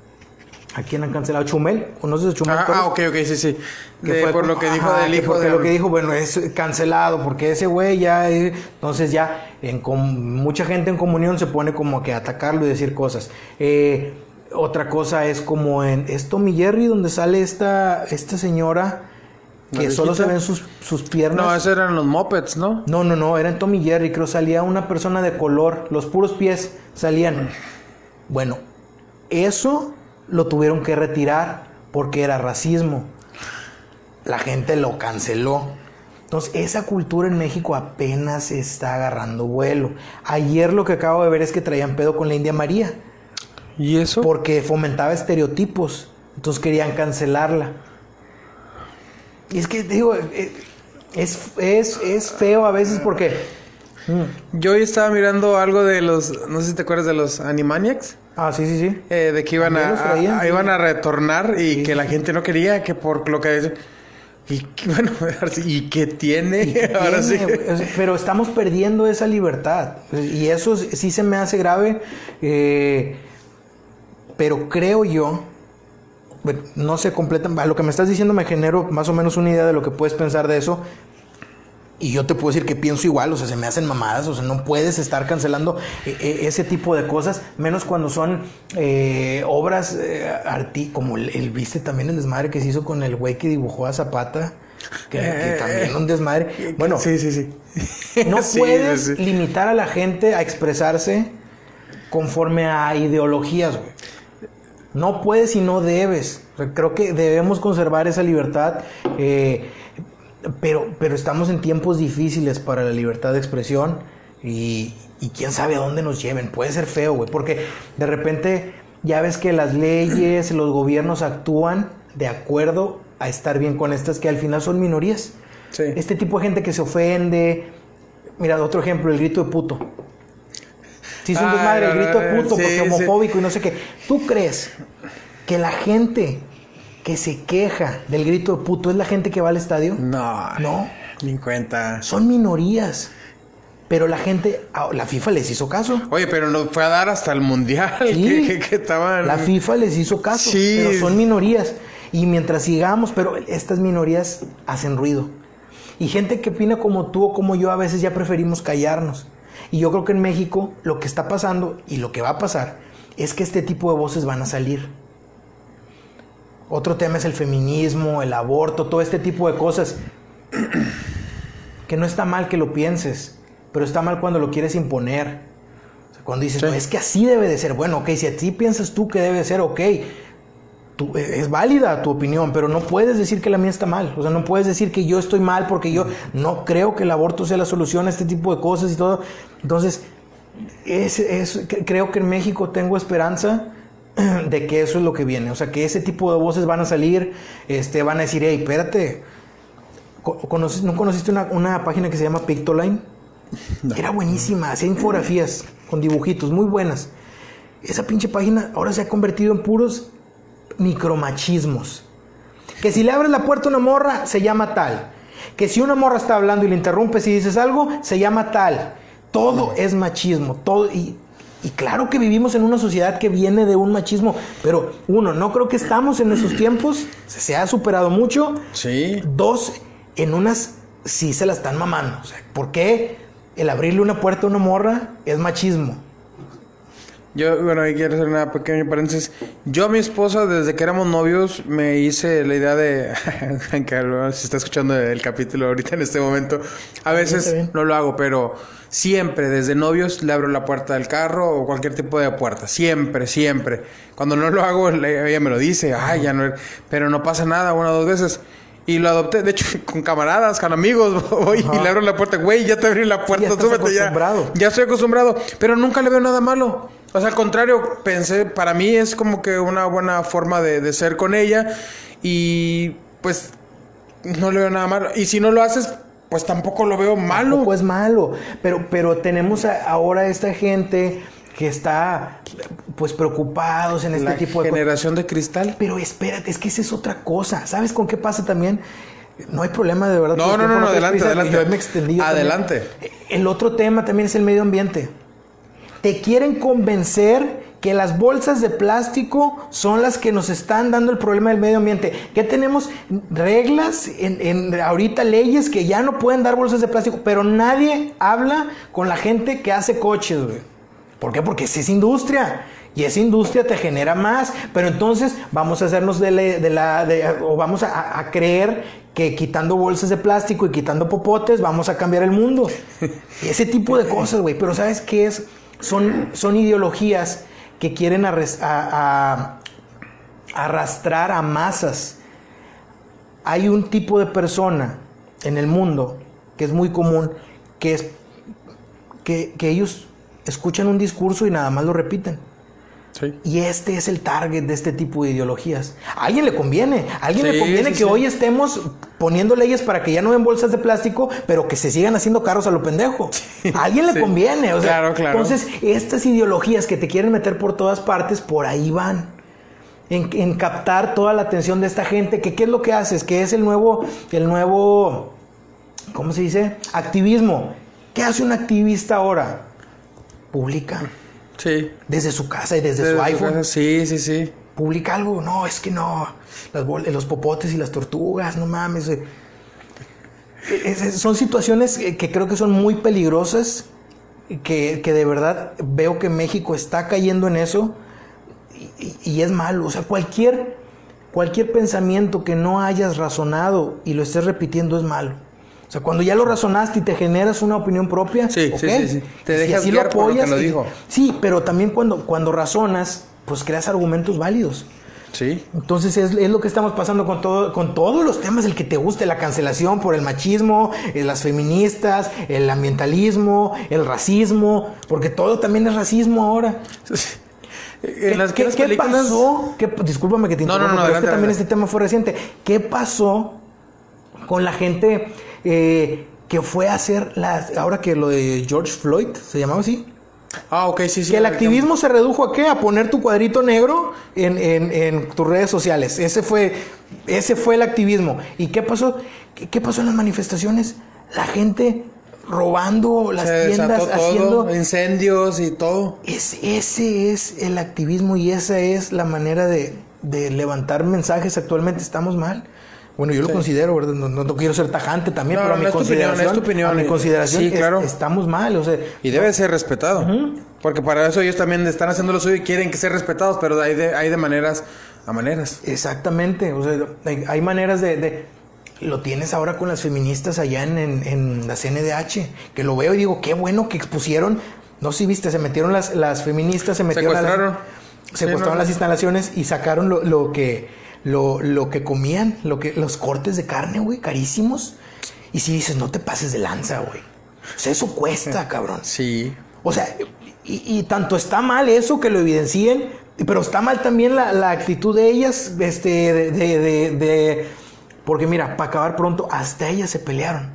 ¿A quién han cancelado? ¿Chumel? ¿Conoces a Chumel? Ah, ah, ok, ok, sí, sí. que De- fue por lo que dijo ajá, del hijo porque de... lo que dijo bueno es cancelado porque ese güey ya eh, entonces ya en com- mucha gente en comunión se pone como que a atacarlo y decir cosas Eh, otra cosa es como en es Tommy Jerry donde sale esta esta señora que ¿La solo se ven sus, sus piernas No, esos eran los mopeds, ¿no? no, no, no, era en Tommy Jerry, creo salía una persona de color, los puros pies salían. Bueno, eso lo tuvieron que retirar porque era racismo. La gente lo canceló. Entonces, esa cultura en México apenas está agarrando vuelo. Ayer lo que acabo de ver es que traían pedo con la India María ¿Y eso? porque fomentaba estereotipos. Entonces querían cancelarla. Y es que, digo, eh, es, es, es feo a veces porque... mm, Yo hoy estaba mirando algo de los... No sé si te acuerdas de los Animaniacs. Ah, sí, sí, sí. eh, de que iban a, los traían, a- sí. iban a retornar y Sí, que la gente no quería, que por lo que... Y que, bueno, ¿y qué tiene? ¿Y qué ahora sí. tiene, Pero estamos perdiendo esa libertad. Y eso sí se me hace grave. eh, pero creo yo, no se completan. A lo que me estás diciendo me genero más o menos una idea de lo que puedes pensar de eso. Y yo te puedo decir que pienso igual, o sea, se me hacen mamadas, o sea, no puedes estar cancelando eh, eh, ese tipo de cosas, menos cuando son eh, obras eh, arti como el, el- viste también el desmadre que se hizo con el güey que dibujó a Zapata, que, que Eh, también un desmadre. Bueno, Sí, sí, sí. no Sí, puedes sí. limitar a la gente a expresarse conforme a ideologías, güey. No puedes y no debes. O sea, Creo que debemos conservar esa libertad, eh, pero, pero estamos en tiempos difíciles para la libertad de expresión y, y quién sabe a dónde nos lleven. Puede ser feo, güey, porque de repente ya ves que las leyes, los gobiernos actúan de acuerdo a estar bien con estas que al final son minorías. Sí. Este tipo de gente que se ofende. Mira, otro ejemplo, el grito de puto. Si es un desmadre, el grito de puto, sí, porque sí. homofóbico y no sé qué. ¿Tú crees que la gente que se queja del grito de puto es la gente que va al estadio? No. No. Ni en cuenta. Son minorías. Pero la gente, la FIFA les hizo caso. Oye, pero nos fue a dar hasta el mundial. Sí. que, que- que estaban. La FIFA les hizo caso, Sí. pero son minorías. Y mientras sigamos, pero estas minorías hacen ruido. Y gente que opina como tú o como yo, a veces ya preferimos callarnos. Y yo creo que en México lo que está pasando y lo que va a pasar es que este tipo de voces van a salir. Otro tema es el feminismo, el aborto, todo este tipo de cosas. que no está mal que lo pienses, pero está mal cuando lo quieres imponer. cuando dices, es que así debe de ser. Bueno, ok, si así piensas tú que debe ser, ok. Tú, e, es válida tu opinión, pero no puedes decir que la mía está mal. O sea, no puedes decir que yo estoy mal porque yo no creo que el aborto sea la solución a este tipo de cosas y todo. Entonces, es, es, creo que en México tengo esperanza de que eso es lo que viene. O sea, que ese tipo de voces van a salir, este, van a decir, hey, espérate, ¿no conociste una, página que se llama Pictoline? Era buenísima, hacía infografías con dibujitos, muy buenas. Esa pinche página ahora se ha convertido en puros micromachismos. Que si le abres la puerta a una morra, se llama tal. Que si una morra está hablando y le interrumpes y dices algo, se llama tal. Todo es machismo. Todo, y y claro que vivimos en una sociedad que viene de un machismo, pero uno, no creo que estamos en esos tiempos, se ha superado mucho. Sí. Dos, en unas sí se la están mamando. O sea, ¿por qué el abrirle una puerta a una morra es machismo? Yo, bueno, ahí quiero hacer una pequeña paréntesis. Yo a mi esposa, desde que éramos novios, me hice la idea de... que si está escuchando el capítulo ahorita en este momento, a veces no lo hago, pero siempre, desde novios, le abro la puerta del carro o cualquier tipo de puerta. Siempre, siempre. Cuando no lo hago, ella me lo dice, ay, ya no... Pero no pasa nada, una o dos veces. Y lo adopté, de hecho, con camaradas, con amigos, voy y le abro la puerta, güey, ya te abrí la puerta, ya súbete ya. Ya estoy acostumbrado, pero nunca le veo nada malo. O sea, al contrario, pensé, para mí es como que una buena forma de, ser con ella y pues no le veo nada malo. Y si no lo haces, pues tampoco lo veo malo. Tampoco es malo, pero, pero tenemos ahora esta gente que está pues preocupados en este tipo de generación de cristal. Pero espérate, es que esa es otra cosa. ¿Sabes con qué pasa también? No hay problema de verdad. No, no, no, adelante, adelante. Yo me extendí. Adelante. El otro tema también es el medio ambiente te quieren convencer que las bolsas de plástico son las que nos están dando el problema del medio ambiente. Que tenemos reglas, en, ahorita leyes que ya no pueden dar bolsas de plástico, pero nadie habla con la gente que hace coches, ¿Por qué? Porque es industria. Y esa industria te genera más. Pero entonces vamos a hacernos de la. o vamos a, a, creer que quitando bolsas de plástico y quitando popotes vamos a cambiar el mundo. Ese tipo de cosas, güey. Pero ¿sabes qué es? son, son ideologías que quieren arrastrar a masas. Hay un tipo de persona en el mundo que es muy común, que es que, que ellos escuchan un discurso y nada más lo repiten. Y este es el target de este tipo de ideologías. A alguien le conviene, a alguien le conviene que hoy estemos poniendo leyes para que ya no den bolsas de plástico, pero que se sigan haciendo carros a lo pendejo. A alguien le conviene, claro, claro. entonces estas ideologías que te quieren meter por todas partes, por ahí van. En, captar toda la atención de esta gente, que qué es lo que haces, que es el nuevo, el nuevo, ¿cómo se dice? Activismo. ¿Qué hace un activista ahora? Publica Sí. Desde su casa y desde, su iPhone. sí, sí, sí. Publica algo. No, es que no. Las los popotes y las tortugas, no mames. Eh. son situaciones que creo que son muy peligrosas. Que, de verdad veo que México está cayendo en eso. Y, y es malo. O sea, cualquier, cualquier pensamiento que no hayas razonado y lo estés repitiendo es malo. O sea, cuando ya lo razonaste y te generas una opinión propia, sí, sí, sí, te dejas lo apoyas. lo dijo. Sí, pero también cuando, cuando razonas, pues creas argumentos válidos. Sí. Entonces es, lo que estamos pasando con todo, con todos los temas, el que te guste, la cancelación por el machismo, eh, las feministas, el ambientalismo, el racismo, porque todo también es racismo ahora. ¿Qué, ¿qué, pasó? discúlpame que te interrumpa, no, no, no, pero es que también este tema fue reciente. ¿Qué pasó con la gente eh, que fue a hacer las. Ahora que lo de George Floyd, ¿se llamaba así? Ah, ok, sí, sí. Que el activismo se redujo a qué? A poner tu cuadrito negro en, tus redes sociales. Ese fue, ese fue el activismo. ¿Y qué pasó? ¿Qué, pasó en las manifestaciones? La gente robando las tiendas, haciendo incendios y todo. ese es el activismo y esa es la manera de, de levantar mensajes actualmente estamos mal. Bueno, yo lo considero, ¿verdad? No, no, quiero ser tajante también, pero a mi, consideración, tu opinión, a mi consideración, sí, claro. estamos mal. O sea, y debe ser respetado. Porque para eso ellos también están haciendo lo suyo y quieren que sean respetados, pero hay de, hay de maneras a maneras. Exactamente. O sea, hay, maneras de, Lo tienes ahora con las feministas allá en, en, la CNDH, que lo veo y digo, qué bueno que expusieron. No sé si viste, se metieron las, las feministas, se metieron. Secuestraron. secuestraron las instalaciones y sacaron lo, lo que lo, lo que comían, lo que, los cortes de carne, güey, carísimos. Y si dices, no te pases de lanza, güey. O sea, eso cuesta, cabrón. Sí. O sea, y, tanto está mal eso que lo evidencien, pero está mal también la, la actitud de ellas, este, de, de, de, porque mira, para acabar pronto, hasta ellas se pelearon.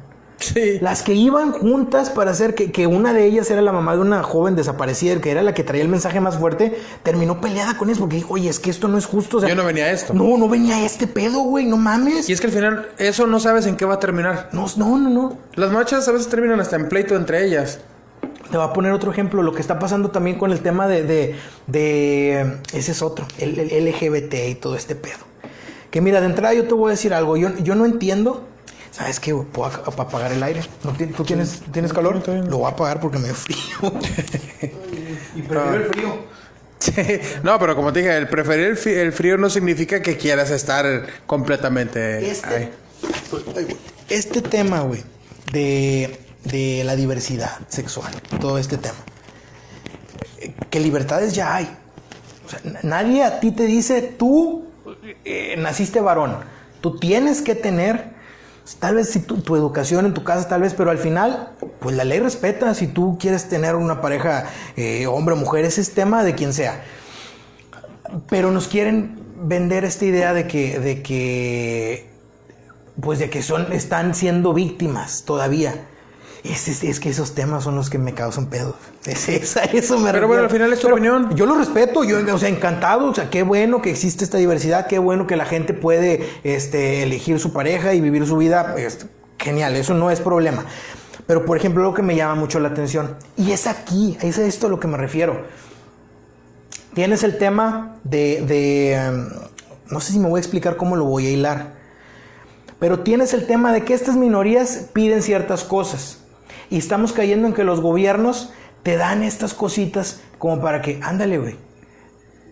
Las que iban juntas para hacer que, que, una de ellas era la mamá de una joven desaparecida, que era la que traía el mensaje más fuerte, terminó peleada con eso porque dijo, oye, es que esto no es justo. Yo no venía a esto. No, no venía a este pedo, güey, no mames. Y es que al final eso no sabes en qué va a terminar. No, no, no, no. Las marchas a veces terminan hasta en pleito entre ellas. Te voy a poner otro ejemplo, lo que está pasando también con el tema de, de, de ese es otro, el, el, LGBT y todo este pedo. Que mira, de entrada yo te voy a decir algo, yo, yo no entiendo ¿Sabes qué? Puedo apagar el aire. ¿Tú tienes, tienes calor? Lo voy a apagar porque me frío. y prefiero el frío. No, pero como te dije, el preferir el, frío no significa que quieras estar completamente. Este, este tema, güey, de, de la diversidad sexual, todo este tema. Que libertades ya hay. O sea, nadie a ti te dice, tú eh, naciste varón. Tú tienes que tener Tal vez si tu, educación en tu casa, tal vez, pero al final, pues la ley respeta si tú quieres tener una pareja, eh, hombre o mujer, ese es tema de quien sea. Pero nos quieren vender esta idea de que, de que, pues de que son, están siendo víctimas todavía. Es, es, que esos temas son los que me causan pedos. Es esa, eso me Pero bueno, al final es tu opinión. Yo lo respeto, yo, o sea, encantado. O sea, qué bueno que existe esta diversidad, qué bueno que la gente puede este, elegir su pareja y vivir su vida. genial, eso no es problema. Pero, por ejemplo, lo que me llama mucho la atención, y es aquí, es a esto a lo que me refiero. Tienes el tema de, de em, no sé si me voy a explicar cómo lo voy a hilar, pero tienes el tema de que estas minorías piden ciertas cosas. Y estamos cayendo en que los gobiernos te dan estas cositas como para que, ándale, güey,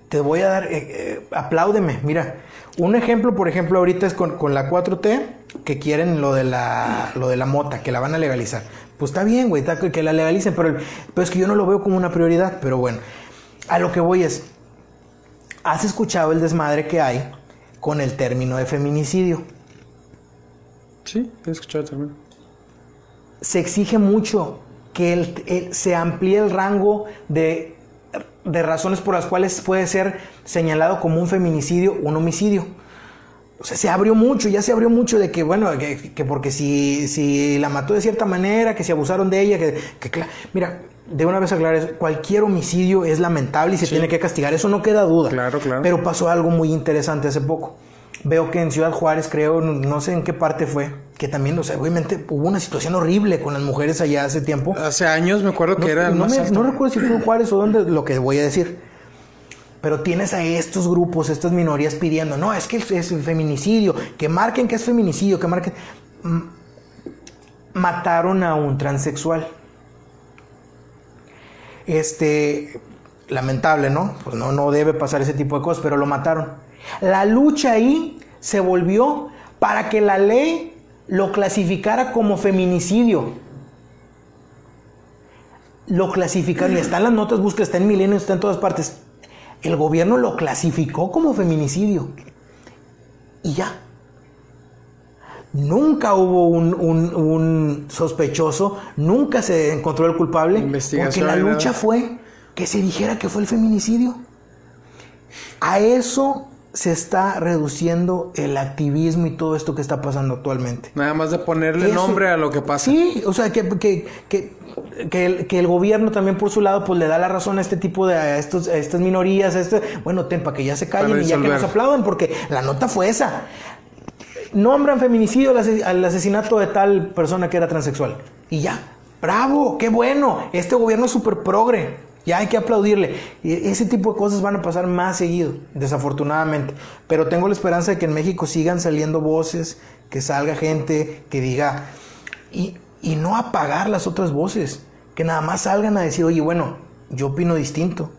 te voy a dar, eh, eh, apláudeme. Mira, un ejemplo, por ejemplo, ahorita es con, la 4T, que quieren lo de, la, lo de la mota, que la van a legalizar. Pues está bien, güey, que la legalicen, pero, pero es que yo no lo veo como una prioridad. Pero bueno, a lo que voy es, ¿has escuchado el desmadre que hay con el término de feminicidio? Sí, he escuchado el término se exige mucho que se amplíe el rango de, razones por las cuales puede ser señalado como un feminicidio un homicidio. O sea, se abrió mucho, ya se abrió mucho de que, bueno, que, porque si, si, la mató de cierta manera, que se abusaron de ella, que, que mira, de una vez aclarar, cualquier homicidio es lamentable y se tiene que castigar, eso no queda duda. Claro, claro. Pero pasó algo muy interesante hace poco. Veo que en Ciudad Juárez, creo, no sé en qué parte fue, que también, o sea, obviamente hubo una situación horrible con las mujeres allá hace tiempo. Hace años me acuerdo que era. No, no recuerdo si fue Juárez o dónde, lo que voy a decir. Pero tienes a estos grupos, estas minorías pidiendo, no, es que es el feminicidio, que marquen que es feminicidio, que marquen. Mataron a un transexual. Este, lamentable, ¿no? Pues no, no debe pasar ese tipo de cosas, pero lo mataron. La lucha ahí se volvió para que la ley lo clasificara como feminicidio. Lo clasificaron, y están las notas, busca, está en Milenio, está en todas partes. El gobierno lo clasificó como feminicidio. Y ya. Nunca hubo un, sospechoso, nunca se encontró el culpable, porque la lucha fue que se dijera que fue el feminicidio. A eso se está reduciendo el activismo y todo esto que está pasando actualmente. Nada más de ponerle nombre a lo que pasa. Sí, o sea, que, que, que, que, el, que el gobierno también por su lado pues le da la razón a este tipo de, a, estos, estas minorías, a este, bueno, tempa, que ya se callen y ya que nos aplaudan, porque la nota fue esa. Nombran feminicidio al asesinato de tal persona que era transexual. Y ya, bravo, qué bueno, este gobierno es súper progre. Ya hay que aplaudirle. Y ese tipo de cosas van a pasar más seguido, desafortunadamente. Pero tengo la esperanza de que en México sigan saliendo voces, que salga gente que diga, y, y no apagar las otras voces, que nada más salgan a decir, oye, bueno, yo opino distinto.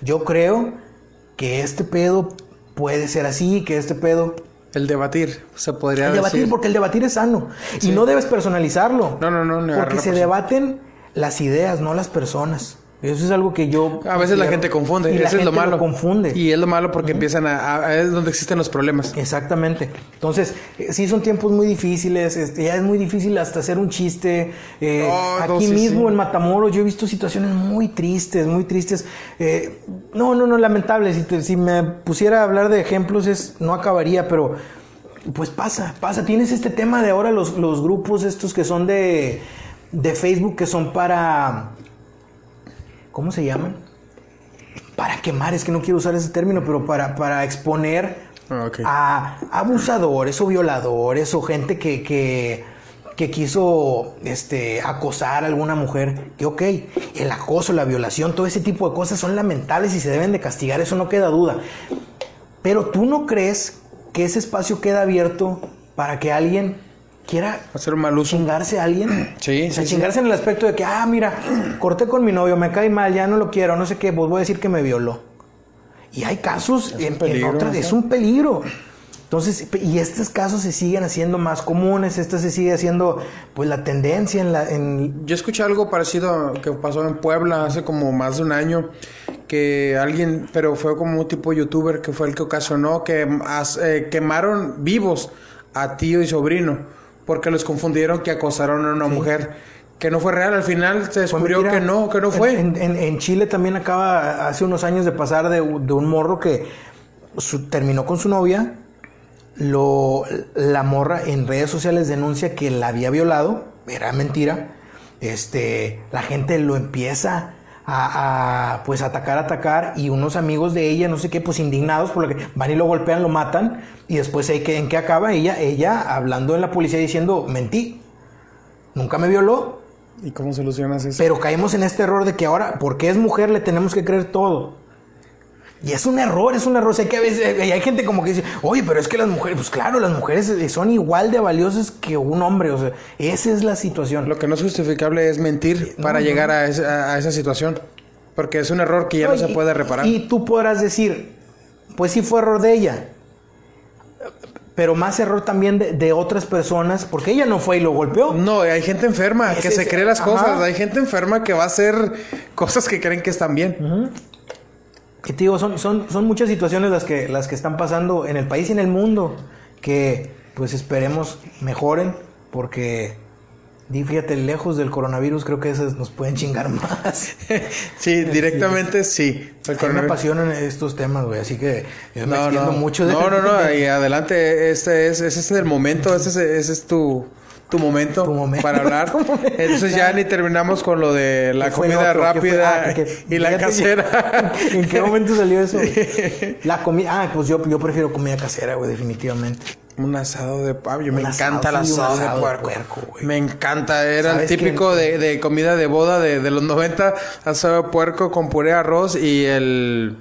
Yo creo que este pedo puede ser así, que este pedo el debatir, se podría el debatir, porque el debatir es sano. Y no debes personalizarlo. No, no, no. porque se debaten las ideas, no las personas. Eso es algo que yo... A veces la gente confunde, y eso es lo malo. confunde. Y es lo malo porque empiezan a, Es donde existen los problemas. Exactamente. Entonces, eh, sí son tiempos muy difíciles, este, ya es muy difícil hasta hacer un chiste. Eh, aquí mismo en Matamoros yo he visto situaciones muy tristes, muy tristes. Eh, no, no, no, lamentable. Si, si me pusiera a hablar de ejemplos, es, no acabaría, pero pues pasa, pasa. Tienes este tema de ahora los, los grupos estos que son de, de Facebook que son para ¿cómo se llaman? Para quemar, es que no quiero usar ese término, pero para, para exponer ah, a abusadores o violadores o gente que, que, que, quiso este, acosar a alguna mujer. Que ok, el acoso, la violación, todo ese tipo de cosas son lamentables y se deben de castigar, eso no queda duda. Pero tú no crees que ese espacio queda abierto para que alguien quiera hacer un mal uso. chingarse a alguien. Sí, o sea, chingarse en el aspecto de que, ah, mira, corté con mi novio, me cae mal, ya no lo quiero, no sé qué, pues voy a decir que me violó. Y hay casos en, otra, es un peligro. Entonces, y estos casos se siguen haciendo más comunes, esto se sigue haciendo, pues la tendencia en la... En... Yo escuché algo parecido que pasó en Puebla hace como más de un año, que alguien, pero fue como un tipo youtuber que fue el que ocasionó que eh, quemaron vivos a tío y sobrino porque los confundieron que acosaron a una mujer que no fue real. Al final se descubrió que no, que no fue. En, Chile también acaba hace unos años de pasar de, un morro que terminó con su novia. Lo, la morra en redes sociales denuncia que la había violado. Era mentira. Este, la gente lo empieza a, pues atacar, atacar y unos amigos de ella, no sé qué, pues indignados por lo que van y lo golpean, lo matan y después ¿en qué acaba ella? Ella hablando en la policía diciendo, mentí, nunca me violó. ¿Y cómo solucionas eso? Pero caemos en este error de que ahora, porque es mujer, le tenemos que creer todo. Y es un error, es un error. O sea, que a veces hay gente como que dice, oye, pero es que las mujeres, pues claro, las mujeres son igual de valiosas que un hombre. O sea, esa es la situación. Lo que no es justificable es mentir para llegar A, esa, a, esa, situación. Porque es un error que ya no, se puede reparar. Y tú podrás decir, pues sí fue error de ella. Pero más error también de, otras personas, porque ella no fue y lo golpeó. No, hay gente enferma que se cree las cosas. Hay gente enferma que va a hacer cosas que creen que están bien. Y te digo, son, son, son muchas situaciones las que, las que están pasando en el país y en el mundo que pues esperemos mejoren porque fíjate, lejos del coronavirus creo que esas nos pueden chingar más. sí, directamente sí. El me apasionan estos temas, güey, así que yo me no, mucho de... No, no, no, y adelante, este es, es el momento, ese es, ese es tu tu momento, para hablar. Entonces ya ni terminamos con lo de la comida rápida ah, y la casera. ¿En qué momento salió eso? La comida, ah, pues yo, yo prefiero comida casera, güey, definitivamente. Un asado de pavo, me encanta el asado, de puerco. me encanta, era el típico de, de, comida de boda de, de los 90, asado de puerco con puré de arroz y el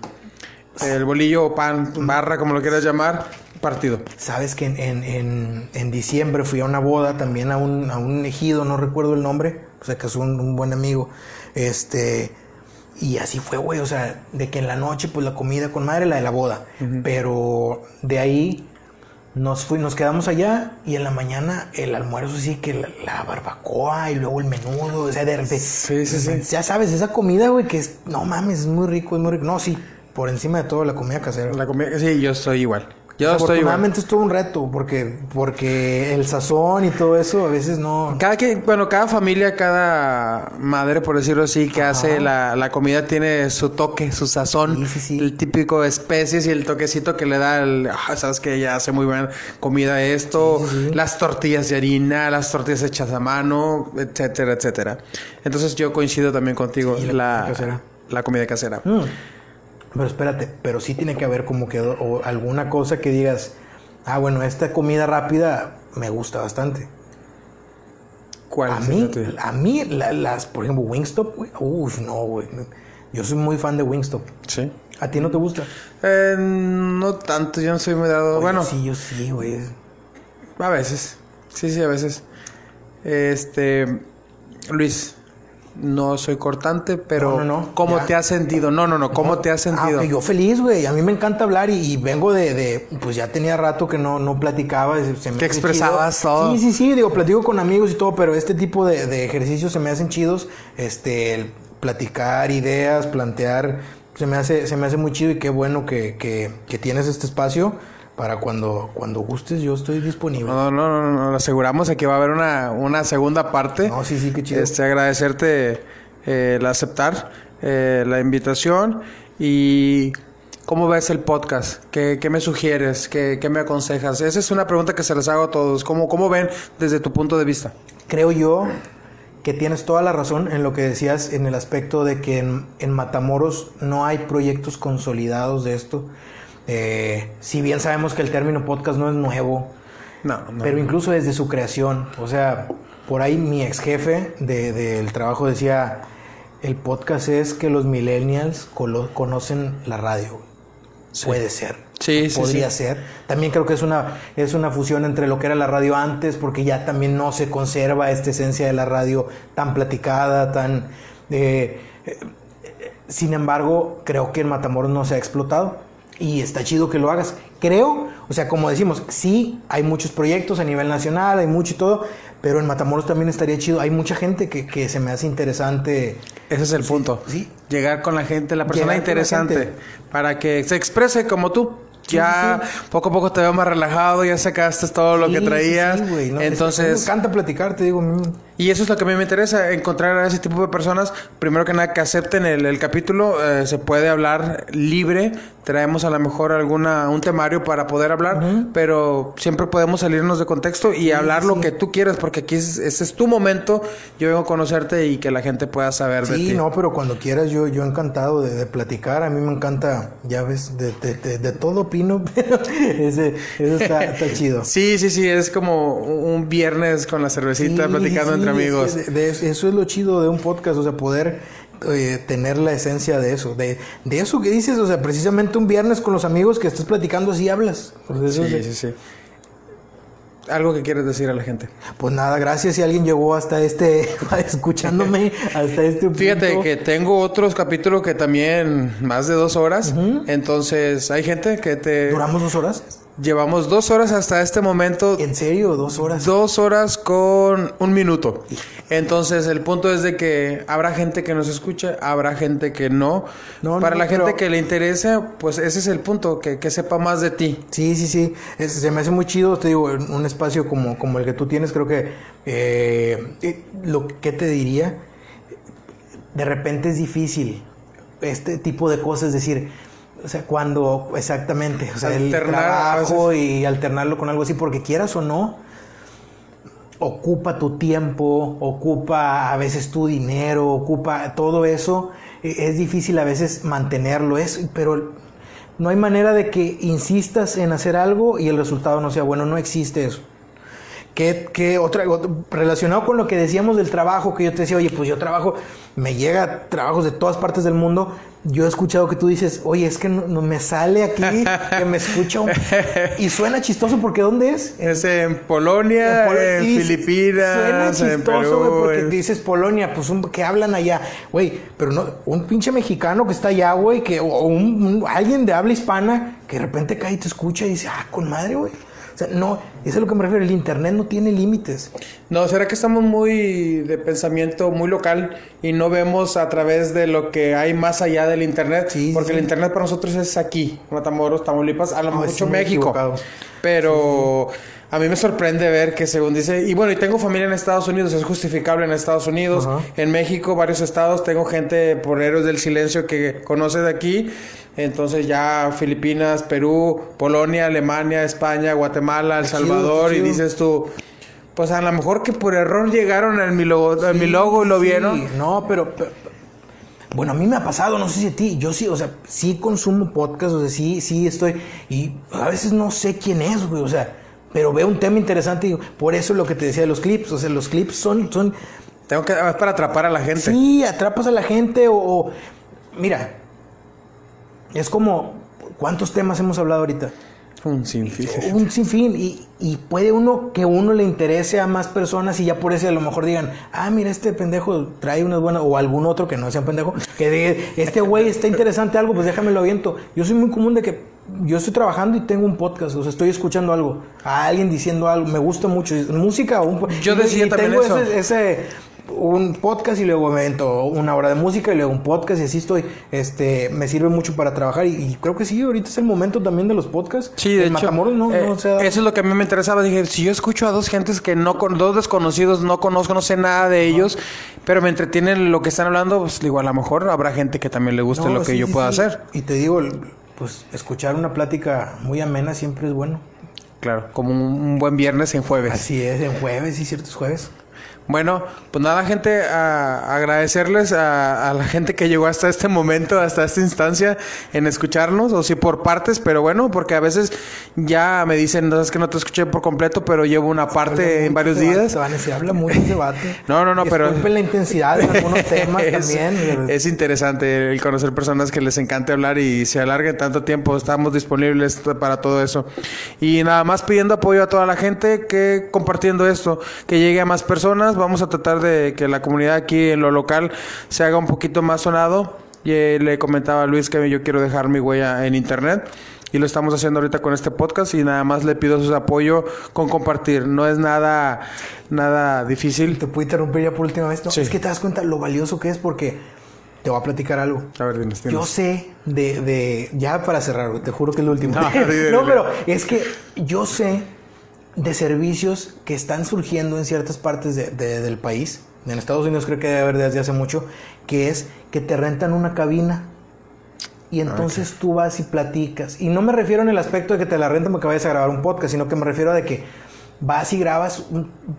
el bolillo o pan, barra, como lo quieras llamar, partido. Sabes que en, diciembre fui a una boda también a un, a un ejido, no recuerdo el nombre, o sea que es un, buen amigo. Este, y así fue, güey, o sea, de que en la noche, pues la comida con madre, la de la boda. Pero de ahí nos fui, nos quedamos allá y en la mañana el almuerzo sí que la, barbacoa y luego el menudo, o sea, de repente. Sí, sí, sí. Ya sabes, esa comida, güey, que es, no mames, es muy rico, es muy rico. No, sí, por encima de todo la comida casera. La comida, sí, yo estoy igual. Yo Afortunadamente es todo un reto, porque, porque el sazón y todo eso a veces no. Cada que, bueno, cada familia, cada madre, por decirlo así, que hace la, la, comida tiene su toque, su sazón, el típico especies y el toquecito que le da el, ah, sabes que ella hace muy buena comida esto, las tortillas de harina, las tortillas hechas a mano, etcétera, etcétera. Entonces yo coincido también contigo, la, la, comida la comida casera. Mm. Pero espérate, pero sí tiene que haber como que alguna cosa que digas, ah, bueno, esta comida rápida me gusta bastante. ¿Cuál? A mí, a mí las, por ejemplo, Wingstop, güey, uff, no, güey. Yo soy muy fan de Wingstop. Sí. ¿A ti no te gusta? Eh, no tanto, yo no soy muy dado. Oye, bueno, Sí, yo sí, güey. a veces. Sí, sí, a veces. Este. Luis, no soy cortante, pero. No, no, no, ¿Cómo ya. te has sentido? No, no, no. ¿Cómo te has sentido? Ah, ok, yo feliz, güey. A mí me encanta hablar y, y vengo de, de- Pues ya tenía rato que no, no platicaba. se- me Que expresabas chido. todo. Sí, sí, sí. Digo, platico con amigos y todo, pero este tipo de, de ejercicios se me hacen chidos. Este, el platicar ideas, plantear. Se me hace, se me hace muy chido y qué bueno que, que, que tienes este espacio para cuando, cuando gustes. Yo estoy disponible. No, no, no, no, no, aseguramos aquí va a haber una, una segunda parte. No, sí, sí, qué chido. Este, agradecerte eh, el aceptar eh, la invitación y cómo ves el podcast, ¿Qué, qué me sugieres, ¿Qué, qué me aconsejas. Esa es una pregunta que se les hago a todos. ¿Cómo, cómo ven desde tu punto de vista? Creo yo que tienes toda la razón en lo que decías en el aspecto de que en, en Matamoros no hay proyectos consolidados de esto. Eh, si bien sabemos que el término podcast no es nuevo, No, no. pero incluso desde su creación, o sea, por ahí mi ex jefe de- del trabajo decía, el podcast es que los millennials conocen la radio. güey". Puede ser. Sí, sí, Podría sí. ser. También creo que es una, es una fusión entre lo que era la radio antes, porque ya también no se conserva esta esencia de la radio tan platicada, tan... eh, eh, sin embargo, creo que en Matamoros no se ha explotado y está chido que lo hagas. Creo, o sea, como decimos, sí, hay muchos proyectos a nivel nacional, hay mucho y todo, pero en Matamoros también estaría chido. Hay mucha gente que, que se me hace interesante. Ese es el punto. sí. Llegar con la gente, la persona Llegar con la interesante, para que se exprese como tú. Ya poco a poco te veo más relajado, ya sacaste todo lo que traías. no, es- Entonces, me encanta platicar, te digo. Y eso es lo que a mí me interesa, encontrar a ese tipo de personas, primero que nada que acepten el, el capítulo, eh, se puede hablar libre, traemos a lo mejor alguna un temario para poder hablar, pero siempre podemos salirnos de contexto y hablar lo que tú quieras, porque aquí es- ese es tu momento, yo vengo a conocerte y que la gente pueda saber de Sí, ti. no, pero cuando quieras, yo, yo encantado de, de platicar. A mí me encanta, ya ves, de, de- de- de todo opino, pero ese, eso está, está chido. Sí, sí, sí, es como un viernes con la cervecita Sí, platicando sí, entre amigos. de- de- eso es lo chido de un podcast, o sea, poder eh, tener la esencia de eso, de, de eso que dices, o sea, precisamente un viernes con los amigos que estás platicando así hablas. Eso Sí, sí, sí. Algo que quieres decir a la gente. pues nada, gracias si alguien llegó hasta este, escuchándome hasta este punto. Fíjate que tengo otros capítulos que también más de dos horas. Entonces, hay gente que te... ¿Duramos dos horas? Llevamos dos horas hasta este momento. ¿En serio? ¿Dos horas? Dos horas con un minuto. Entonces, el punto es de que habrá gente que nos escuche, habrá gente que no. No, Para no, la gente pero- que le interese, pues ese es el punto, que, que sepa más de ti. Sí, sí, sí. Es- se me hace muy chido, te digo, en un espacio como, como el que tú tienes, creo que eh, eh, lo que te diría, de repente es difícil este tipo de cosas, es decir, o sea, cuando exactamente, o sea, el Alternar trabajo y alternarlo con algo así, porque quieras o no, ocupa tu tiempo, ocupa a veces tu dinero, ocupa todo eso. eh, Es difícil a veces mantenerlo, es, pero no hay manera de que insistas en hacer algo y el resultado no sea bueno, no existe eso. Que, que otra, ot- relacionado con lo que decíamos del trabajo, que yo te decía, oye, pues yo trabajo, me llega trabajos de todas partes del mundo. Yo he escuchado que tú dices, oye, es que no, no me sale aquí, que me escucha un... Y suena chistoso porque ¿dónde es? Es en Polonia, Pol- en Filipinas, Suena en chistoso, Perú. güey, porque en- dices Polonia, pues un, que hablan allá, güey, pero no, un pinche mexicano que está allá, güey, que, o un, un- alguien de habla hispana que de repente cae y te escucha y dice, ah, con madre, güey. O sea, no, eso es a lo que me refiero, el internet no tiene límites. No, ¿será que estamos muy de pensamiento muy local y no vemos a través de lo que hay más allá del internet? Sí, Porque sí. el internet para nosotros es aquí, Matamoros, Tamaulipas, a lo No, mucho México. Pero a mí me sorprende ver que según dice, y bueno, y tengo familia en Estados Unidos, es justificable en Estados Unidos, en México, varios estados, tengo gente por héroes del silencio que conoce de aquí. Entonces ya Filipinas, Perú, Polonia, Alemania, España, Guatemala, El Salvador, y dices tú, pues a lo mejor que por error llegaron a mi logo, a mi logo y lo Sí, vieron. No, pero, pero- bueno, a mí me ha pasado, no sé si a ti, yo sí, o sea, sí consumo podcast, o sea, sí, sí estoy, y a veces no sé quién es, güey, o sea, pero veo un tema interesante y digo, por eso es lo que te decía de los clips, o sea, los clips son, son, Tengo que, es para atrapar a la gente. sí, atrapas a la gente o, o, mira, es como, ¿cuántos temas hemos hablado ahorita? Un sinfín. Un sinfín. Y, y puede uno que uno le interese a más personas y ya por eso a lo mejor digan, ah, mira, este pendejo trae unas buenas, o algún otro que no sea un pendejo, que diga, este güey está interesante algo, pues déjame lo aviento. Yo soy muy común de que yo estoy trabajando y tengo un podcast, o sea, estoy escuchando algo, a alguien diciendo algo, me gusta mucho, música o un Yo decía y también tengo eso. ese- ese un podcast y luego me avento una hora de música y luego un podcast y así estoy. Este, me sirve mucho para trabajar y, y creo que sí, ahorita es el momento también de los podcasts. Sí, de En hecho. Matamoros no, eh, no se da- Eso es lo que a mí me interesaba. Dije, si yo escucho a dos gentes que no con dos desconocidos, no conozco, no sé nada de ellos, pero me entretienen lo que están hablando, pues digo, a lo mejor habrá gente que también le guste No, lo que sí, yo sí, pueda sí. hacer. Y te digo, pues escuchar una plática muy amena siempre es bueno. Claro, como un, buen viernes en jueves. Así es, en jueves y ciertos jueves. Bueno, pues nada, gente, a- agradecerles a, a la gente que llegó hasta este momento, hasta esta instancia en escucharnos, o sí por partes, pero bueno, porque a veces ya me dicen, no es que no te escuché por completo, pero llevo una parte en varios días. Se, van, se habla mucho de debate. No, no, no, pero- Disculpen la intensidad de algunos temas es, también. es interesante el conocer personas que les encante hablar y se alargue tanto tiempo. Estamos disponibles para todo eso. Y nada más pidiendo apoyo a toda la gente que compartiendo esto, que llegue a más personas. Vamos a tratar de que la comunidad aquí en lo local se haga un poquito más sonado. Y eh, le comentaba a Luis que yo quiero dejar mi huella en internet. Y lo estamos haciendo ahorita con este podcast y nada más le pido su apoyo con compartir. No es nada, nada difícil. Te puedo interrumpir ya por última vez. No, Sí. Es que te das cuenta lo valioso que es porque te voy a platicar algo. A ver, dinos. Yo sé de, de- ya para cerrar, te juro que es lo último. No, dile, no, dile. pero es que yo sé de servicios que están surgiendo en ciertas partes de- de- del país. En Estados Unidos creo que debe haber desde hace mucho, que es que te rentan una cabina. Y entonces tú vas y platicas. Y no me refiero en el aspecto de que te la rentan porque vayas a grabar un podcast, sino que me refiero a de que vas y grabas,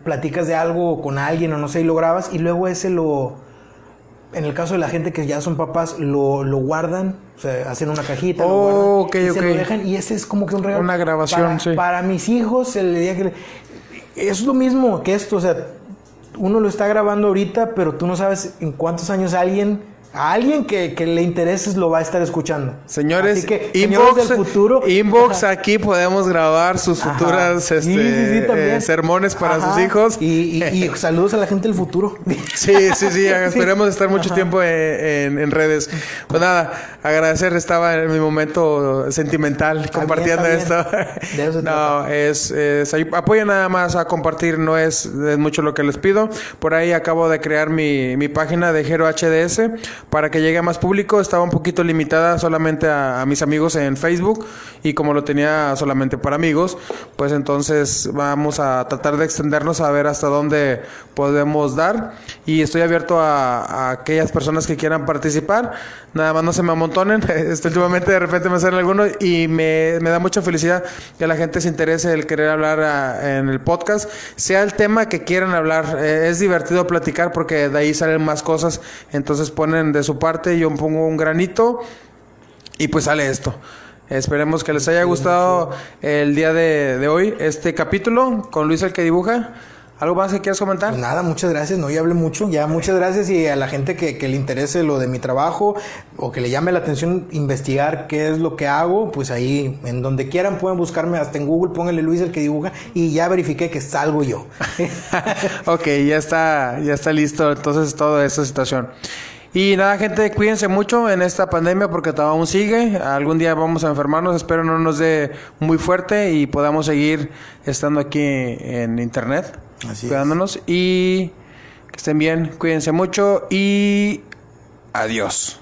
platicas de algo con alguien o no sé, y lo grabas y luego ese lo, en el caso de la gente que ya son papás, lo, lo guardan, o sea, hacen una cajita, lo Oh, guardan ok, y se lo dejan y ese es como que un regalo. Una grabación, para, sí. Para mis hijos, el día que le- es lo mismo que esto, o sea, uno lo está grabando ahorita, pero tú no sabes en cuántos años alguien, a alguien que, que le intereses lo va a estar escuchando. Señores, Así que, inbox, señores del futuro, inbox aquí podemos grabar sus Ajá. futuras este, sí, sí, también. eh, sermones para Ajá. sus hijos. Y, y- y saludos a la gente del futuro. Sí, sí, sí, esperemos estar mucho Ajá. tiempo en, en- en redes. Pues nada, agradecer, estaba en mi momento sentimental compartiendo bien, esto. De eso no, es, es apoyen nada más a compartir, no es, es mucho lo que les pido. Por ahí acabo de crear mi, mi página de Gero HDS para que llegue a más público. Estaba un poquito limitada solamente a, a mis amigos en Facebook y como lo tenía solamente para amigos, pues entonces vamos a tratar de extendernos a ver hasta dónde podemos dar y estoy abierto a, a aquellas personas que quieran participar. Nada más no se me amontonen. Este, últimamente de repente me salen algunos y me, me da mucha felicidad que la gente se interese el querer hablar ah, en el podcast, sea el tema que quieran hablar. Eh, es divertido platicar porque de ahí salen más cosas. Entonces ponen de su parte, yo pongo un granito y pues sale esto. Esperemos que les haya gustado el día de, de hoy este capítulo con Luis el que dibuja. ¿Algo más que quieras comentar? Pues nada, muchas gracias. No, ya hablé mucho. Ya, muchas gracias. Y a la gente que, que le interese lo de mi trabajo o que le llame la atención investigar qué es lo que hago, pues ahí, en donde quieran, pueden buscarme hasta en Google, pónganle Luis el que dibuja y ya verifiqué que salgo yo. ok, ya está, ya está listo entonces toda esta situación. Y nada, gente, cuídense mucho en esta pandemia porque todavía aún sigue. Algún día vamos a enfermarnos, espero no nos dé muy fuerte y podamos seguir estando aquí en internet, Así es. cuidándonos. Y que estén bien, cuídense mucho y adiós.